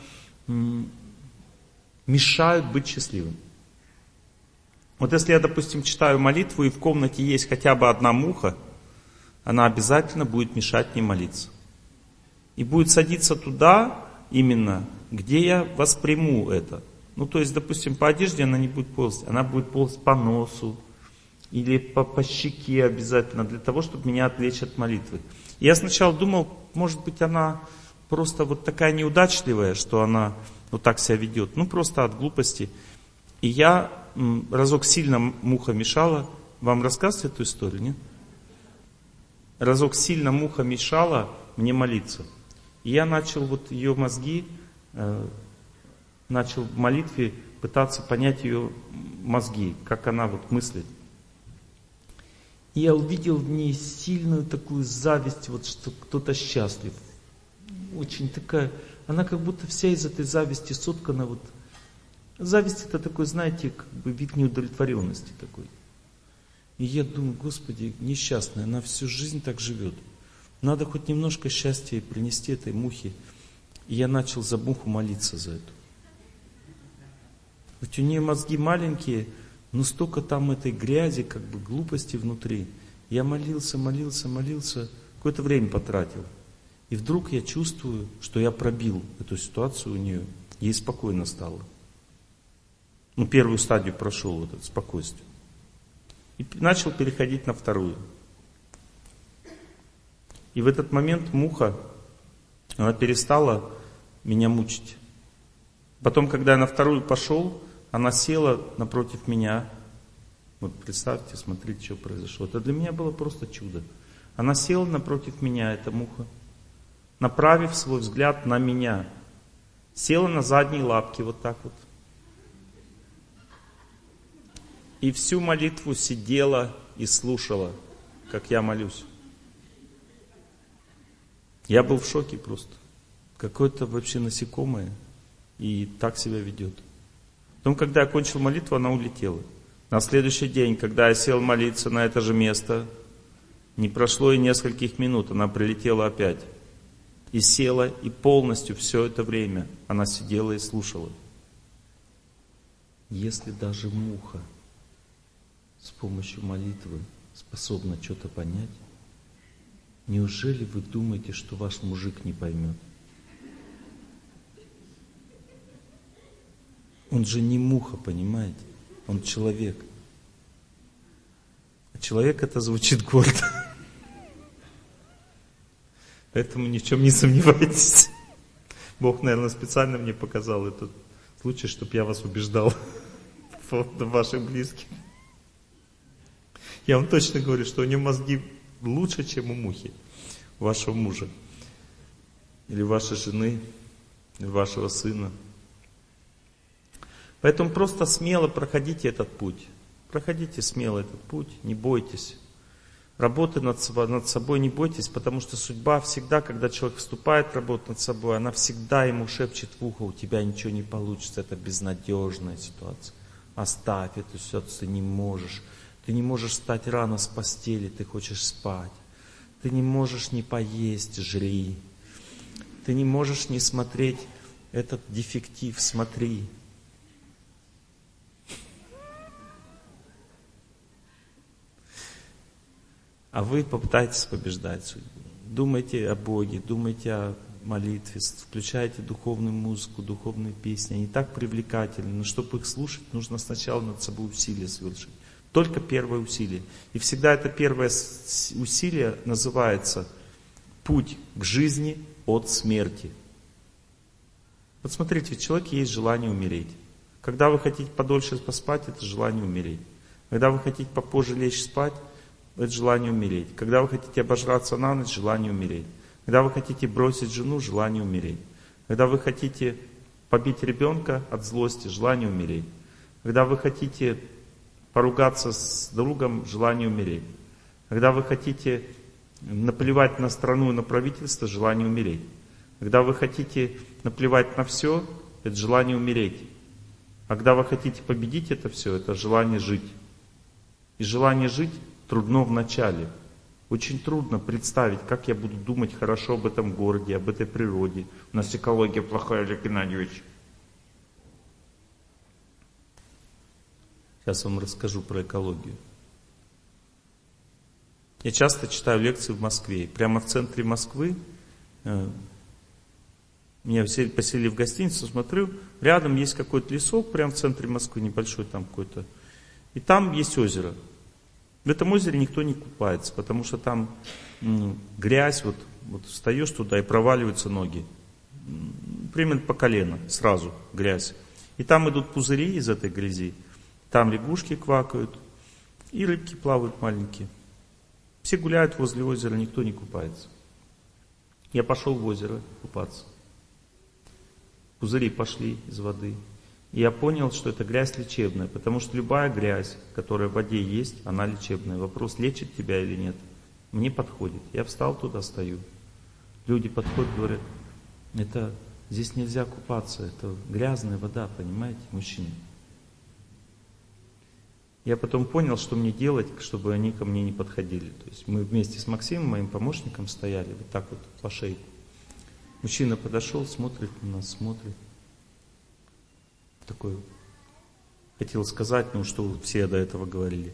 мешают быть счастливым. Вот если я, допустим, читаю молитву, и в комнате есть хотя бы одна муха, она обязательно будет мешать мне молиться. И будет садиться туда именно, где я восприму это. Ну, то есть, допустим, по одежде она не будет ползать, она будет ползать по носу или по, по щеке обязательно, для того, чтобы меня отвлечь от молитвы. Я сначала думал, может быть, она просто вот такая неудачливая, что она вот так себя ведет. Ну, просто от глупости. И я разок сильно муха мешала. Вам рассказывать эту историю, нет? Разок сильно муха мешала мне молиться. И я начал вот ее мозги, э, начал в молитве пытаться понять ее мозги, как она вот мыслит. И я увидел в ней сильную такую зависть, вот что кто-то счастлив. Очень такая, она как будто вся из этой зависти соткана вот. Зависть это такой, знаете, как бы вид неудовлетворенности такой. И я думаю, Господи, несчастная, она всю жизнь так живет. Надо хоть немножко счастья принести этой мухе. И я начал за муху молиться за эту. Ведь у нее мозги маленькие, но столько там этой грязи, как бы глупости внутри. Я молился, молился, молился, какое-то время потратил. И вдруг я чувствую, что я пробил эту ситуацию у нее. Ей спокойно стало. Ну, первую стадию прошел вот это спокойствие. И начал переходить на вторую. И в этот момент муха, она перестала меня мучить. Потом, когда я на вторую пошел, она села напротив меня. Вот представьте, смотрите, что произошло. Это для меня было просто чудо. Она села напротив меня, эта муха, направив свой взгляд на меня. Села на задние лапки вот так вот. И всю молитву сидела и слушала, как я молюсь. Я был в шоке просто. Какое-то вообще насекомое и так себя ведет. Потом, когда я кончил молитву, она улетела. На следующий день, когда я сел молиться на это же место, не прошло и нескольких минут, она прилетела опять. И села, и полностью все это время она сидела и слушала. Если даже муха с помощью молитвы способна что-то понять, неужели вы думаете, что ваш мужик не поймет? Он же не муха, понимаете? Он человек. А человек это звучит гордо. Поэтому ни в чем не сомневайтесь. Бог, наверное, специально мне показал этот случай, чтобы я вас убеждал по поводу ваших близких. Я вам точно говорю, что у него мозги лучше, чем у мухи, вашего мужа, или вашей жены, или вашего сына. Поэтому просто смело проходите этот путь. Проходите смело этот путь, не бойтесь. Работы над, над собой не бойтесь, потому что судьба всегда, когда человек вступает в работу над собой, она всегда ему шепчет в ухо, у тебя ничего не получится, это безнадежная ситуация. Оставь эту ситуацию, ты не можешь. Ты не можешь встать рано с постели, ты хочешь спать. Ты не можешь не поесть, жри. Ты не можешь не смотреть этот дефектив, смотри. А вы попытайтесь побеждать судьбу. Думайте о Боге, думайте о молитве, включайте духовную музыку, духовные песни. Они так привлекательны, но чтобы их слушать, нужно сначала над собой усилия совершить. Только первое усилие. И всегда это первое усилие называется путь к жизни от смерти. Вот смотрите, у человека есть желание умереть. Когда вы хотите подольше поспать, это желание умереть. Когда вы хотите попозже лечь спать, это желание умереть. Когда вы хотите обожраться на ночь, желание умереть. Когда вы хотите бросить жену, желание умереть. Когда вы хотите побить ребенка от злости, желание умереть. Когда вы хотите поругаться с другом, желание умереть. Когда вы хотите наплевать на страну и на правительство, желание умереть. Когда вы хотите наплевать на все, это желание умереть. А когда вы хотите победить это все, это желание жить. И желание жить трудно в начале. Очень трудно представить, как я буду думать хорошо об этом городе, об этой природе. У нас экология плохая, Олег Геннадьевич. Сейчас вам расскажу про экологию. Я часто читаю лекции в Москве. Прямо в центре Москвы э, меня поселили в гостиницу, смотрю, рядом есть какой-то лесок, прямо в центре Москвы, небольшой там какой-то. И там есть озеро. В этом озере никто не купается, потому что там м, грязь, вот, вот встаешь туда и проваливаются ноги. Примерно по колено, сразу грязь. И там идут пузыри из этой грязи. Там лягушки квакают, и рыбки плавают маленькие. Все гуляют возле озера, никто не купается. Я пошел в озеро купаться. Пузыри пошли из воды. И я понял, что это грязь лечебная, потому что любая грязь, которая в воде есть, она лечебная. Вопрос, лечит тебя или нет. Мне подходит. Я встал туда, стою. Люди подходят, говорят, это здесь нельзя купаться, это грязная вода, понимаете, мужчины. Я потом понял, что мне делать, чтобы они ко мне не подходили. То есть мы вместе с Максимом, моим помощником, стояли вот так вот по шейку. Мужчина подошел, смотрит на нас, смотрит. Такой, хотел сказать, ну что все до этого говорили.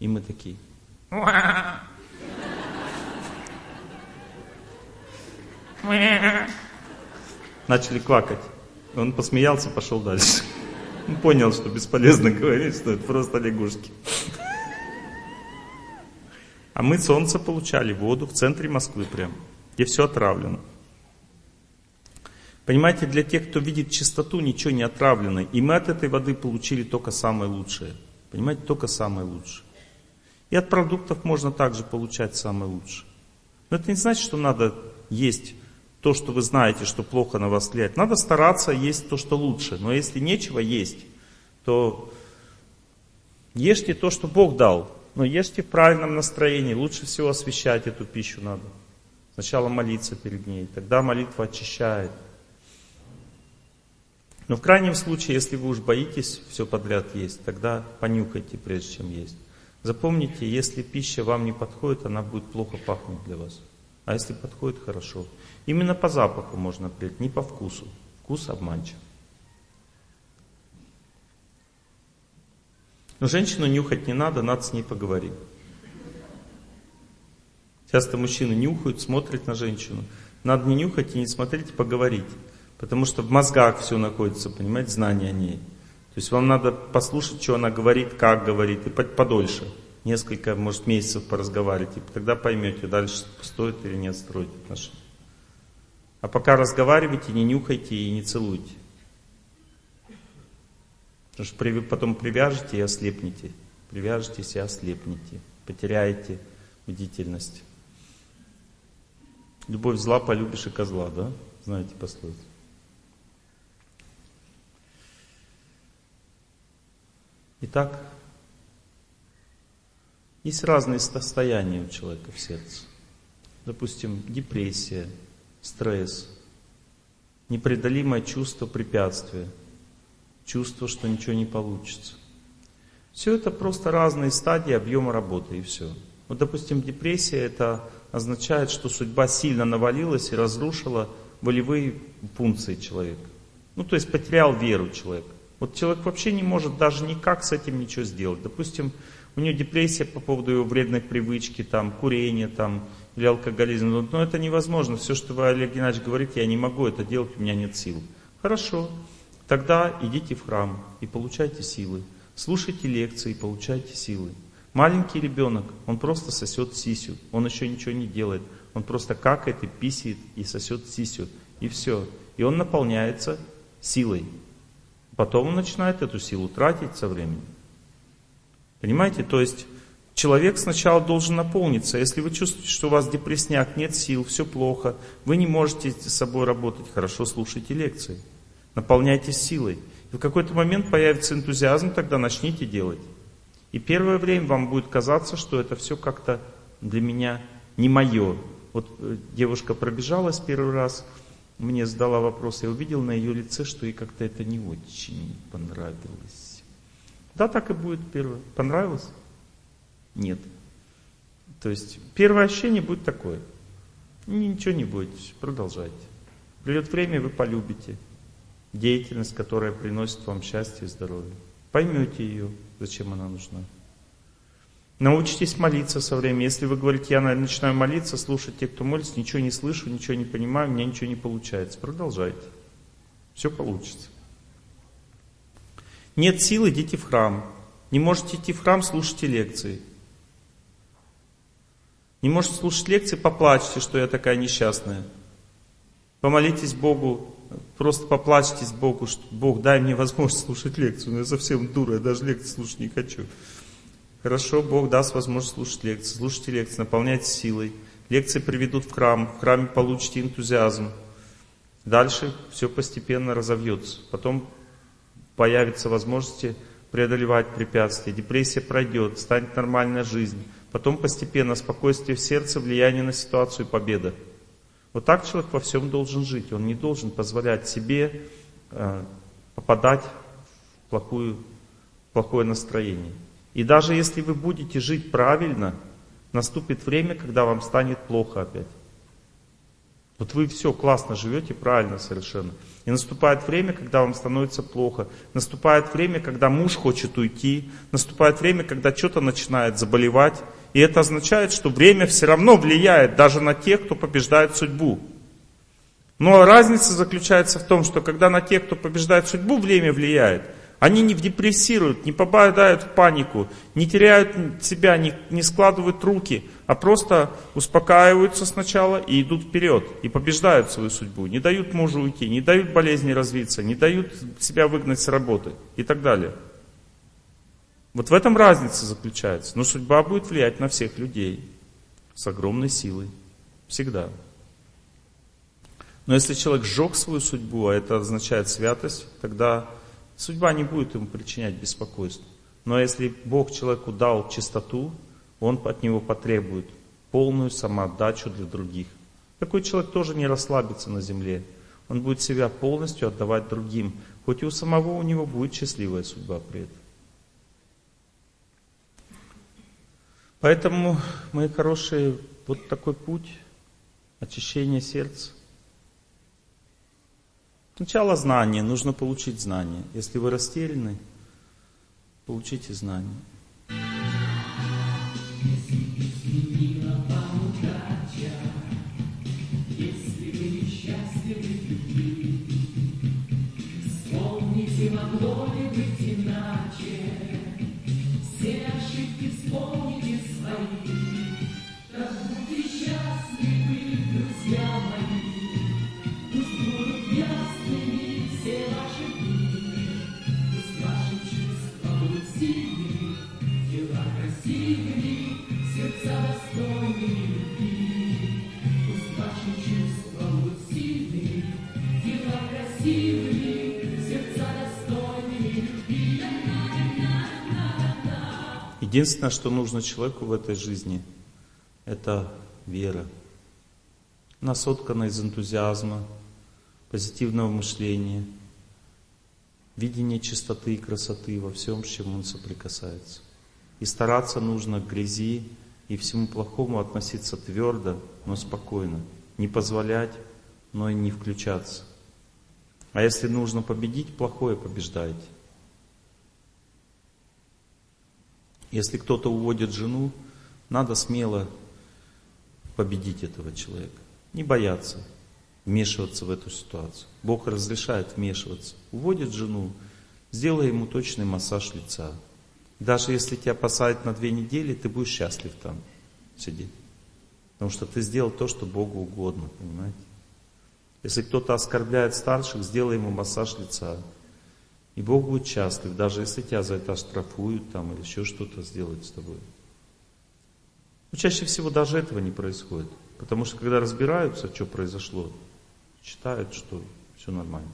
И мы такие. Начали квакать. Он посмеялся, пошел дальше. Он понял, что бесполезно говорить, что это просто лягушки. А мы солнце получали, воду в центре Москвы прям, где все отравлено. Понимаете, для тех, кто видит чистоту, ничего не отравлено. И мы от этой воды получили только самое лучшее. Понимаете, только самое лучшее. И от продуктов можно также получать самое лучшее. Но это не значит, что надо есть то, что вы знаете, что плохо на вас влияет. Надо стараться есть то, что лучше. Но если нечего есть, то ешьте то, что Бог дал. Но ешьте в правильном настроении. Лучше всего освещать эту пищу надо. Сначала молиться перед ней. Тогда молитва очищает. Но в крайнем случае, если вы уж боитесь все подряд есть, тогда понюхайте, прежде чем есть. Запомните, если пища вам не подходит, она будет плохо пахнуть для вас. А если подходит, хорошо. Именно по запаху можно определить, не по вкусу. Вкус обманчив. Но женщину нюхать не надо, надо с ней поговорить. Часто мужчины нюхают, смотрят на женщину. Надо не нюхать и не смотреть, а поговорить. Потому что в мозгах все находится, понимаете, знание о ней. То есть вам надо послушать, что она говорит, как говорит, и подольше несколько, может, месяцев поразговаривать, и тогда поймете, дальше стоит или нет строить отношения. А пока разговаривайте, не нюхайте и не целуйте. Потому что потом привяжете и ослепнете. Привяжетесь и ослепнете. Потеряете бдительность. Любовь зла полюбишь и козла, да? Знаете пословицу. Итак, есть разные состояния у человека в сердце. Допустим, депрессия, стресс, непреодолимое чувство препятствия, чувство, что ничего не получится. Все это просто разные стадии объема работы и все. Вот, допустим, депрессия это означает, что судьба сильно навалилась и разрушила волевые функции человека. Ну, то есть потерял веру человек. Вот человек вообще не может даже никак с этим ничего сделать. Допустим, у него депрессия по поводу его вредной привычки, там, курения там, или алкоголизма. Но, но это невозможно. Все, что вы, Олег Геннадьевич, говорите, я не могу это делать, у меня нет сил. Хорошо. Тогда идите в храм и получайте силы. Слушайте лекции и получайте силы. Маленький ребенок, он просто сосет сисю. Он еще ничего не делает. Он просто какает и писает и сосет сисю. И все. И он наполняется силой. Потом он начинает эту силу тратить со временем. Понимаете? То есть человек сначала должен наполниться. Если вы чувствуете, что у вас депресняк, нет сил, все плохо, вы не можете с собой работать, хорошо слушайте лекции. Наполняйтесь силой. И в какой-то момент появится энтузиазм, тогда начните делать. И первое время вам будет казаться, что это все как-то для меня не мое. Вот э, девушка пробежалась первый раз, мне задала вопрос, я увидел на ее лице, что ей как-то это не очень понравилось. Да, так и будет первое. Понравилось? Нет. То есть первое ощущение будет такое. Ничего не будет, продолжайте. Придет время, вы полюбите деятельность, которая приносит вам счастье и здоровье. Поймете ее, зачем она нужна. Научитесь молиться со временем. Если вы говорите, я начинаю молиться, слушать тех, кто молится, ничего не слышу, ничего не понимаю, у меня ничего не получается. Продолжайте. Все получится. Нет сил, идите в храм. Не можете идти в храм, слушайте лекции. Не можете слушать лекции, поплачьте, что я такая несчастная. Помолитесь Богу, просто поплачьтесь Богу, что Бог, дай мне возможность слушать лекцию. Но я совсем дура, я даже лекции слушать не хочу. Хорошо, Бог даст возможность слушать лекции. Слушайте лекции, наполняйте силой. Лекции приведут в храм, в храме получите энтузиазм. Дальше все постепенно разовьется. Потом появятся возможности преодолевать препятствия. Депрессия пройдет, станет нормальная жизнь. Потом постепенно спокойствие в сердце, влияние на ситуацию, победа. Вот так человек во всем должен жить. Он не должен позволять себе э, попадать в плохую, плохое настроение. И даже если вы будете жить правильно, наступит время, когда вам станет плохо опять. Вот вы все классно живете, правильно совершенно. И наступает время, когда вам становится плохо. Наступает время, когда муж хочет уйти. Наступает время, когда что-то начинает заболевать. И это означает, что время все равно влияет даже на тех, кто побеждает судьбу. Но разница заключается в том, что когда на тех, кто побеждает судьбу, время влияет, они не депрессируют, не попадают в панику, не теряют себя, не, не складывают руки, а просто успокаиваются сначала и идут вперед, и побеждают свою судьбу. Не дают мужу уйти, не дают болезни развиться, не дают себя выгнать с работы и так далее. Вот в этом разница заключается. Но судьба будет влиять на всех людей с огромной силой. Всегда. Но если человек сжег свою судьбу, а это означает святость, тогда Судьба не будет ему причинять беспокойство. Но если Бог человеку дал чистоту, он от него потребует полную самоотдачу для других. Такой человек тоже не расслабится на земле. Он будет себя полностью отдавать другим. Хоть и у самого у него будет счастливая судьба при этом. Поэтому, мои хорошие, вот такой путь очищения сердца. Сначала знание, нужно получить знание. Если вы растеряны, получите знание. Единственное, что нужно человеку в этой жизни, это вера. Она соткана из энтузиазма, позитивного мышления, видения чистоты и красоты во всем, с чем он соприкасается. И стараться нужно к грязи и всему плохому относиться твердо, но спокойно. Не позволять, но и не включаться. А если нужно победить, плохое побеждайте. Если кто-то уводит жену, надо смело победить этого человека. Не бояться вмешиваться в эту ситуацию. Бог разрешает вмешиваться. Уводит жену, сделай ему точный массаж лица. Даже если тебя посадят на две недели, ты будешь счастлив там сидеть. Потому что ты сделал то, что Богу угодно, понимаете? Если кто-то оскорбляет старших, сделай ему массаж лица. И Бог будет счастлив, даже если тебя за это оштрафуют там, или еще что-то сделают с тобой. Но чаще всего даже этого не происходит. Потому что когда разбираются, что произошло, считают, что все нормально.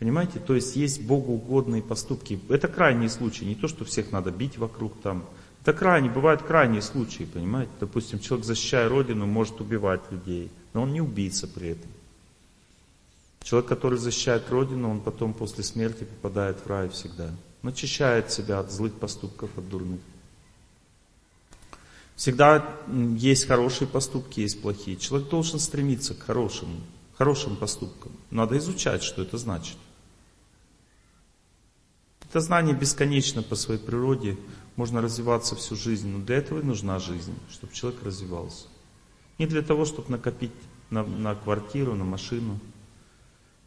Понимаете? То есть есть Богу угодные поступки. Это крайний случай. Не то, что всех надо бить вокруг там, Это крайне, бывают крайние случаи, понимаете? Допустим, человек, защищая Родину, может убивать людей, но он не убийца при этом. Человек, который защищает Родину, он потом после смерти попадает в рай всегда. Он очищает себя от злых поступков, от дурных. Всегда есть хорошие поступки, есть плохие. Человек должен стремиться к хорошему, хорошим поступкам. Надо изучать, что это значит. Это знание бесконечно по своей природе. Можно развиваться всю жизнь, но для этого и нужна жизнь, чтобы человек развивался. Не для того, чтобы накопить на, на квартиру, на машину.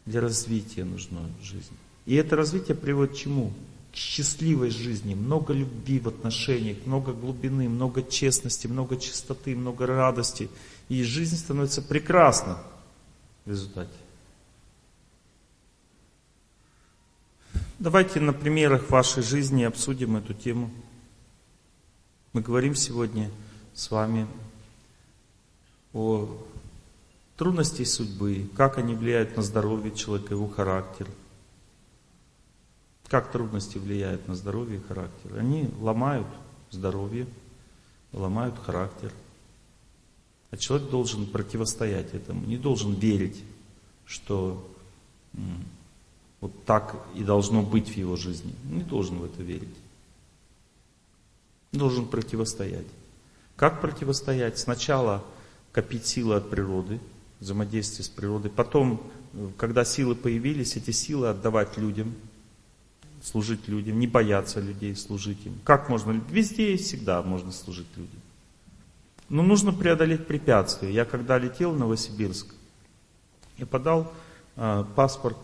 Для развития нужна жизнь. И это развитие приводит к чему? К счастливой жизни. Много любви в отношениях, много глубины, много честности, много чистоты, много радости. И жизнь становится прекрасна в результате. Давайте на примерах вашей жизни обсудим эту тему. Мы говорим сегодня с вами о трудностей судьбы, как они влияют на здоровье человека, его характер. Как трудности влияют на здоровье и характер? Они ломают здоровье, ломают характер. А человек должен противостоять этому, не должен верить, что вот так и должно быть в его жизни. Не должен в это верить. Должен противостоять. Как противостоять? Сначала копить силы от природы, взаимодействие с природой. Потом, когда силы появились, эти силы отдавать людям, служить людям, не бояться людей, служить им. Как можно? Везде и всегда можно служить людям. Но нужно преодолеть препятствия. Я когда летел в Новосибирск, я подал э, паспорт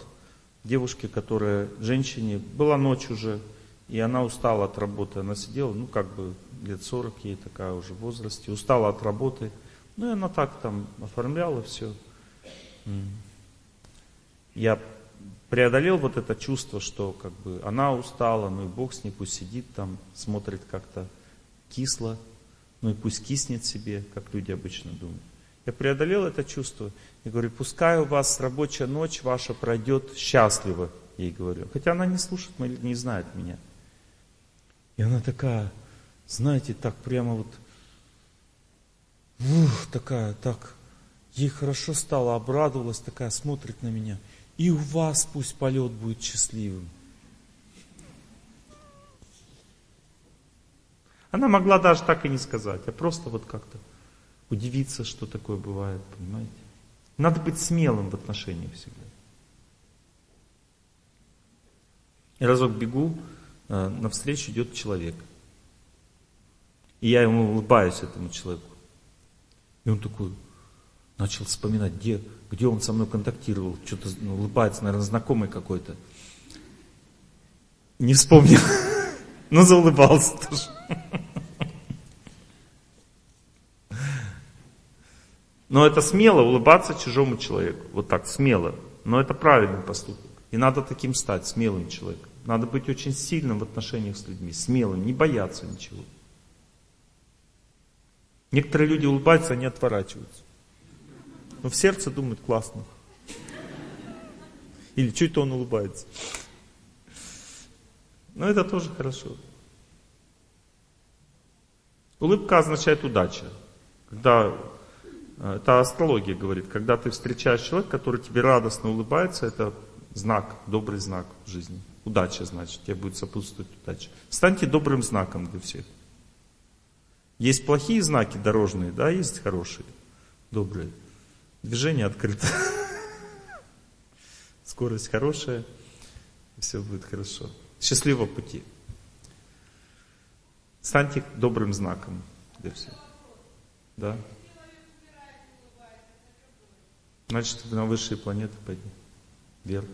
девушке, которая, женщине, была ночь уже, и она устала от работы. Она сидела, ну, как бы, лет 40 ей такая уже в возрасте, устала от работы. Ну, и она так там оформляла все. Я преодолел вот это чувство, что как бы она устала, ну и Бог с ней пусть сидит там, смотрит как-то кисло, ну и пусть киснет себе, как люди обычно думают. Я преодолел это чувство и говорю, пускай у вас рабочая ночь ваша пройдет счастливо, ей говорю. Хотя она не слушает, не знает меня. И она такая, знаете, так прямо вот, ух, такая, так, ей хорошо стало, обрадовалась, такая, смотрит на меня. И у вас пусть полет будет счастливым. Она могла даже так и не сказать, а просто вот как-то удивиться, что такое бывает, понимаете? Надо быть смелым в отношениях всегда. И разок бегу, э, навстречу идет человек. И я ему улыбаюсь, этому человеку. И он такой начал вспоминать, где, где он со мной контактировал. Что-то ну, улыбается, наверное, знакомый какой-то. Не вспомнил, но заулыбался тоже. Но это смело улыбаться чужому человеку. Вот так, смело. Но это правильный поступок. И надо таким стать, смелым человеком. Надо быть очень сильным в отношениях с людьми, смелым, не бояться ничего. Некоторые люди улыбаются, они отворачиваются. Но в сердце думают, классно. Или чуть он улыбается. Но это тоже хорошо. Улыбка означает удача. Когда а, это астрология говорит, когда ты встречаешь человека, который тебе радостно улыбается, это знак, добрый знак в жизни. Удача, значит, тебе будет сопутствовать удача. Станьте добрым знаком для всех. Есть плохие знаки дорожные, да, есть хорошие, добрые. Движение открыто. Скорость хорошая, все будет хорошо. Счастливого пути. Станьте добрым знаком для всех. Да. Значит, на высшие планеты пойди. Вера.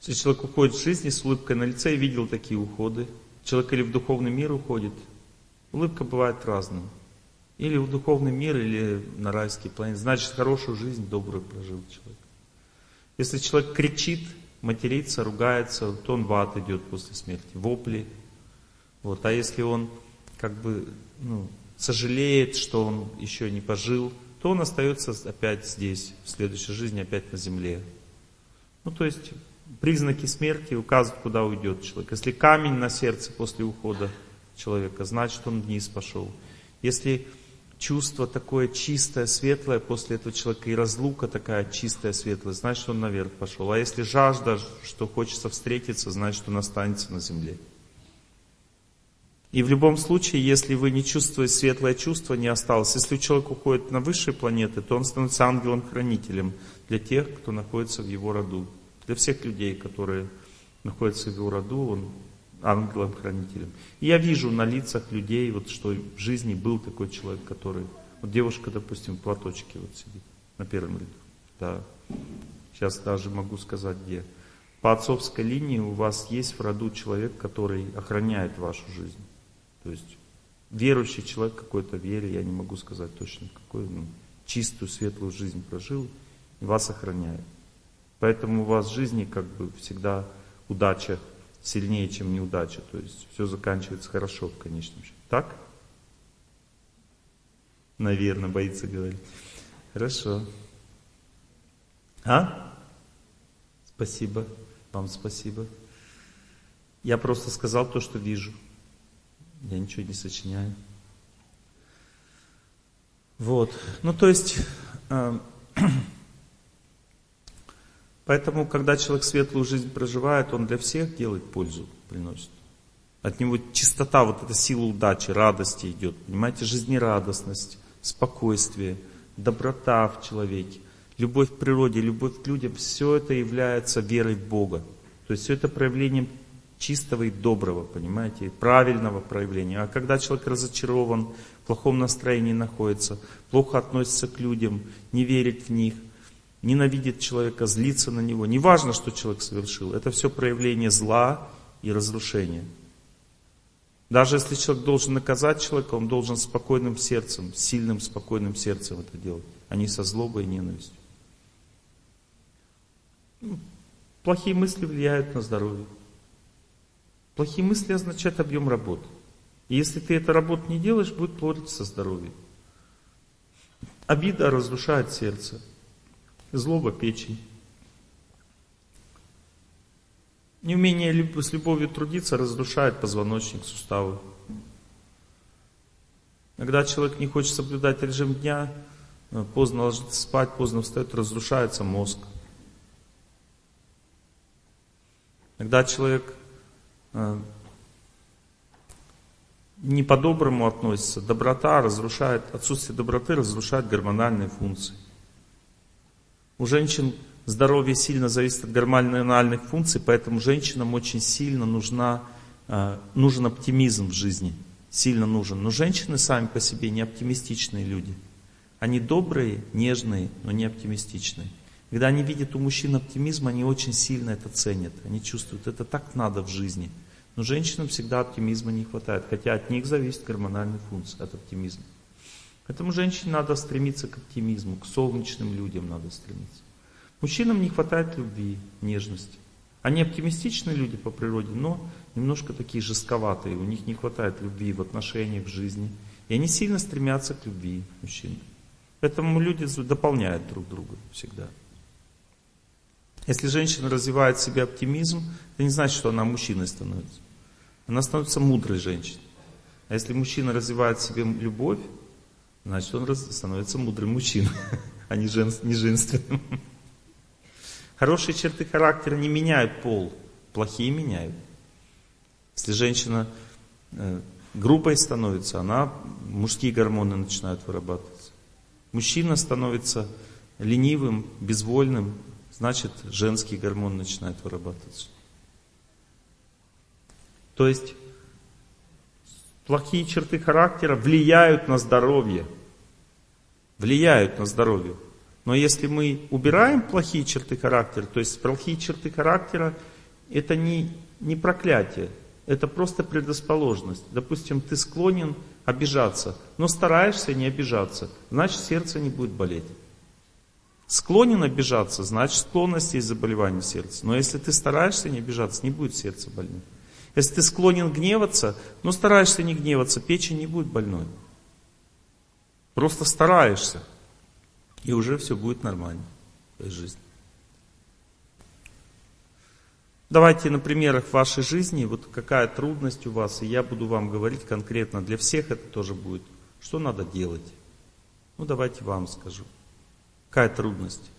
Если человек уходит в жизни с улыбкой на лице, я видел такие уходы. Человек или в духовный мир уходит. Улыбка бывает разная. Или в духовный мир, или на райский планет. Значит, хорошую жизнь, добрую прожил человек. Если человек кричит, матерится, ругается, то он в ад идет после смерти. Вопли. Вот. А если он как бы ну, сожалеет, что он еще не пожил, то он остается опять здесь, в следующей жизни опять на земле. Ну, то есть, признаки смерти указывают, куда уйдет человек. Если камень на сердце после ухода человека, значит он вниз пошел. Если чувство такое чистое, светлое после этого человека и разлука такая чистая, светлая, значит он наверх пошел. А если жажда, что хочется встретиться, значит он останется на земле. И в любом случае, если вы не чувствуете светлое чувство, не осталось. Если человек уходит на высшие планеты, то он становится ангелом-хранителем для тех, кто находится в его роду. Для всех людей, которые находятся в его роду, он ангелом-хранителем. И я вижу на лицах людей, вот, что в жизни был такой человек, который... Вот девушка, допустим, в платочке вот сидит на первом ряду. Да. Сейчас даже могу сказать, где. По отцовской линии у вас есть в роду человек, который охраняет вашу жизнь. То есть верующий человек какой-то вере, я не могу сказать точно какой, ну, чистую, светлую жизнь прожил, вас охраняет. Поэтому у вас в жизни как бы всегда удача сильнее, чем неудача. То есть все заканчивается хорошо в конечном счете. Так? Наверное, боится говорить. Хорошо. А? Спасибо. Вам спасибо. Я просто сказал то, что вижу. Я ничего не сочиняю. Вот. Ну, то есть, э, поэтому, когда человек светлую жизнь проживает, он для всех делает пользу, приносит. От него чистота, вот эта сила удачи, радости идет. Понимаете, жизнерадостность, спокойствие, доброта в человеке, любовь к природе, любовь к людям, все это является верой в Бога. То есть все это проявлением чистого и доброго, понимаете, правильного проявления. А когда человек разочарован, в плохом настроении находится, плохо относится к людям, не верит в них, ненавидит человека, злится на него, неважно, что человек совершил, это все проявление зла и разрушения. Даже если человек должен наказать человека, он должен спокойным сердцем, сильным спокойным сердцем это делать, а не со злобой и ненавистью. Ну, плохие мысли влияют на здоровье. Плохие мысли означают объем работы. И если ты эту работу не делаешь, будет портиться здоровье. Обида разрушает сердце. Злоба печень. Неумение с любовью трудиться разрушает позвоночник, суставы. Когда человек не хочет соблюдать режим дня, э, поздно ложится спать, поздно встает, разрушается мозг. Когда человек Э, не по-доброму относится. Доброта разрушает, отсутствие доброты разрушает гормональные функции. У женщин здоровье сильно зависит от гормональных функций, поэтому женщинам очень сильно нужна, э, нужен оптимизм в жизни. Сильно нужен. Но женщины сами по себе не оптимистичные люди. Они добрые, нежные, но не оптимистичные. Когда они видят у мужчин оптимизм, они очень сильно это ценят. Они чувствуют, это так надо в жизни. Но женщинам всегда оптимизма не хватает, хотя от них зависит гормональная функция, от оптимизма. Поэтому женщине надо стремиться к оптимизму, к солнечным людям надо стремиться. Мужчинам не хватает любви, нежности. Они оптимистичные люди по природе, но немножко такие жестковатые. У них не хватает любви в отношениях, в жизни. И они сильно стремятся к любви, мужчин. Поэтому люди дополняют друг друга всегда. Если женщина развивает в себе оптимизм, это не значит, что она мужчиной становится. Она становится мудрой женщиной. А если мужчина развивает в себе любовь, значит он становится мудрым мужчиной, а не, жен, не женственным. Хорошие черты характера не меняют пол, плохие меняют. Если женщина э, грубой становится, она мужские гормоны начинают вырабатываться. Мужчина становится ленивым, безвольным, значит женский гормон начинает вырабатываться. То есть плохие черты характера влияют на здоровье. Влияют на здоровье. Но если мы убираем плохие черты характера, то есть плохие черты характера, это не, не проклятие, это просто предрасположенность. Допустим, ты склонен обижаться, но стараешься не обижаться, значит сердце не будет болеть. Склонен обижаться, значит склонность есть заболевание сердца. Но если ты стараешься не обижаться, не будет сердце больным. Если ты склонен гневаться, но стараешься не гневаться, печень не будет больной. Просто стараешься. И уже все будет нормально в твоей жизни. Давайте на примерах вашей жизни, вот какая трудность у вас, и я буду вам говорить конкретно, для всех это тоже будет. Что надо делать? Ну, давайте вам скажу. Какая трудность?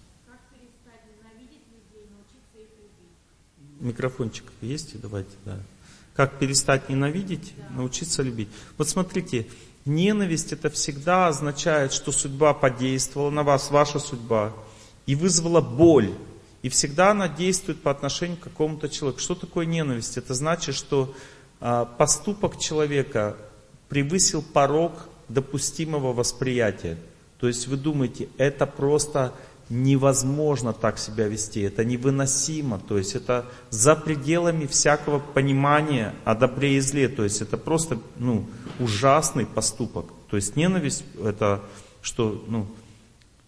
Микрофончик есть? Давайте, да. Как перестать ненавидеть, научиться любить. Вот смотрите, ненависть это всегда означает, что судьба подействовала на вас, ваша судьба, и вызвала боль. И всегда она действует по отношению к какому-то человеку. Что такое ненависть? Это значит, что а, поступок человека превысил порог допустимого восприятия. То есть вы думаете, это просто невозможно так себя вести, это невыносимо, то есть это за пределами всякого понимания о добре и зле, то есть это просто ну, ужасный поступок. То есть ненависть это что, ну,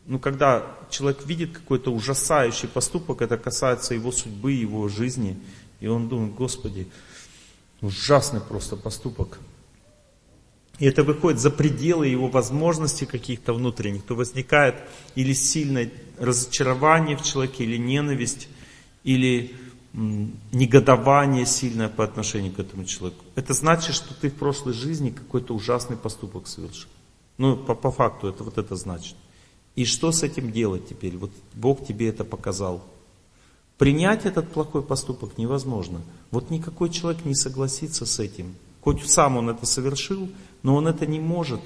ну, когда человек видит какой-то ужасающий поступок, это касается его судьбы, его жизни, и он думает, Господи, ужасный просто поступок. И это выходит за пределы его возможностей каких-то внутренних, то возникает или сильное разочарование в человеке, или ненависть, или негодование сильное по отношению к этому человеку. Это значит, что ты в прошлой жизни какой-то ужасный поступок совершил. Ну, по, по факту это вот это значит. И что с этим делать теперь? Вот Бог тебе это показал. Принять этот плохой поступок невозможно. Вот никакой человек не согласится с этим. Хоть сам он это совершил, но он это не может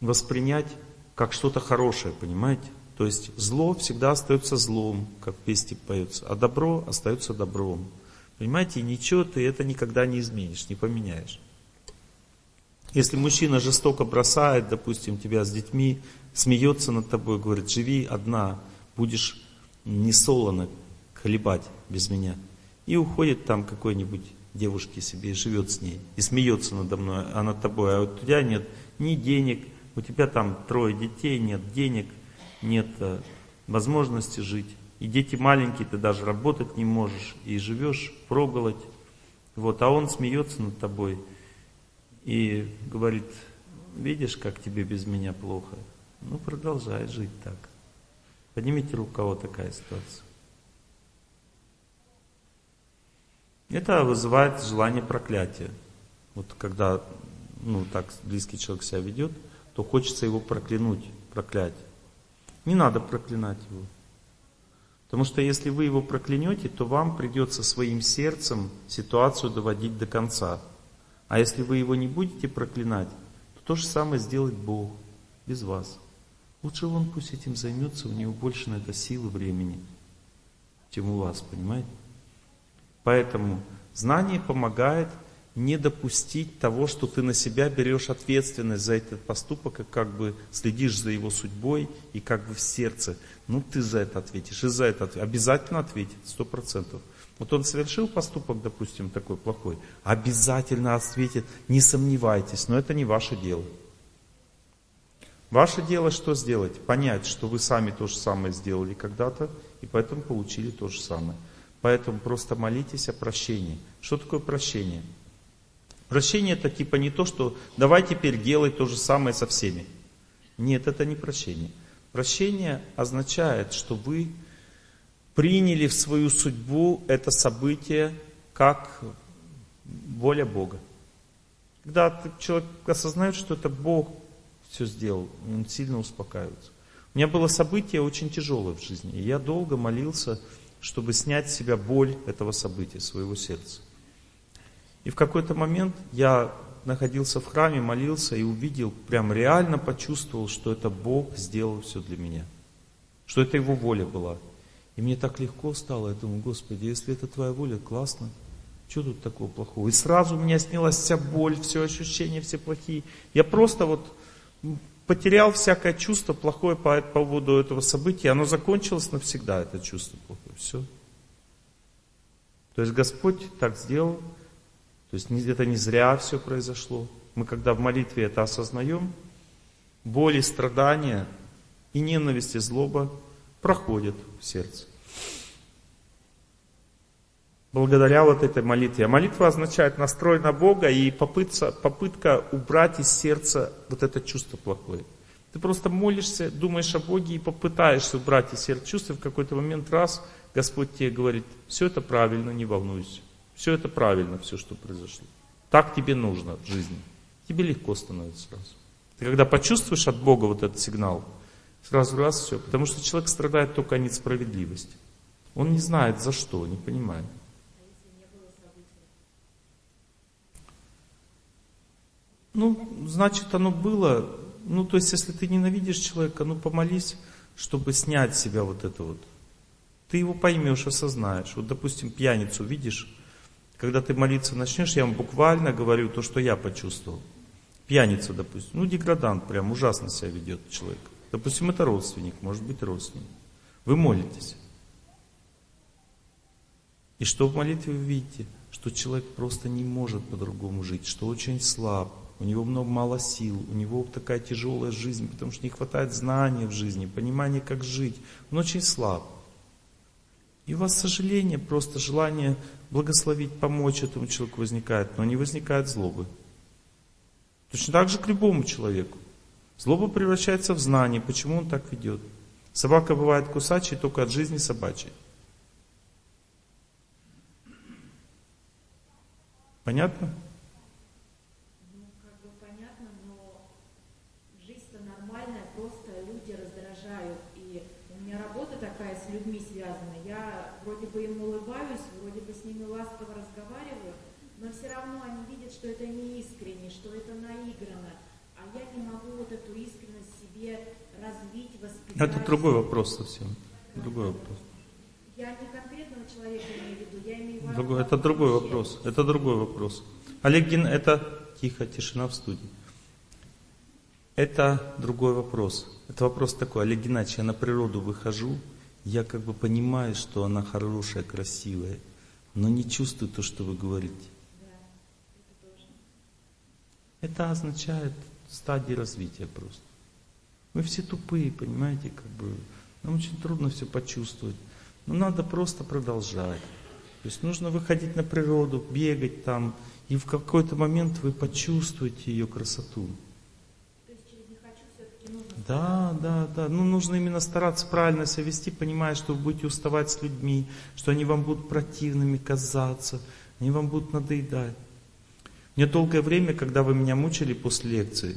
воспринять как что-то хорошее, понимаете? То есть зло всегда остается злом, как в песне поется, а добро остается добром. Понимаете, ничего ты это никогда не изменишь, не поменяешь. Если мужчина жестоко бросает, допустим, тебя с детьми, смеется над тобой, говорит, живи одна, будешь не солоно хлебать без меня. И уходит там какой-нибудь девушки себе и живет с ней, и смеется надо мной, а над тобой, а вот у тебя нет ни денег, у тебя там трое детей, нет денег, нет э, возможности жить. И дети маленькие, ты даже работать не можешь, и живешь проголодь. Вот, а он смеется над тобой и говорит, видишь, как тебе без меня плохо. Ну, продолжай жить так. Поднимите руку, кого такая ситуация. Это вызывает желание проклятия. Вот когда ну, так близкий человек себя ведет, то хочется его проклянуть, проклять. Не надо проклинать его. Потому что если вы его проклянете, то вам придется своим сердцем ситуацию доводить до конца. А если вы его не будете проклинать, то то же самое сделает Бог без вас. Лучше он пусть этим займется, у него больше на это силы времени, чем у вас, понимаете? Поэтому знание помогает не допустить того, что ты на себя берешь ответственность за этот поступок и как бы следишь за его судьбой и как бы в сердце. Ну ты за это ответишь и за это ответишь. Обязательно ответит, сто процентов. Вот он совершил поступок, допустим, такой плохой, обязательно ответит, не сомневайтесь, но это не ваше дело. Ваше дело что сделать? Понять, что вы сами то же самое сделали когда-то, и поэтому получили то же самое. Поэтому просто молитесь о прощении. Что такое прощение? Прощение это типа не то, что давай теперь делай то же самое со всеми. Нет, это не прощение. Прощение означает, что вы приняли в свою судьбу это событие как воля Бога. Когда человек осознает, что это Бог все сделал, он сильно успокаивается. У меня было событие очень тяжелое в жизни, и я долго молился, чтобы снять с себя боль этого события, своего сердца. И в какой-то момент я находился в храме, молился и увидел, прям реально почувствовал, что это Бог сделал все для меня. Что это Его воля была. И мне так легко стало, я думаю, Господи, если это Твоя воля, классно. Что тут такого плохого? И сразу у меня снялась вся боль, все ощущения, все плохие. Я просто вот потерял всякое чувство плохое по поводу этого события, оно закончилось навсегда, это чувство плохое. Все. То есть Господь так сделал, то есть это не зря все произошло. Мы когда в молитве это осознаем, боли, страдания и ненависть и злоба проходят в сердце благодаря вот этой молитве. А молитва означает настрой на Бога и попытка, попытка убрать из сердца вот это чувство плохое. Ты просто молишься, думаешь о Боге и попытаешься убрать из сердца чувства, в какой-то момент раз Господь тебе говорит, все это правильно, не волнуйся. Все это правильно, все, что произошло. Так тебе нужно в жизни. Тебе легко становится сразу. Ты когда почувствуешь от Бога вот этот сигнал, сразу раз все. Потому что человек страдает только от несправедливости. Он не знает за что, не понимает. Ну, значит, оно было. Ну, то есть, если ты ненавидишь человека, ну, помолись, чтобы снять с себя вот это вот. Ты его поймешь, осознаешь. Вот, допустим, пьяницу видишь, когда ты молиться начнешь, я вам буквально говорю то, что я почувствовал. Пьяница, допустим, ну, деградант, прям ужасно себя ведет человек. Допустим, это родственник, может быть родственник. Вы молитесь. И что в молитве вы видите? Что человек просто не может по-другому жить, что очень слаб, у него много мало сил, у него такая тяжелая жизнь, потому что не хватает знаний в жизни, понимания, как жить. Он очень слаб. И у вас сожаление, просто желание благословить, помочь этому человеку возникает, но не возникает злобы. Точно так же к любому человеку. Злоба превращается в знание, почему он так ведет. Собака бывает кусачей только от жизни собачьей. Понятно? Ну, как бы понятно, но жизнь-то нормальная, просто люди раздражают. И у меня работа такая с людьми связана. Я вроде бы им улыбаюсь, вроде бы с ними ласково разговариваю, но все равно они видят, что это не искренне, что это наиграно. А я не могу вот эту искренность себе развить, воспитать. Это другой вопрос совсем. Другой вопрос. Я не конкретного человека имею в виду, я имею в виду... Другой, это другой вопрос. Это другой вопрос. Олег Ген, это... Тихо, тишина в студии. Это другой вопрос. Это вопрос такой. Олег Геннадьевич, я на природу выхожу, я как бы понимаю, что она хорошая, красивая, но не чувствую то, что вы говорите. Это означает стадии развития просто. Мы все тупые, понимаете, как бы. Нам очень трудно все почувствовать. Но надо просто продолжать. То есть нужно выходить на природу, бегать там, и в какой-то момент вы почувствуете ее красоту. Да, да, да. Ну, нужно именно стараться правильно себя вести, понимая, что вы будете уставать с людьми, что они вам будут противными казаться, они вам будут надоедать. Мне долгое время, когда вы меня мучили после лекции,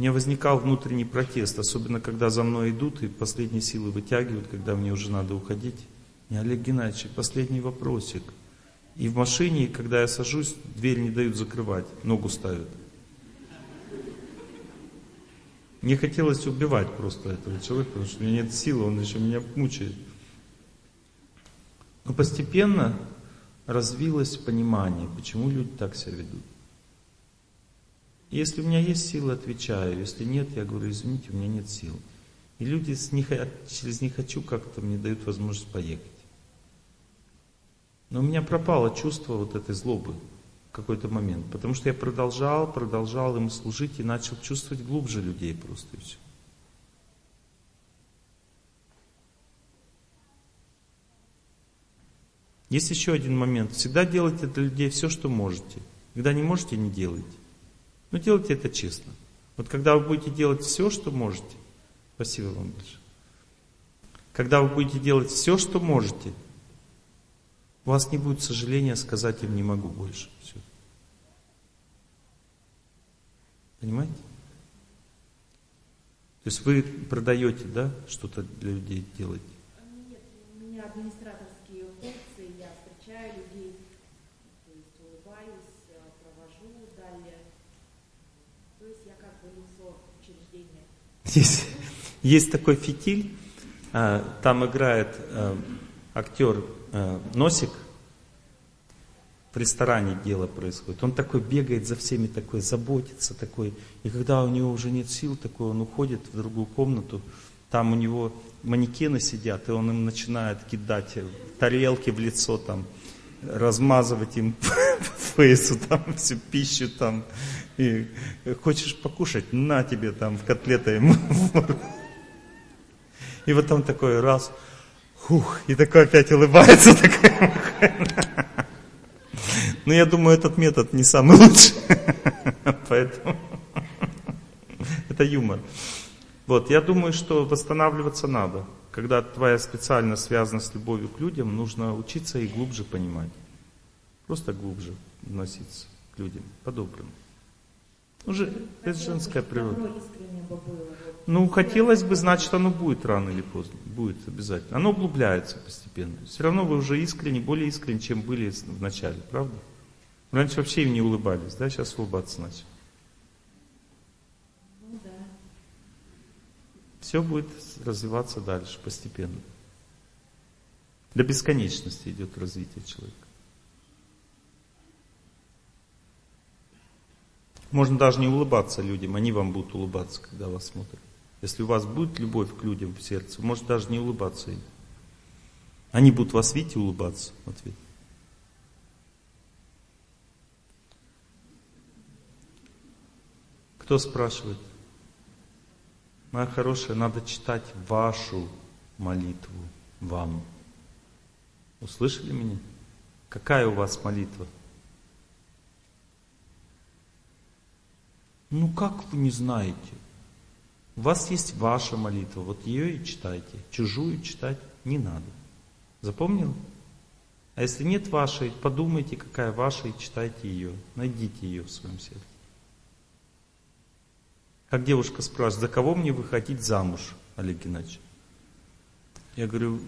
мне возникал внутренний протест, особенно когда за мной идут и последние силы вытягивают, когда мне уже надо уходить. Не, Олег Геннадьевич, последний вопросик. И в машине, когда я сажусь, дверь не дают закрывать, ногу ставят. Мне хотелось убивать просто этого человека, потому что у меня нет силы, он еще меня мучает. Но постепенно развилось понимание, почему люди так себя ведут. Если у меня есть силы, отвечаю. Если нет, я говорю, извините, у меня нет сил. И люди с не, через «не хочу» как-то мне дают возможность поехать. Но у меня пропало чувство вот этой злобы в какой-то момент. Потому что я продолжал, продолжал им служить и начал чувствовать глубже людей просто и все. Есть еще один момент. Всегда делайте для людей все, что можете. Когда не можете, не делайте. Но делайте это честно. Вот когда вы будете делать все, что можете, спасибо вам большое. Когда вы будете делать все, что можете, у вас не будет сожаления сказать им не могу больше. Все. Понимаете? То есть вы продаете, да, что-то для людей делаете? Нет, у меня администраторские функции, я встречаю людей, то есть улыбаюсь, э, провожу далее. То есть я как бы лицо Есть, есть такой фитиль, а, там играет а, актер а, Носик, в ресторане дело происходит. Он такой бегает за всеми, такой заботится, такой. И когда у него уже нет сил, такой, он уходит в другую комнату, там у него манекены сидят, и он им начинает кидать тарелки в лицо, там, размазывать им по фейсу там всю пищу там. И хочешь покушать? На тебе там котлета ему. И вот там такой раз, хух, и такой опять улыбается. Такой. Но я думаю, этот метод не самый лучший. Поэтому это юмор. Вот, я думаю, что восстанавливаться надо. Когда твоя специальность связана с любовью к людям, нужно учиться и глубже понимать. Просто глубже относиться к людям, по-доброму. Уже это женская природа. Ну, хотелось бы, значит, оно будет рано или поздно. Будет обязательно. Оно углубляется постепенно. Все равно вы уже искренне, более искренне, чем были в начале, правда? Раньше вообще им не улыбались, да? Сейчас улыбаться начали. Ну да. Все будет развиваться дальше постепенно. До бесконечности идет развитие человека. Можно даже не улыбаться людям, они вам будут улыбаться, когда вас смотрят. Если у вас будет любовь к людям в сердце, может даже не улыбаться им. Они будут вас видеть и улыбаться в ответ. Кто спрашивает? Моя хорошая, надо читать вашу молитву вам. Услышали меня? Какая у вас молитва? Ну как вы не знаете? У вас есть ваша молитва, вот ее и читайте. Чужую читать не надо. Запомнил? А если нет вашей, подумайте, какая ваша, и читайте ее. Найдите ее в своем сердце. Как девушка спрашивает, за кого мне выходить замуж, Олег Геннадьевич? Я говорю,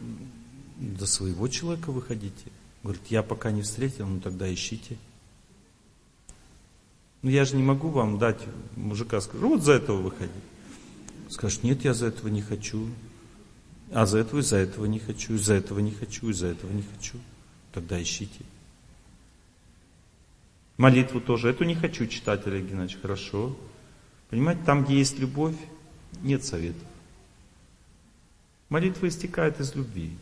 за своего человека выходите. Говорит, я пока не встретил, ну тогда ищите. Ну я же не могу вам дать мужика, скажу, вот за этого выходи. Скажешь, нет, я за этого не хочу. А за этого и за этого не хочу, и за этого не хочу, и за этого не хочу. Тогда ищите. Молитву тоже. Эту не хочу читать, Олег Геннадьевич, хорошо. Понимаете, там, где есть любовь, нет советов. Молитва истекает из любви.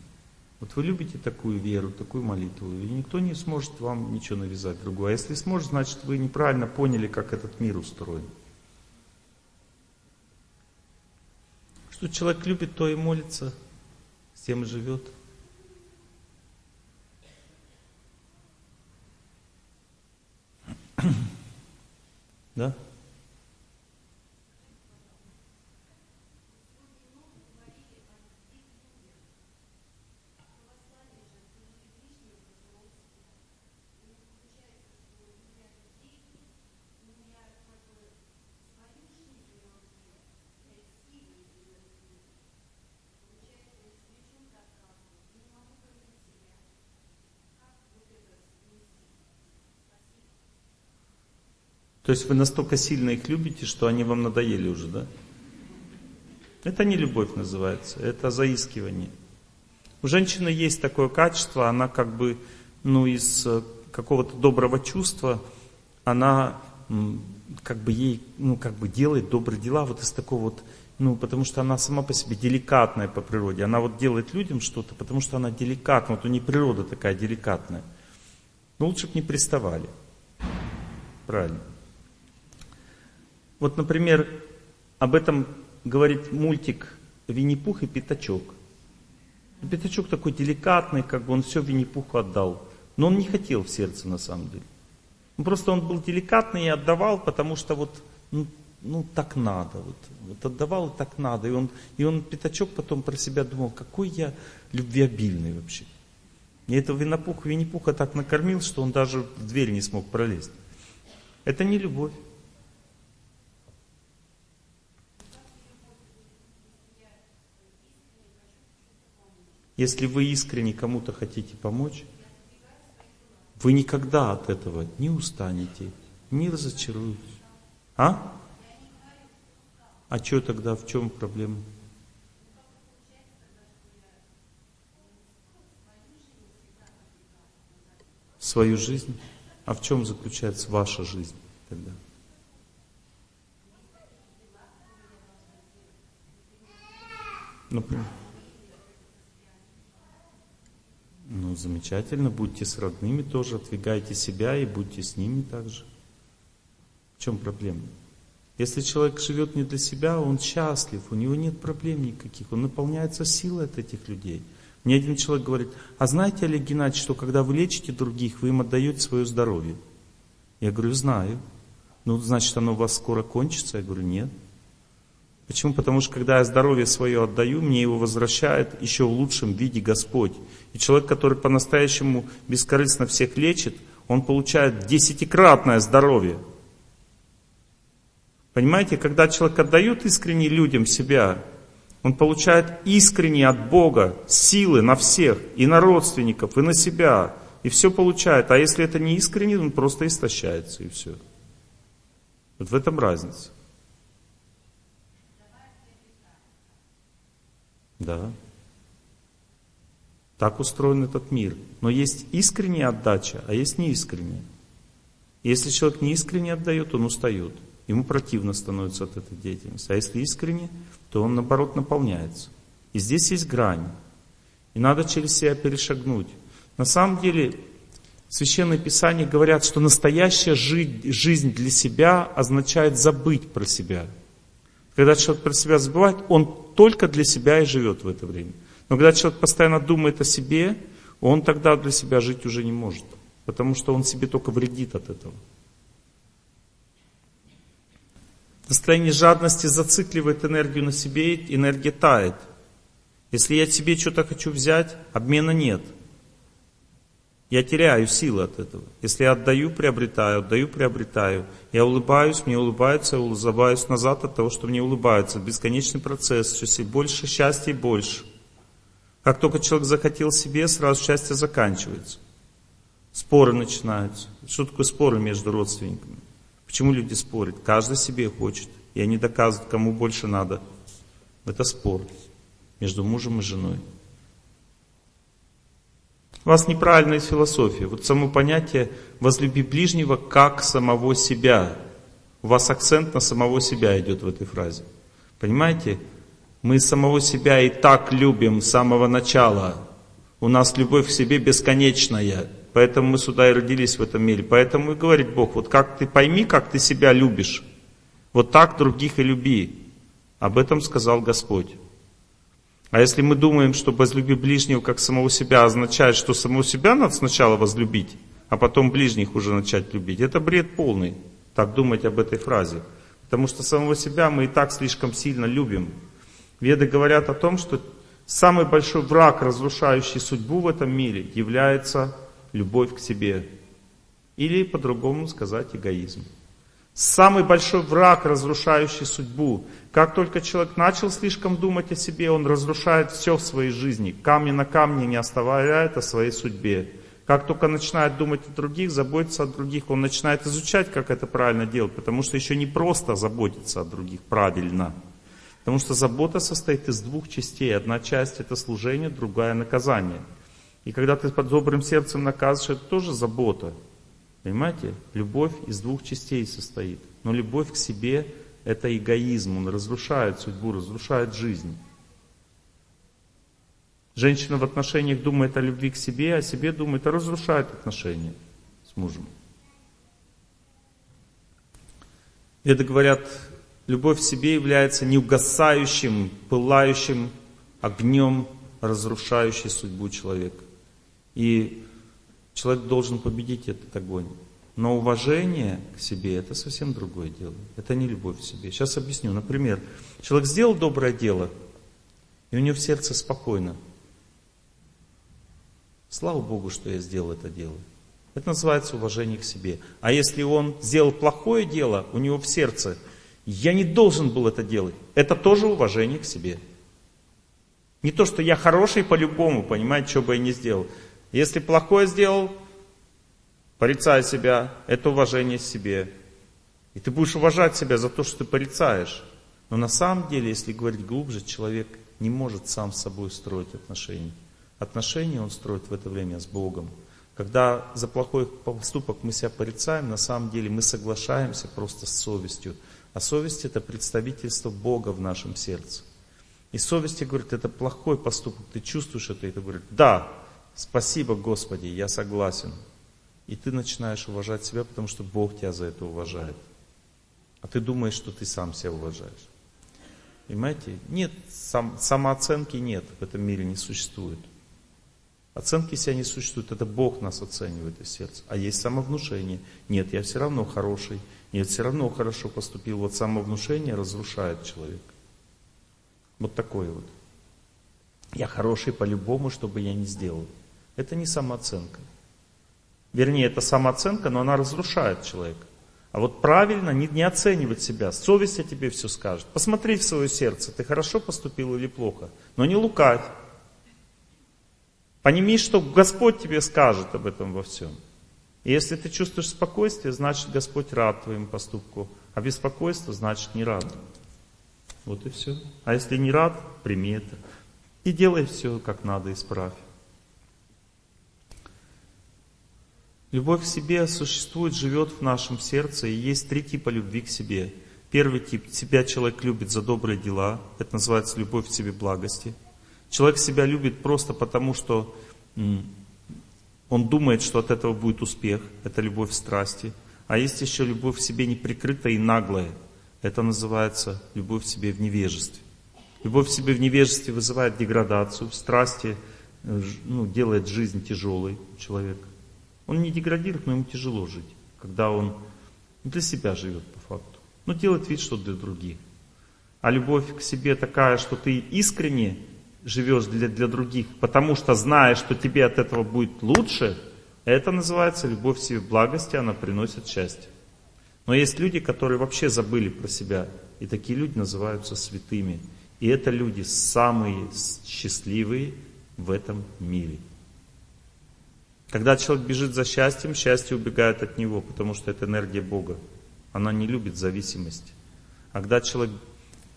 Вот вы любите такую веру, такую молитву, и никто не сможет вам ничего навязать другое. А если сможет, значит вы неправильно поняли, как этот мир устроен. Что человек любит, то и молится, с тем и живет. Да? То есть вы настолько сильно их любите, что они вам надоели уже, да? Это не любовь называется, это заискивание. У женщины есть такое качество, она как бы, ну, из э, какого-то доброго чувства, она как бы ей, ну, как бы делает добрые дела вот из такого вот, ну, потому что она сама по себе деликатная по природе. Она вот делает людям что-то, потому что она деликатна, вот у нее природа такая деликатная. Но лучше бы не приставали. Правильно. Вот, например, об этом говорит мультик «Винни-Пух и Пятачок». Пятачок такой деликатный, как бы он все Винни-Пуху отдал. Но он не хотел в сердце на самом деле. Ну, просто он был деликатный и отдавал, потому что вот, ну, ну так надо. Вот, вот отдавал и так надо. И он, и он, Пятачок, потом про себя думал, какой я любвеобильный вообще. И этого Винни-Пуха, так накормил, что он даже в дверь не смог пролезть. Это не любовь. Если вы искренне кому-то хотите помочь, вы никогда от этого не устанете, не разочаруетесь. А? А что тогда, в чем проблема? Свою жизнь? А в чем заключается ваша жизнь тогда? Например? Ну, замечательно, будьте с родными тоже, отвигайте себя и будьте с ними также. В чем проблема? Если человек живет не для себя, он счастлив, у него нет проблем никаких, он наполняется силой от этих людей. Мне один человек говорит, а знаете, Олег Геннадьевич, что когда вы лечите других, вы им отдаете свое здоровье? Я говорю, знаю. Ну, значит, оно у вас скоро кончится? Я говорю, нет. Почему? Потому что когда я здоровье свое отдаю, мне его возвращает еще в лучшем виде Господь. И человек, который по-настоящему бескорыстно всех лечит, он получает десятикратное здоровье. Понимаете, когда человек отдает искренне людям себя, он получает искренне от Бога силы на всех, и на родственников, и на себя, и все получает. А если это не искренне, он просто истощается, и все. Вот в этом разница. Да. Так устроен этот мир. Но есть искренняя отдача, а есть неискренняя. Если человек неискренне отдает, он устает. Ему противно становится от этой деятельности. А если искренне, то он наоборот наполняется. И здесь есть грань. И надо через себя перешагнуть. На самом деле, Священное Писание говорят, что настоящая жизнь для себя означает забыть про себя. Когда человек про себя забывает, он только для себя и живет в это время. Но когда человек постоянно думает о себе, он тогда для себя жить уже не может. Потому что он себе только вредит от этого. Состояние жадности зацикливает энергию на себе, энергия тает. Если я себе что-то хочу взять, обмена нет. Я теряю силы от этого. Если я отдаю, приобретаю, отдаю, приобретаю. Я улыбаюсь, мне улыбаются, я улыбаюсь назад от того, что мне улыбаются. Бесконечный процесс, все больше счастья и больше. Как только человек захотел себе, сразу счастье заканчивается. Споры начинаются. Что такое споры между родственниками? Почему люди спорят? Каждый себе хочет. И они доказывают, кому больше надо. Это спор между мужем и женой. У вас неправильная философия. Вот само понятие «возлюби ближнего как самого себя». У вас акцент на самого себя идет в этой фразе. Понимаете? Мы самого себя и так любим с самого начала. У нас любовь к себе бесконечная. Поэтому мы сюда и родились в этом мире. Поэтому и говорит Бог, вот как ты пойми, как ты себя любишь. Вот так других и люби. Об этом сказал Господь. А если мы думаем, что возлюби ближнего как самого себя означает, что самого себя надо сначала возлюбить, а потом ближних уже начать любить, это бред полный, так думать об этой фразе. Потому что самого себя мы и так слишком сильно любим. Веды говорят о том, что самый большой враг, разрушающий судьбу в этом мире, является любовь к себе. Или по-другому сказать эгоизм. Самый большой враг, разрушающий судьбу. Как только человек начал слишком думать о себе, он разрушает все в своей жизни. Камни на камне не оставляет о своей судьбе. Как только начинает думать о других, заботиться о других, он начинает изучать, как это правильно делать, потому что еще не просто заботиться о других правильно. Потому что забота состоит из двух частей. Одна часть это служение, другая наказание. И когда ты под добрым сердцем наказываешь, это тоже забота. Понимаете? Любовь из двух частей состоит. Но любовь к себе – это эгоизм, он разрушает судьбу, разрушает жизнь. Женщина в отношениях думает о любви к себе, о себе думает, а разрушает отношения с мужем. Это говорят, любовь к себе является неугасающим, пылающим огнем, разрушающий судьбу человека. И Человек должен победить этот огонь. Но уважение к себе это совсем другое дело. Это не любовь к себе. Сейчас объясню. Например, человек сделал доброе дело, и у него в сердце спокойно. Слава Богу, что я сделал это дело. Это называется уважение к себе. А если он сделал плохое дело, у него в сердце, я не должен был это делать, это тоже уважение к себе. Не то, что я хороший по-любому, понимаете, что бы я ни сделал. Если плохое сделал, порицай себя, это уважение к себе. И ты будешь уважать себя за то, что ты порицаешь. Но на самом деле, если говорить глубже, человек не может сам с собой строить отношения. Отношения он строит в это время с Богом. Когда за плохой поступок мы себя порицаем, на самом деле мы соглашаемся просто с совестью. А совесть это представительство Бога в нашем сердце. И совесть говорит, это плохой поступок, ты чувствуешь это, и ты говоришь, да, Спасибо, Господи, я согласен. И ты начинаешь уважать себя, потому что Бог тебя за это уважает. А ты думаешь, что ты сам себя уважаешь. Понимаете? Нет, сам, самооценки нет, в этом мире не существует. Оценки себя не существует, это Бог нас оценивает из сердца. А есть самовнушение. Нет, я все равно хороший. Нет, все равно хорошо поступил. Вот самовнушение разрушает человека. Вот такое вот. Я хороший по-любому, что бы я ни сделал. Это не самооценка. Вернее, это самооценка, но она разрушает человека. А вот правильно не, не оценивать себя. Совесть о тебе все скажет. Посмотри в свое сердце, ты хорошо поступил или плохо. Но не лукавь. Поними, что Господь тебе скажет об этом во всем. И если ты чувствуешь спокойствие, значит Господь рад твоему поступку. А беспокойство значит не рад. Вот и все. А если не рад, прими это. И делай все как надо, исправь. Любовь к себе существует, живет в нашем сердце, и есть три типа любви к себе. Первый тип – себя человек любит за добрые дела, это называется любовь к себе благости. Человек себя любит просто потому, что он думает, что от этого будет успех, это любовь страсти. А есть еще любовь к себе неприкрытая и наглая, это называется любовь к себе в невежестве. Любовь к себе в невежестве вызывает деградацию, в страсти э, ну, делает жизнь тяжелой человека. Он не деградирует, но ему тяжело жить, когда он для себя живет по факту. Но делает вид, что для других. А любовь к себе такая, что ты искренне живешь для, для других, потому что знаешь, что тебе от этого будет лучше, это называется любовь к себе благости, она приносит счастье. Но есть люди, которые вообще забыли про себя, и такие люди называются святыми. И это люди самые счастливые в этом мире. Когда человек бежит за счастьем, счастье убегает от него, потому что это энергия Бога. Она не любит зависимость. А когда человек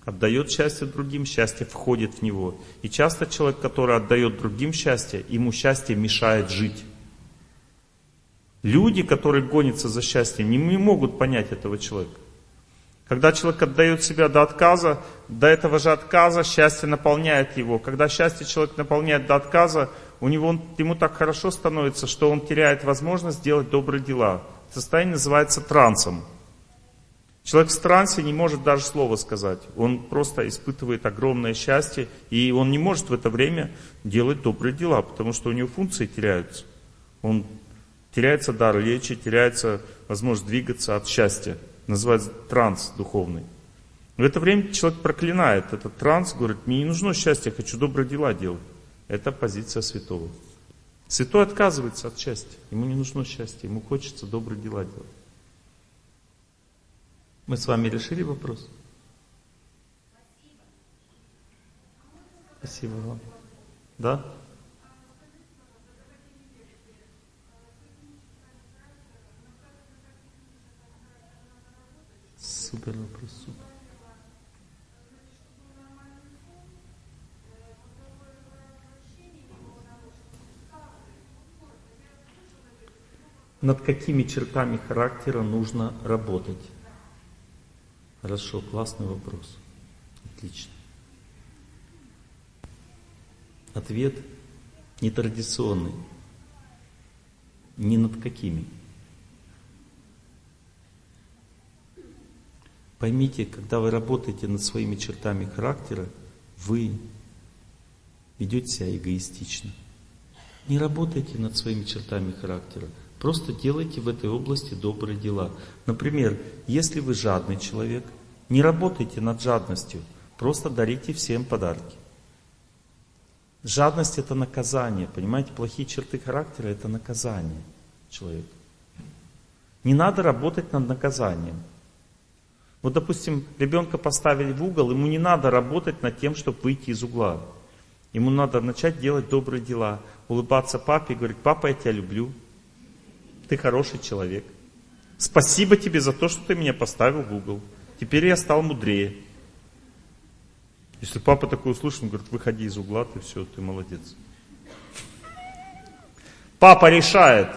отдает счастье другим, счастье входит в него. И часто человек, который отдает другим счастье, ему счастье мешает жить. Люди, которые гонятся за счастьем, не могут понять этого человека. Когда человек отдает себя до отказа, до этого же отказа счастье наполняет его. Когда счастье человек наполняет до отказа, у него, ему так хорошо становится, что он теряет возможность делать добрые дела. Состояние называется трансом. Человек в трансе не может даже слова сказать. Он просто испытывает огромное счастье, и он не может в это время делать добрые дела, потому что у него функции теряются. Он теряется дар речи, теряется возможность двигаться от счастья называется транс духовный. В это время человек проклинает этот транс, говорит, мне не нужно счастье, я хочу добрые дела делать. Это позиция святого. Святой отказывается от счастья. Ему не нужно счастье, ему хочется добрые дела делать. Мы с вами решили вопрос? Спасибо вам. Да? Супер вопрос, супер. Над какими чертами характера нужно работать? Хорошо, классный вопрос. Отлично. Ответ нетрадиционный. Ни над какими. Поймите, когда вы работаете над своими чертами характера, вы ведете себя эгоистично. Не работайте над своими чертами характера. Просто делайте в этой области добрые дела. Например, если вы жадный человек, не работайте над жадностью, просто дарите всем подарки. Жадность это наказание, понимаете, плохие черты характера это наказание человека. Не надо работать над наказанием. Вот, допустим, ребенка поставили в угол, ему не надо работать над тем, чтобы выйти из угла. Ему надо начать делать добрые дела, улыбаться папе и говорить, папа, я тебя люблю, ты хороший человек. Спасибо тебе за то, что ты меня поставил в угол. Теперь я стал мудрее. Если папа такой услышит, он говорит, выходи из угла, ты все, ты молодец. Папа решает.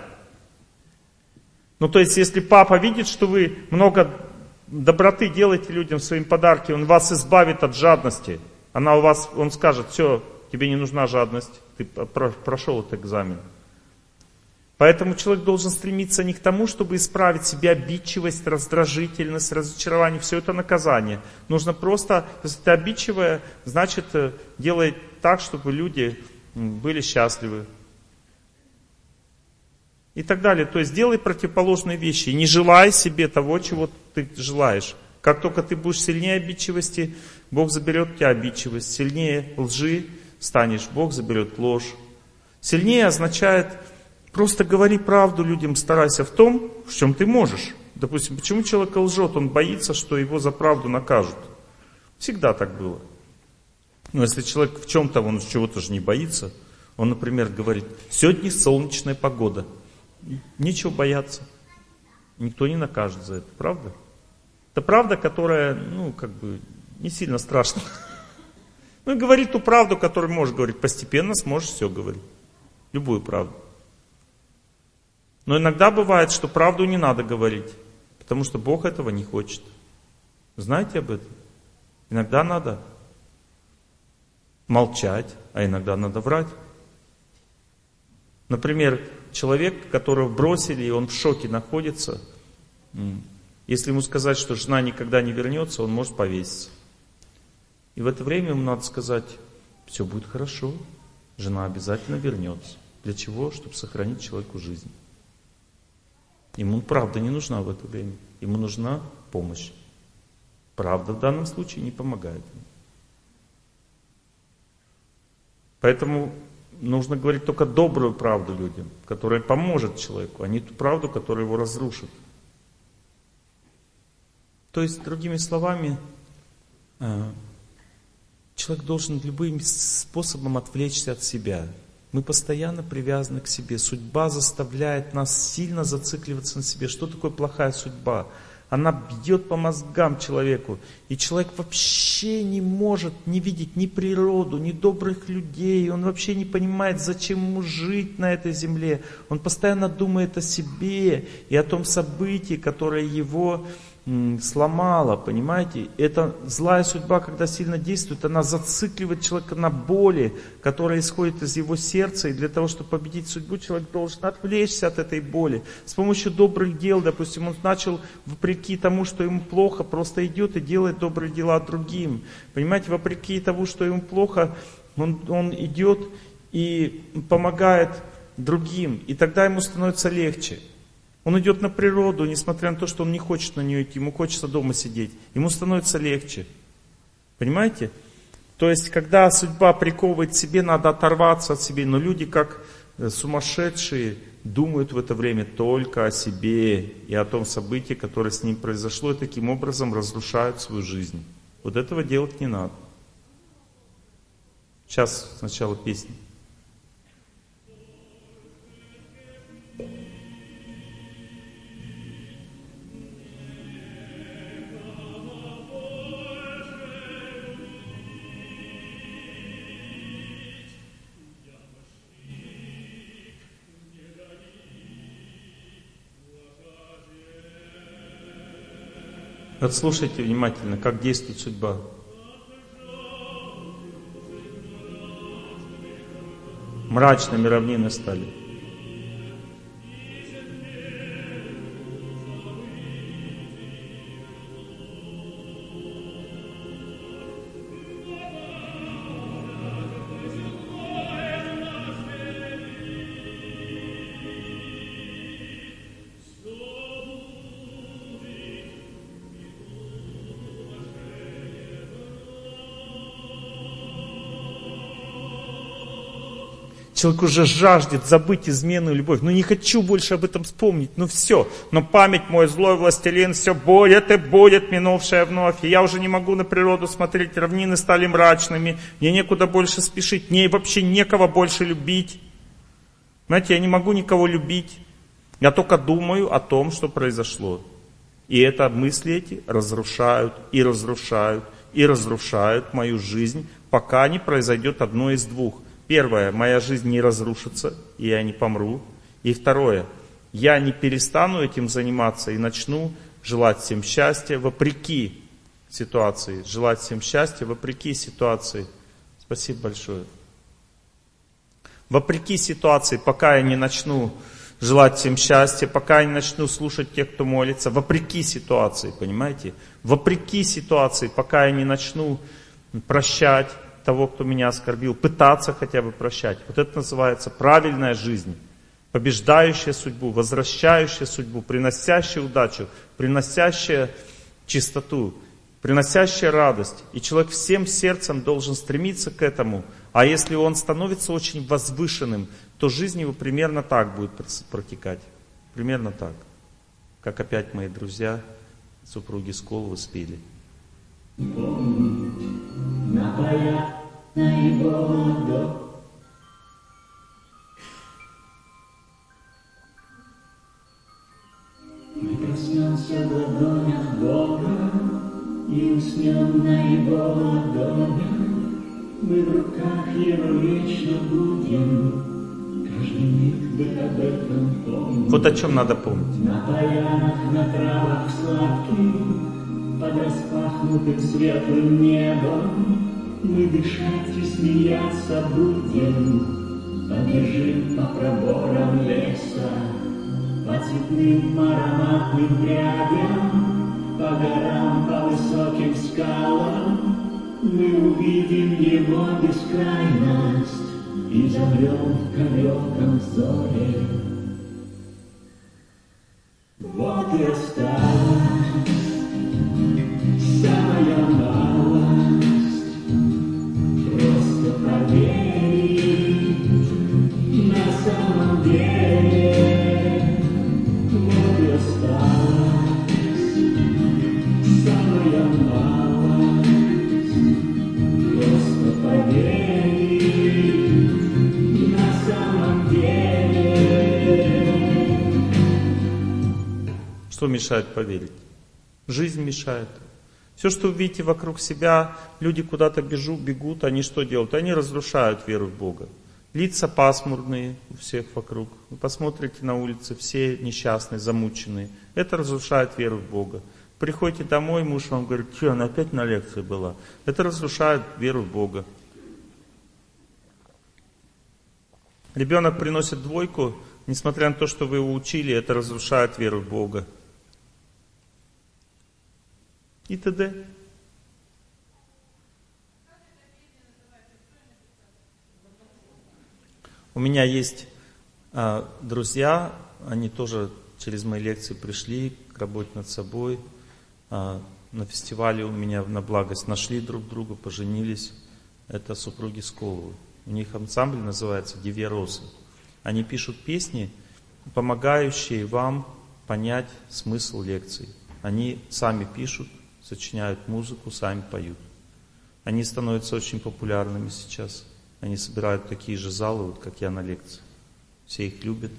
Ну, то есть, если папа видит, что вы много доброты делайте людям своим подарки, он вас избавит от жадности. Она у вас, он скажет, все, тебе не нужна жадность, ты прошел этот экзамен. Поэтому человек должен стремиться не к тому, чтобы исправить себе обидчивость, раздражительность, разочарование. Все это наказание. Нужно просто, если ты обидчивая, значит э, делай так, чтобы люди были счастливы и так далее. То есть делай противоположные вещи. Не желай себе того, чего ты желаешь. Как только ты будешь сильнее обидчивости, Бог заберет у тебя обидчивость. Сильнее лжи станешь, Бог заберет ложь. Сильнее означает просто говори правду людям, старайся в том, в чем ты можешь. Допустим, почему человек лжет? Он боится, что его за правду накажут. Всегда так было. Но если человек в чем-то, он чего-то же не боится, он, например, говорит, сегодня солнечная погода. Нечего бояться. Никто не накажет за это, правда? Это правда, которая, ну, как бы, не сильно страшна. Ну, и говорит ту правду, которую можешь говорить. Постепенно сможешь все говорить. Любую правду. Но иногда бывает, что правду не надо говорить, потому что Бог этого не хочет. Знаете об этом? Иногда надо молчать, а иногда надо врать. Например, человек, которого бросили, и он в шоке находится, если ему сказать, что жена никогда не вернется, он может повеситься. И в это время ему надо сказать, все будет хорошо, жена обязательно вернется. Для чего? Чтобы сохранить человеку жизнь. Ему правда не нужна в это время. Ему нужна помощь. Правда в данном случае не помогает. Поэтому нужно говорить только добрую правду людям, которая поможет человеку, а не ту правду, которая его разрушит. То есть, другими словами, э, человек должен любым способом отвлечься от себя. Мы постоянно привязаны к себе. Судьба заставляет нас сильно зацикливаться на себе. Что такое плохая судьба? Она бьет по мозгам человеку. И человек вообще не может не видеть ни природу, ни добрых людей. Он вообще не понимает, зачем ему жить на этой земле. Он постоянно думает о себе и о том событии, которое его сломала, понимаете? Это злая судьба, когда сильно действует, она зацикливает человека на боли, которая исходит из его сердца, и для того, чтобы победить судьбу, человек должен отвлечься от этой боли. С помощью добрых дел, допустим, он начал, вопреки тому, что ему плохо, просто идет и делает добрые дела другим. Понимаете, вопреки тому, что ему плохо, он, он идет и помогает другим, и тогда ему становится легче. Он идет на природу, несмотря на то, что он не хочет на нее идти, ему хочется дома сидеть. Ему становится легче. Понимаете? То есть, когда судьба приковывает к себе, надо оторваться от себя. Но люди, как э, сумасшедшие, думают в это время только о себе и о том событии, которое с ним произошло, и таким образом разрушают свою жизнь. Вот этого делать не надо. Сейчас сначала песня. Вот внимательно, как действует судьба. Мрачными равнины стали. Человек уже жаждет забыть измену и любовь. Ну не хочу больше об этом вспомнить. Ну все. Но память мой злой властелин все будет и будет минувшая вновь. И я уже не могу на природу смотреть. Равнины стали мрачными. Мне некуда больше спешить. Мне вообще некого больше любить. Знаете, я не могу никого любить. Я только думаю о том, что произошло. И это мысли эти разрушают и разрушают и разрушают мою жизнь, пока не произойдет одно из двух. Первое, моя жизнь не разрушится, и я не помру. И второе, я не перестану этим заниматься и начну желать всем счастья вопреки ситуации. Желать всем счастья вопреки ситуации. Спасибо большое. Вопреки ситуации, пока я не начну желать всем счастья, пока я не начну слушать тех, кто молится, вопреки ситуации, понимаете? Вопреки ситуации, пока я не начну прощать, того, кто меня оскорбил, пытаться хотя бы прощать. Вот это называется правильная жизнь, побеждающая судьбу, возвращающая судьбу, приносящая удачу, приносящая чистоту. приносящая радость. И человек всем сердцем должен стремиться к этому. А если он становится очень возвышенным, то жизнь его примерно так будет протекать. Примерно так. Как опять мои друзья, супруги Сколовы спели. Вот о чем надо помнить. На полянах, на травах сладких, под распахнутым светлым небом мы дышать и смеяться будем, побежим по проборам леса, по цветным ароматным прядям, по горам, по высоким скалам. Мы увидим его бескрайность и замрем в далеком зоре. Вот и осталась Что мешает поверить? Жизнь мешает. Все, что вы видите вокруг себя, люди куда-то бежу, бегут, они что делают? Они разрушают веру в Бога. Лица пасмурные у всех вокруг. Вы посмотрите на улице, все несчастные, замученные. Это разрушает веру в Бога. Приходите домой, муж вам говорит, что, она опять на лекции была. Это разрушает веру в Бога. Ребенок приносит двойку, несмотря на то, что вы его учили, это разрушает веру в Бога. И т.д. У меня есть а, друзья, они тоже через мои лекции пришли к работе над собой. А, на фестивале у меня на благость нашли друг друга, поженились. Это супруги Сколовы. У них ансамбль называется «Девья Они пишут песни, помогающие вам понять смысл лекций. Они сами пишут, сочиняют музыку, сами поют. Они становятся очень популярными сейчас. Они собирают такие же залы, вот как я на лекции. Все их любят.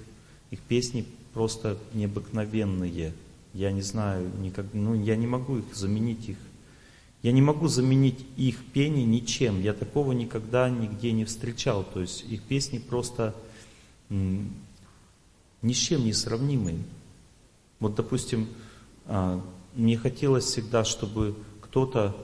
Их песни просто необыкновенные. Я не знаю, никак, ну, я не могу их заменить их. Я не могу заменить их пение ничем. Я такого никогда нигде не встречал. То есть их песни просто ни с чем не сравнимые. Вот, допустим, а, мне хотелось всегда, чтобы кто-то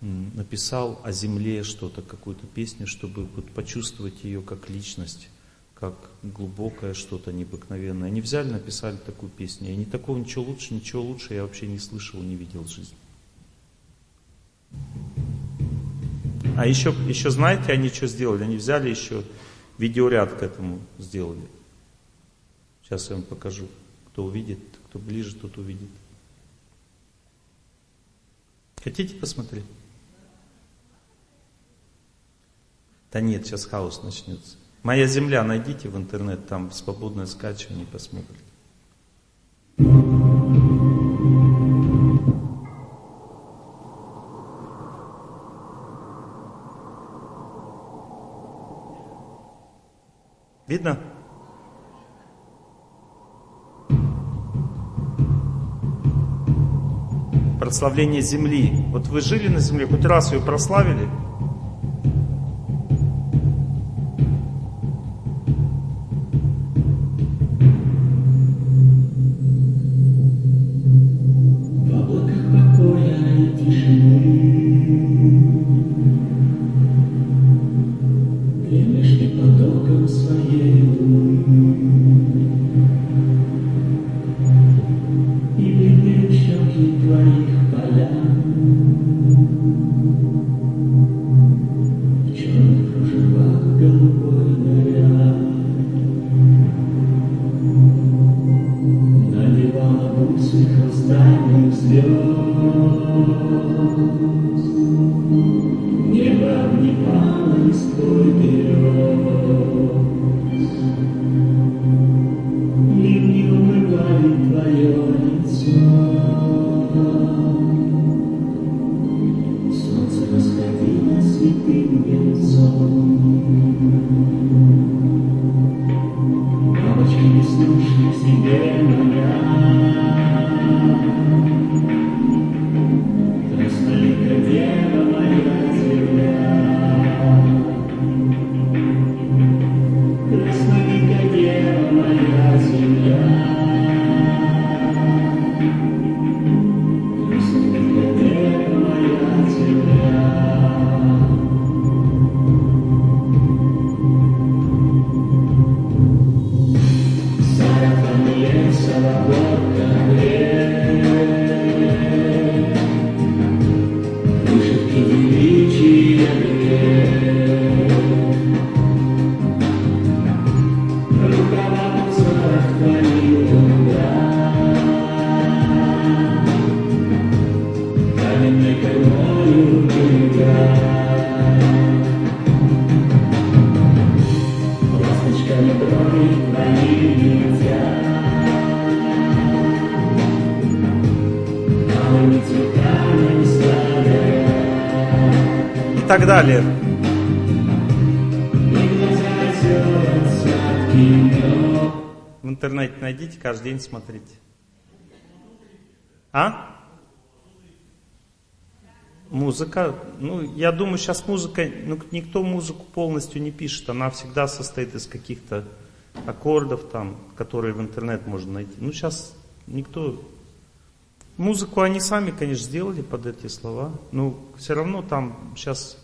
написал о земле что-то, какую-то песню, чтобы вот почувствовать ее как личность, как глубокое что-то необыкновенное. Они взяли, написали такую песню. И не такого ничего лучше, ничего лучше я вообще не слышал, не видел в жизни. А еще, еще знаете, они что сделали? Они взяли еще видеоряд к этому сделали. Сейчас я вам покажу. Кто увидит, кто ближе, тот увидит. Хотите посмотреть? Да нет, сейчас хаос начнется. Моя земля, найдите в интернет, там свободное скачивание, посмотрите. Видно? Прославление земли. Вот вы жили на земле, хоть раз ее прославили? Так далее. В интернете найдите, каждый день смотрите. А? Музыка, ну, я думаю, сейчас музыка, ну, никто музыку полностью не пишет, она всегда состоит из каких-то аккордов там, которые в интернет можно найти. Ну, сейчас никто... Музыку они сами, конечно, сделали под эти слова, но все равно там сейчас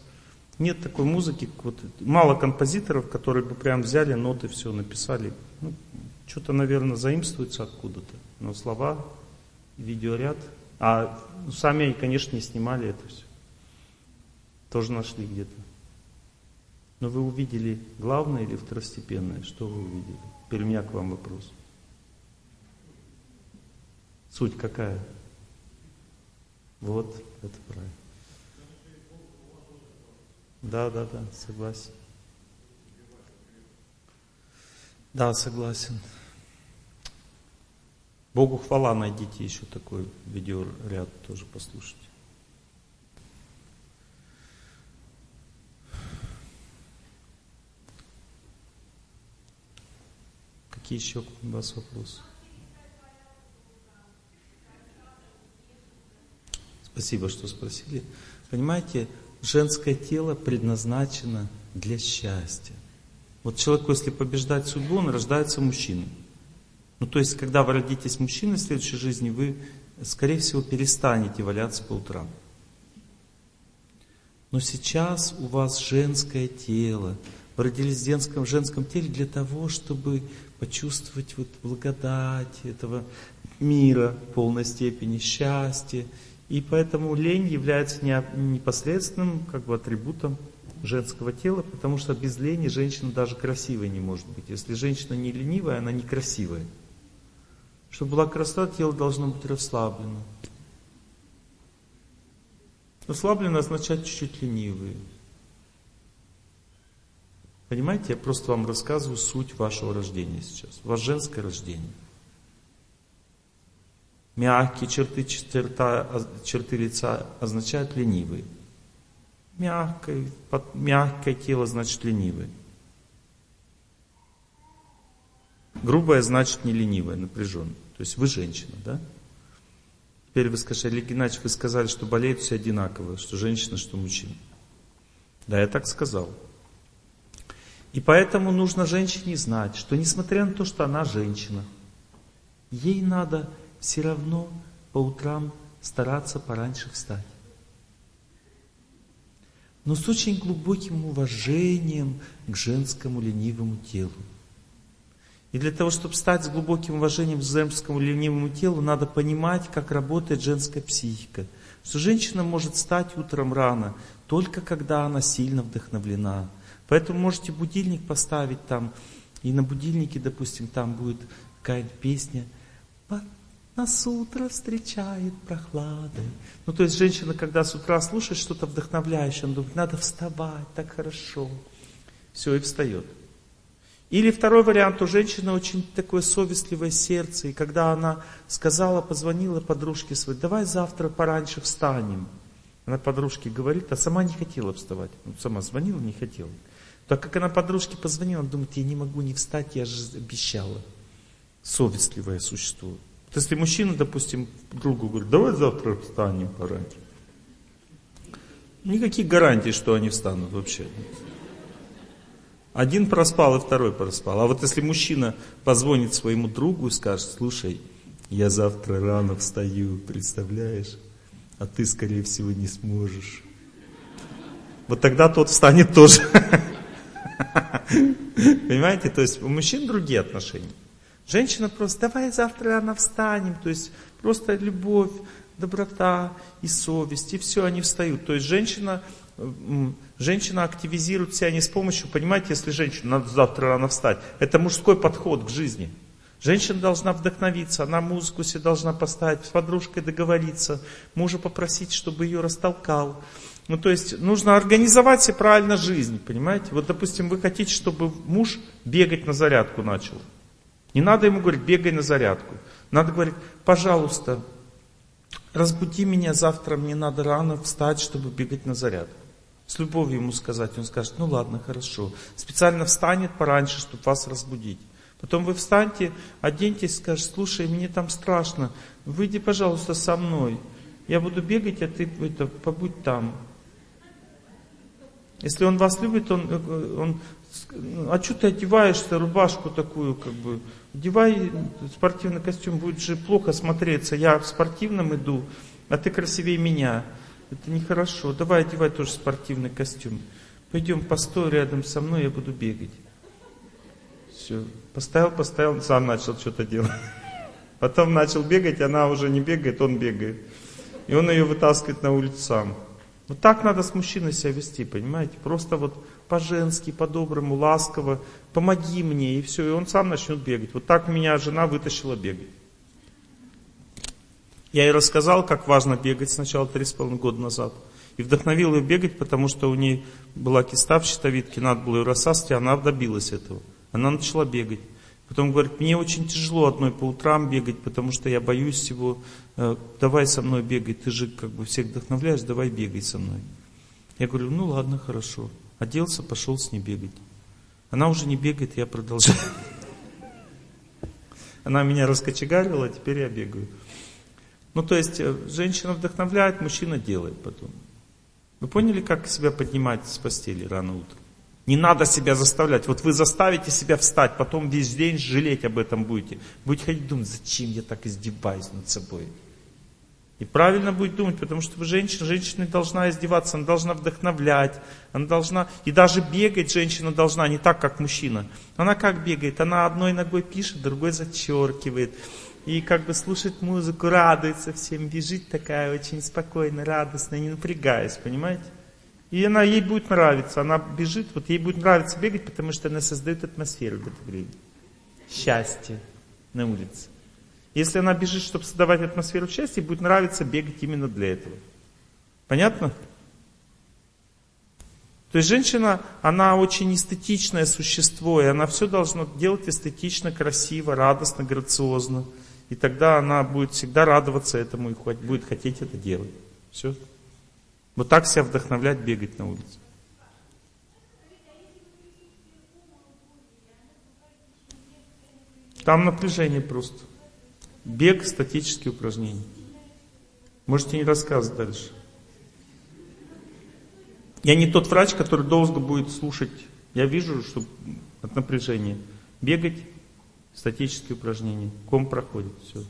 нет такой музыки, вот, мало композиторов, которые бы прям взяли ноты, все написали. Ну, что-то, наверное, заимствуется откуда-то, но слова, видеоряд. А ну, сами они, конечно, не снимали это все. Тоже нашли где-то. Но вы увидели главное или второстепенное? Что вы увидели? Теперь у меня к вам вопрос. Суть какая? Вот, это правильно. Да, да, да, согласен. Да, согласен. Богу хвала, найдите еще такой видеоряд, тоже послушайте. Какие еще у вас вопросы? Спасибо, что спросили. Понимаете, женское тело предназначено для счастья. Вот человеку, если побеждать судьбу, он рождается мужчиной. Ну, то есть, когда вы родитесь мужчиной в следующей жизни, вы, скорее всего, перестанете валяться по утрам. Но сейчас у вас женское тело. Вы родились в женском, в женском теле для того, чтобы почувствовать вот благодать этого мира в полной степени, счастье. И поэтому лень является не, непосредственным как бы, атрибутом женского тела, потому что без лени женщина даже красивой не может быть. Если женщина не ленивая, она некрасивая. Чтобы была красота, тело должно быть расслаблено. Расслаблено означает чуть-чуть ленивые. Понимаете, я просто вам рассказываю суть вашего рождения сейчас. У женское рождение. Мягкие черты, черта, черты лица означают ленивые. Мягкое, под, мягкое тело значит ленивое. Грубое значит не ленивое, напряженное. То есть вы женщина, да? Теперь вы скажете, Олег Геннадьевич, вы сказали, что болеют все одинаково, что женщина, что мужчина. Да, я так сказал. И поэтому нужно женщине знать, что несмотря на то, что она женщина, ей надо все равно по утрам стараться пораньше встать. Но с очень глубоким уважением к женскому ленивому телу. И для того, чтобы стать с глубоким уважением к женскому ленивому телу, надо понимать, как работает женская психика. Что женщина может встать утром рано, только когда она сильно вдохновлена. Поэтому можете будильник поставить там, и на будильнике, допустим, там будет какая-то песня нас утро встречает прохладой. Ну, то есть женщина, когда с утра слушает что-то вдохновляющее, она думает, надо вставать, так хорошо. Все, и встает. Или второй вариант, у женщины очень такое совестливое сердце, и когда она сказала, позвонила подружке своей, давай завтра пораньше встанем. Она подружке говорит, а сама не хотела вставать. Ну, сама звонила, не хотела. Так как она подружке позвонила, она думает, я не могу не встать, я же обещала. Совестливое существо. Вот если мужчина, допустим, другу говорит, давай завтра встанем пораньше. Никаких гарантий, что они встанут вообще. Один проспал, и второй проспал. А вот если мужчина позвонит своему другу и скажет, слушай, я завтра рано встаю, представляешь? А ты, скорее всего, не сможешь. Вот тогда тот встанет тоже. Понимаете? То есть у мужчин другие отношения. Женщина просто, давай завтра рано встанем. То есть просто любовь, доброта и совесть. И все, они встают. То есть женщина Женщина активизирует себя не с помощью, понимаете, если женщина надо завтра рано встать, это мужской подход к жизни. Женщина должна вдохновиться, она музыку себе должна поставить, с подружкой договориться, мужа попросить, чтобы ее растолкал. Ну, то есть, нужно организовать себе правильно жизнь, понимаете? Вот, допустим, вы хотите, чтобы муж бегать на зарядку начал. Не надо ему говорить, бегай на зарядку. Надо говорить, пожалуйста, разбуди меня завтра, мне надо рано встать, чтобы бегать на зарядку. С любовью ему сказать, он скажет, ну ладно, хорошо. Специально встанет пораньше, чтобы вас разбудить. Потом вы встаньте, оденьтесь, скажете, слушай, мне там страшно, выйди, пожалуйста, со мной. Я буду бегать, а ты это, побудь там. Если он вас любит, он, он а что ты одеваешься, рубашку такую, как бы, одевай спортивный костюм, будет же плохо смотреться, я в спортивном иду, а ты красивее меня. Это нехорошо, давай одевай тоже спортивный костюм. Пойдем, постой рядом со мной, я буду бегать. Все, поставил, поставил, сам начал что-то делать. Потом начал бегать, она уже не бегает, он бегает. И он ее вытаскивает на улицу сам. Вот так надо с мужчиной себя вести, понимаете? Просто вот по-женски, по-доброму, ласково, помоги мне, и все, и он сам начнет бегать. Вот так меня жена вытащила бегать. Я ей рассказал, как важно бегать сначала три с половиной года назад. И вдохновил ее бегать, потому что у нее была киста в щитовидке, надо было ее рассасывать, и она добилась этого. Она начала бегать. Потом говорит, мне очень тяжело одной по утрам бегать, потому что я боюсь всего. Э, давай со мной бегай, ты же как бы всех вдохновляешь, давай бегай со мной. Я говорю, ну ладно, хорошо. Оделся, пошел с ней бегать. Она уже не бегает, я продолжаю. Она меня раскочегарила, а теперь я бегаю. Ну, то есть, э, женщина вдохновляет, мужчина делает потом. Вы поняли, как себя поднимать с постели рано утром? Не надо себя заставлять. Вот вы заставите себя встать, потом весь день жалеть об этом будете. Будете ходить думать, зачем я так издеваюсь над собой. И правильно будет думать, потому что женщина, женщина должна издеваться, она должна вдохновлять, она должна, и даже бегать женщина должна не так, как мужчина. Она как бегает? Она одной ногой пишет, другой зачеркивает. И как бы слушает музыку, радуется всем, бежит такая очень спокойно, радостная, не напрягаясь, понимаете? И она, ей будет нравиться, она бежит, вот ей будет нравиться бегать, потому что она создает атмосферу в это время. Счастье на улице. Если она бежит, чтобы создавать атмосферу счастья, будет нравиться бегать именно для этого. Понятно? То есть женщина, она очень эстетичное существо, и она все должна делать эстетично, красиво, радостно, грациозно. И тогда она будет всегда радоваться этому и будет хотеть это делать. Все. Вот так себя вдохновлять, бегать на улице. Там напряжение просто. Бег, статические упражнения. Можете не рассказывать дальше. Я не тот врач, который долго будет слушать. Я вижу, что от напряжения. Бегать, статические упражнения. Ком проходит, все.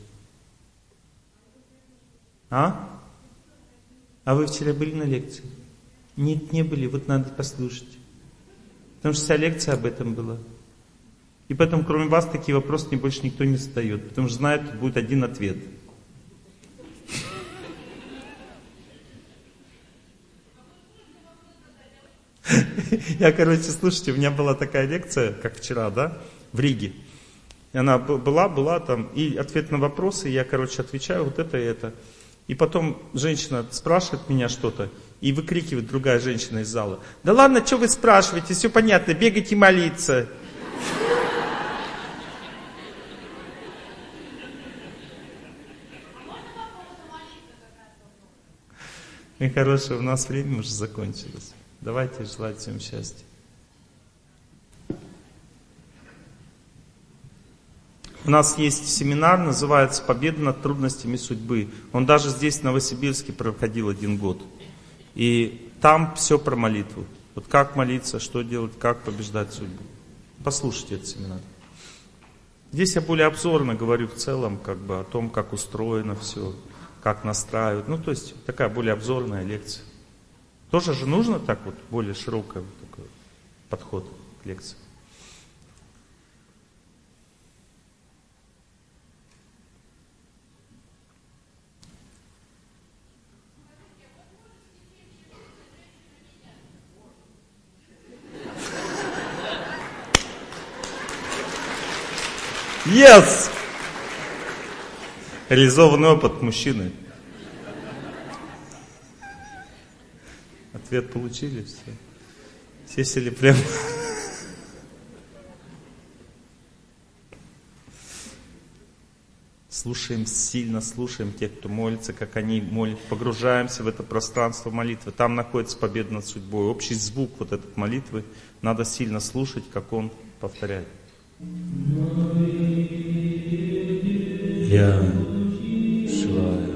А? А вы вчера были на лекции? Нет, не были, вот надо послушать. Потому что вся лекция об этом была. И поэтому, кроме вас, такие вопросы не больше никто не задает, потому что знает, тут будет один ответ. Я, короче, слушайте, у меня была такая лекция, как вчера, да, в Риге. И она была, была там, и ответ на вопросы, я, короче, отвечаю вот это и это. И потом женщина спрашивает меня что-то, и выкрикивает другая женщина из зала. Да ладно, что вы спрашиваете, все понятно, бегайте молиться. И хорошее, у нас время уже закончилось. Давайте желать всем счастья. У нас есть семинар, называется «Победа над трудностями судьбы». Он даже здесь, в Новосибирске, проходил один год. И там все про молитву. Вот как молиться, что делать, как побеждать судьбу. Послушайте этот семинар. Здесь я более обзорно говорю в целом как бы о том, как устроено все, как настраивать. Ну, то есть такая более обзорная лекция. Тоже же нужно так вот, более широкий такой подход к лекции. Yes! Реализованный опыт мужчины. Ответ получили, все. Все сели прямо. Слушаем сильно, слушаем тех, кто молится, как они молят. Погружаемся в это пространство молитвы. Там находится победа над судьбой. Общий звук вот этой молитвы надо сильно слушать, как он повторяет. Я blood.